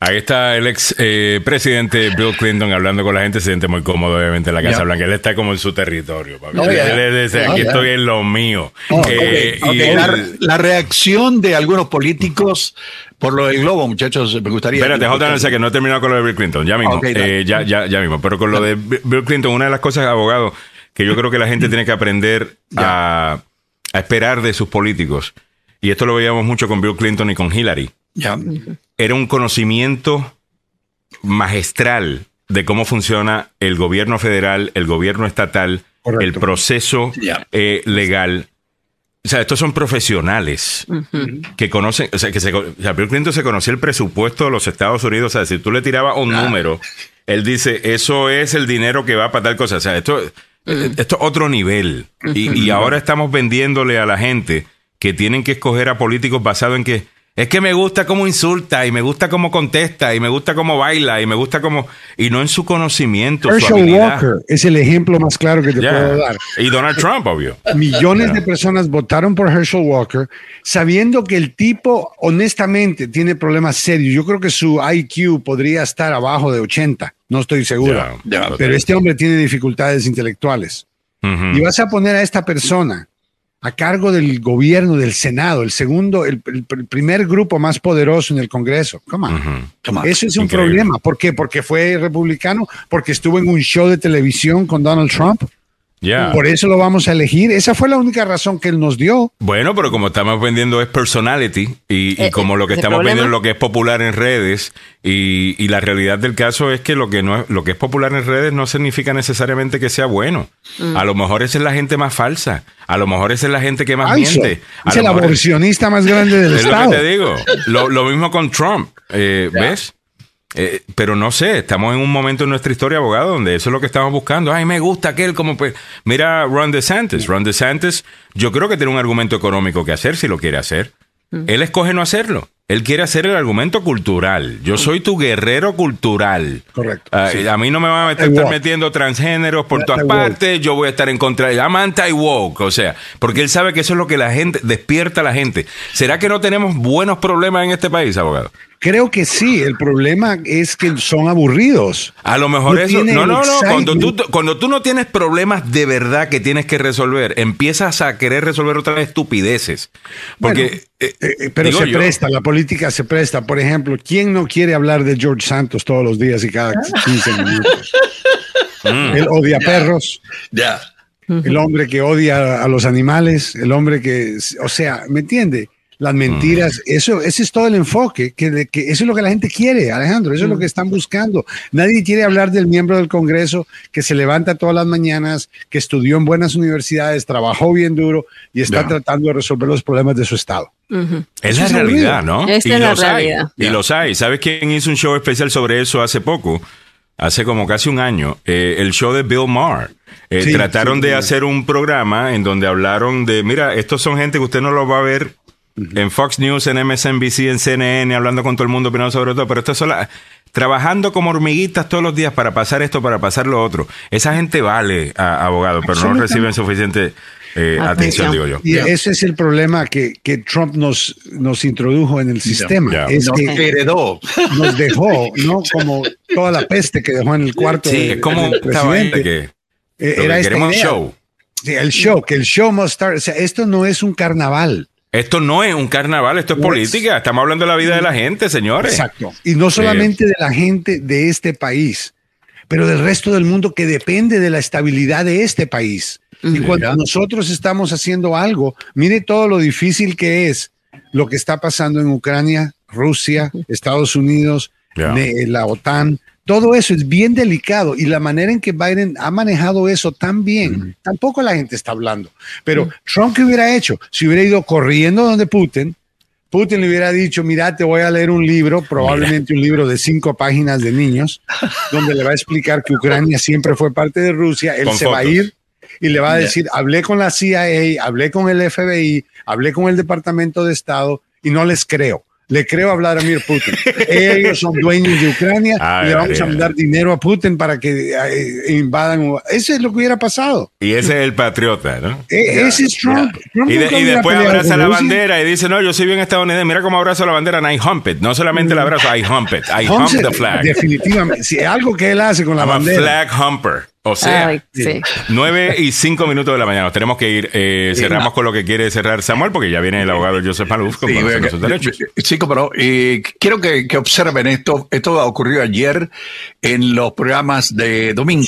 S1: Ahí está el ex eh, presidente Bill Clinton hablando con la gente, se siente muy cómodo obviamente en la Casa Blanca. Él está como en su territorio. Papi. Oh, Él dice, aquí estoy en lo mío. Oh,
S3: eh, Y la, reacción de algunos políticos por lo del globo, muchachos, me gustaría...
S1: Espérate, J. que no he terminado con lo de Bill Clinton, ya mismo. Eh, ya, ya, ya mismo. Pero con lo de Bill Clinton, una de las cosas, abogado, que yo creo que la gente tiene que aprender a, a esperar de sus políticos, y esto lo veíamos mucho con Bill Clinton y con Hillary. Ya era un conocimiento magistral de cómo funciona el gobierno federal, el gobierno estatal, el proceso eh, legal. O sea, estos son profesionales que conocen, o sea, que se, o sea, Bill Clinton se conocía el presupuesto de los Estados Unidos. O sea, si tú le tirabas un número, él dice, eso es el dinero que va para tal cosa. O sea, esto, esto es otro nivel. Y, y ahora estamos vendiéndole a la gente que tienen que escoger a políticos basado en que es que me gusta cómo insulta y me gusta cómo contesta y me gusta cómo baila y me gusta cómo y no en su conocimiento.
S8: Herschel Walker es el ejemplo más claro que te puedo dar.
S1: Y Donald Trump, obvio.
S8: Millones de personas votaron por Herschel Walker sabiendo que el tipo honestamente tiene problemas serios. Yo creo que su IQ podría estar abajo de 80, no estoy seguro. pero este hombre tiene dificultades intelectuales. Y vas a poner a esta persona a cargo del gobierno, del Senado, el segundo, el, primer grupo más poderoso en el Congreso. Come Eso es un problema. ¿Por qué? Porque fue republicano, porque estuvo en un show de televisión con Donald Trump. Por eso lo vamos a elegir. Esa fue la única razón que él nos dio.
S1: Bueno, pero como estamos vendiendo es personality y, eh, como lo que estamos vendiendo es lo que es popular en redes y, la realidad del caso es que lo que no es, lo que es popular en redes no significa necesariamente que sea bueno. Mm. A lo mejor esa es la gente más falsa. A lo mejor esa es la gente que más miente.
S8: Es el aborcionista más grande del Estado.
S1: Lo te digo. Lo, mismo con Trump. Eh, ¿Ves? Eh, pero no sé, estamos en un momento en nuestra historia, abogado, donde eso es lo que estamos buscando. Ay, me gusta aquel como pues. Mira Ron DeSantis. Ron DeSantis, yo creo que tiene un argumento económico que hacer si lo quiere hacer. Mm. Él escoge no hacerlo. Él quiere hacer el argumento cultural. Yo mm. soy tu guerrero cultural.
S8: Correcto.
S1: Ah, a mí no me van a estar metiendo transgéneros por todas partes. Yo voy a estar en contra de Amanta y woke. O sea, porque él sabe que eso es lo que la gente despierta a la gente. ¿Será que no tenemos buenos problemas en este país, abogado?
S8: Creo que sí, el problema es que son aburridos.
S1: A lo mejor eso. No, no, no. Cuando tú, cuando tú no tienes problemas de verdad que tienes que resolver, empiezas a querer resolver otras estupideces. Porque.
S8: Eh, eh, pero se presta, la política se presta. Por ejemplo, ¿quién no quiere hablar de George Santos todos los días y cada 15 minutos? Mm. Él odia perros.
S3: Ya.
S8: El hombre que odia a los animales, el hombre que. O sea, ¿me entiende? Las mentiras, eso, ese es todo el enfoque, que, que eso es lo que la gente quiere, Alejandro, eso es lo que están buscando. Nadie quiere hablar del miembro del Congreso que se levanta todas las mañanas, que estudió en buenas universidades, trabajó bien duro y está tratando de resolver los problemas de su estado.
S1: Es la realidad, ¿no?
S2: y es la realidad.
S1: y los hay. ¿Sabes quién hizo un show especial sobre eso hace poco? Hace como casi un año, eh, el show de Bill Maher. Eh, trataron de hacer un programa en donde hablaron de, mira, estos son gente que usted no lo va a ver en Fox News, en MSNBC, en CNN, hablando con todo el mundo, opinando sobre todo, pero esto es solo, trabajando como hormiguitas todos los días para pasar esto, para pasar lo otro. Esa gente vale, a, abogado, pero no reciben suficiente eh, atención, digo yo.
S8: Y ese es el problema que, que, Trump nos, nos introdujo en el sistema. Es
S3: nos
S8: que
S3: heredó.
S8: Nos dejó, ¿no? Como toda la peste que dejó en el cuarto.
S1: Sí, es como presidente. Que,
S8: eh, era esta idea. show. Sí, el show, que el show must start. O sea, esto no es un carnaval.
S1: Esto no es un carnaval, esto es política. Estamos hablando de la vida de la gente, señores.
S8: Exacto. Y no solamente de la gente de este país, pero del resto del mundo que depende de la estabilidad de este país. Y cuando nosotros estamos haciendo algo, mire todo lo difícil que es lo que está pasando en Ucrania, Rusia, Estados Unidos, la OTAN, todo eso es bien delicado y la manera en que Biden ha manejado eso tan bien, tampoco la gente está hablando. Pero Trump, ¿qué hubiera hecho? Si hubiera ido corriendo donde Putin, Putin le hubiera dicho, mira, te voy a leer un libro, probablemente un libro de cinco páginas de niños, donde le va a explicar que Ucrania siempre fue parte de Rusia, él se va a ir y le va a decir, hablé con la CIA, hablé con el FBI, hablé con el Departamento de Estado y no les creo le creo a Vladimir Putin. Ellos son dueños de Ucrania y le vamos a mandar dinero a Putin para que eh, invadan. Ese es lo que hubiera pasado.
S1: Y ese es el patriota, ¿no?
S8: E, ese es Trump.
S1: y, después abraza la bandera y dice, no, yo soy bien estadounidense. Mira cómo abrazo la bandera and I hump it. No solamente la abrazo, I hump it. I hump the flag.
S8: Definitivamente. Si algo que él hace con la bandera.
S1: flag humper. O sea, nueve y cinco minutos de la mañana. Nos tenemos que ir. Eh, cerramos con lo que quiere cerrar Samuel, porque ya viene el abogado Joseph Maluf con sí, sus derechos.
S3: Sí, pero eh, quiero que, que, observen esto. Esto ocurrió ayer en los programas de domingo.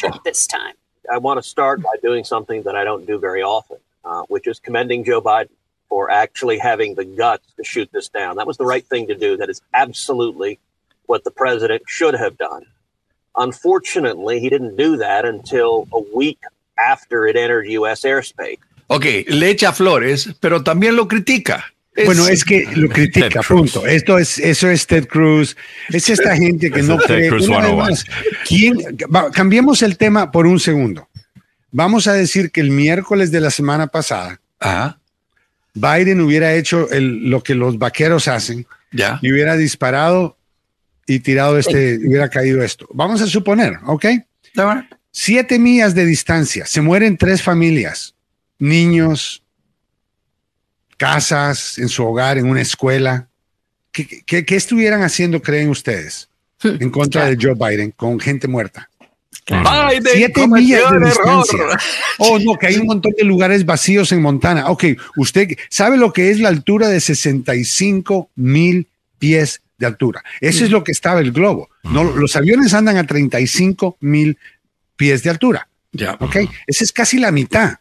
S3: I want to start by doing something that I don't do very often, uh, which is commending Joe Biden for actually having the guts to shoot this down. That was the right thing to do. That is absolutely what the president should have done. Unfortunately, he didn't do that until a week after it entered U.S. airspace. Ok, le echa flores, pero también lo critica.
S8: bueno, es que lo critica, punto. Esto es, eso es Ted Cruz, es esta gente que no cree. Más, ¿quién, cambiemos el tema por un segundo. Vamos a decir que el miércoles de la semana pasada, Biden hubiera hecho lo que los vaqueros hacen
S3: ya.
S8: y hubiera disparado y tirado este, hubiera caído esto. Vamos a suponer, ¿ok? Siete millas de distancia, se mueren tres familias, niños, casas, en su hogar, en una escuela. ¿Qué, qué, estuvieran haciendo, creen ustedes, en contra de Joe Biden con gente muerta? Siete millas de distancia. Oh, no, que hay un montón de lugares vacíos en Montana. Ok, usted sabe lo que es la altura de 65 mil pies de altura. Eso es lo que estaba el globo. No, los aviones andan a 35 mil pies de altura. Ya. Ok, esa es casi la mitad.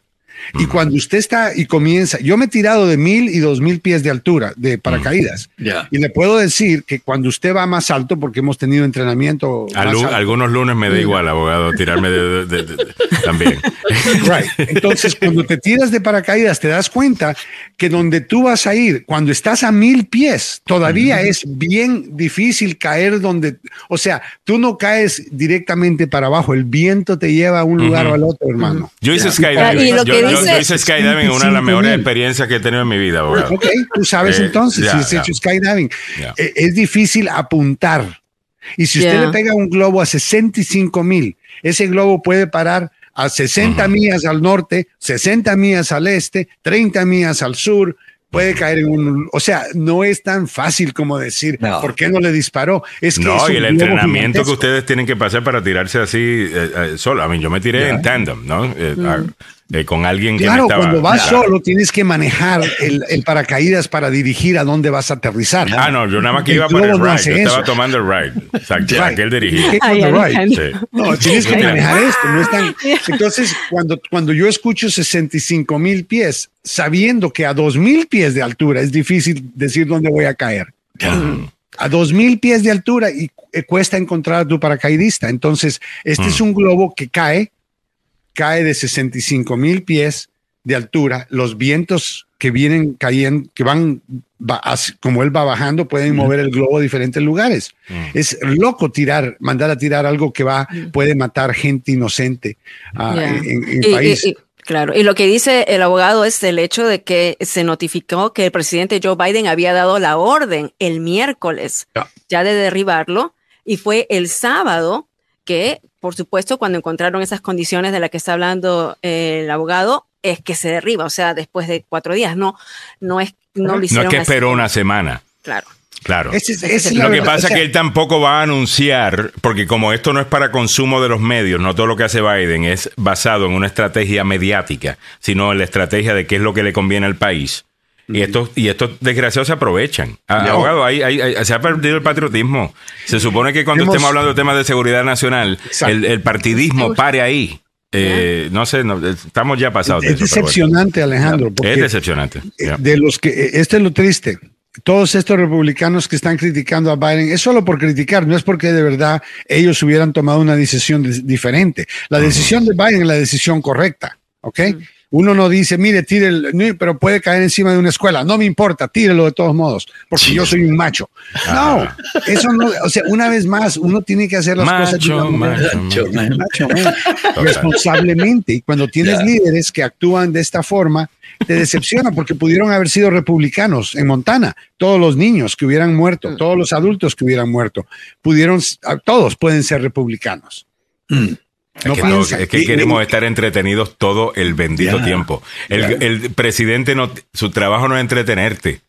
S8: Y cuando usted está y comienza, yo me he tirado de mil y dos mil pies de altura de paracaídas. Y le puedo decir que cuando usted va más alto, porque hemos tenido entrenamiento.
S1: algunos lunes me da igual, abogado, tirarme de, también.
S8: Entonces, cuando te tiras de paracaídas, te das cuenta que donde tú vas a ir, cuando estás a mil pies, todavía es bien difícil caer donde, o sea, tú no caes directamente para abajo, el viento te lleva a un lugar o al otro, hermano.
S1: Yo hice skydiving yo, hice skydiving, una de las mejores experiencias que he tenido en mi vida.
S8: Ok, tú sabes eh, entonces, si has hecho skydiving, eh, es difícil apuntar. Y si usted le pega un globo a 65 mil, ese globo puede parar a 60 millas al norte, 60 millas al este, 30 millas al sur, puede caer en un, o sea, no es tan fácil como decir, ¿por qué no le disparó? Es que
S1: no, y el entrenamiento que ustedes tienen que pasar para tirarse así eh, solo. A mí, yo me tiré en tandem, ¿no? Eh, con alguien que
S8: claro, cuando vas solo tienes que manejar el, el, paracaídas para dirigir a dónde vas a aterrizar.
S1: Ah, no, yo nada más que iba para el ride, estaba tomando el ride. Exacto, aquel dirigía.
S8: No, tienes que manejar esto. No están... Entonces, cuando, cuando yo escucho 65 mil pies, sabiendo que a 2 mil pies de altura es difícil decir dónde voy a caer. A 2 mil pies de altura y eh, cuesta encontrar a tu paracaidista. Entonces, este es mm. un globo que cae cae de 65 mil pies de altura, los vientos que vienen cayendo, que van, como él va bajando, pueden mover el globo a diferentes lugares. Es loco tirar, mandar a tirar algo que va, puede matar gente inocente ah, en, el país.
S2: Claro, y lo que dice el abogado es el hecho de que se notificó que el presidente Joe Biden había dado la orden el miércoles ya de derribarlo y fue el sábado que por supuesto, cuando encontraron esas condiciones de las que está hablando eh, el abogado, es que se derriba, o sea, después de cuatro días, no, no es, no
S1: lo hicieron. No es que esperó una semana.
S2: Claro.
S1: Claro. lo que pasa es que él tampoco va a anunciar, porque como esto no es para consumo de los medios, no todo lo que hace Biden es basado en una estrategia mediática, sino en la estrategia de qué es lo que le conviene al país. Y estos, y estos desgraciados se aprovechan. Abogado, se ha perdido el patriotismo. Se supone que cuando estemos hablando de temas de seguridad nacional, el, partidismo pare ahí. Eh, no sé, estamos ya pasados.
S8: Es decepcionante, Alejandro.
S1: es decepcionante.
S8: De los que, eh, este es lo triste. Todos estos republicanos que están criticando a Biden es solo por criticar, no es porque de verdad ellos hubieran tomado una decisión diferente. La decisión de Biden es la decisión correcta, ¿ok? Uno no dice, mire, tire pero puede caer encima de una escuela. No me importa, tírelo de todos modos, porque yo soy un macho. No, eso no, o sea, una vez más, uno tiene que hacer las cosas macho, macho, responsablemente. Y cuando tienes líderes que actúan de esta forma, te decepciona porque pudieron haber sido republicanos en Montana. Todos los niños que hubieran muerto, mm. todos los adultos que hubieran muerto, pudieron, todos pueden ser republicanos.
S1: Mm. Es, que, queremos estar entretenidos todo el bendito tiempo. El, presidente no, su trabajo no es entretenerte.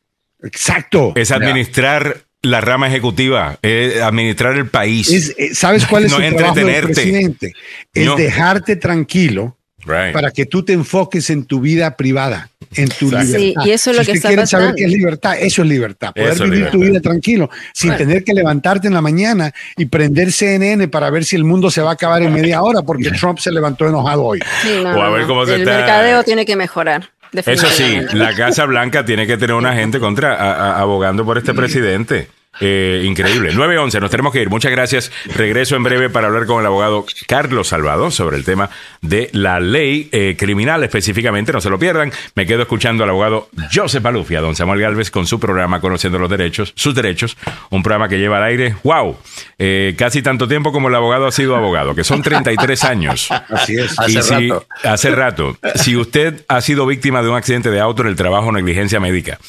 S8: Exacto.
S1: Es administrar la rama ejecutiva, es administrar el país.
S8: Eh, ¿Sabes cuál es no su trabajo del presidente? Es dejarte tranquilo para que tú te enfoques en tu vida privada, en tu libertad. Sí,
S2: y eso es lo
S8: si
S2: que está
S8: quieres saber qué es libertad, eso es libertad. Poder vivir tu vida tranquilo, sin tener que levantarte en la mañana y prender CNN para ver si el mundo se va a acabar en media hora, porque Trump se levantó enojado hoy.
S2: o a ver cómo se el mercadeo tiene que mejorar.
S1: Eso sí, la Casa Blanca tiene que tener una gente contra abogando por este presidente. Eh, increíble. 9-11, nos tenemos que ir. Muchas gracias. Regreso en breve para hablar con el abogado Carlos Salvador sobre el tema de la ley eh, criminal específicamente. No se lo pierdan. Me quedo escuchando al abogado Joseph Alufia, don Samuel Galvez, con su programa Conociendo los Derechos, sus derechos. Un programa que lleva al aire, wow, eh, casi tanto tiempo como el abogado ha sido abogado, que son 33 años.
S8: Así es.
S1: hace rato. Hace rato. Si usted ha sido víctima de un accidente de auto en el trabajo o negligencia médica,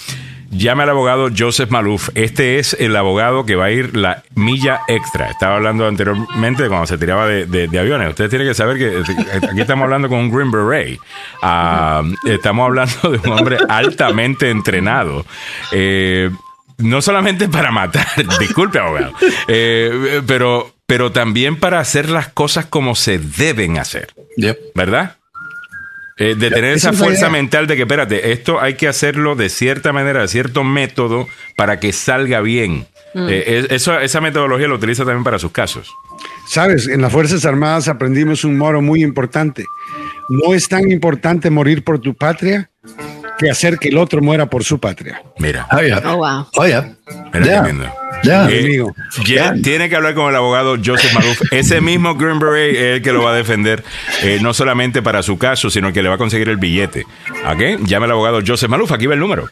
S1: Llame al abogado Joseph Maluf. Este es el abogado que va a ir la milla extra. Estaba hablando anteriormente de cuando se tiraba de, aviones. Ustedes tienen que saber que aquí estamos hablando con un Green Beret. Ah, estamos hablando de un hombre altamente entrenado. Eh, no solamente para matar, disculpe abogado, eh, pero, pero también para hacer las cosas como se deben hacer. ¿Verdad? Eh, de tener esa fuerza mental de que, espérate, esto hay que hacerlo de cierta manera, de cierto método, para que salga bien. Mm. Eh, eso, esa metodología lo utiliza también para sus casos.
S8: Sabes, en las Fuerzas Armadas aprendimos un moro muy importante. No es tan importante morir por tu patria que hacer que el otro muera por su patria.
S1: Mira.
S2: Oh, oh wow.
S3: Oh, yeah. Ya,
S1: eh, tiene que hablar con el abogado Joseph Maluf. Ese mismo Green Beret es el que lo va a defender, eh, no solamente para su caso, sino que le va a conseguir el billete. ¿Ok? Llame al abogado Joseph Maluf. Aquí va el número.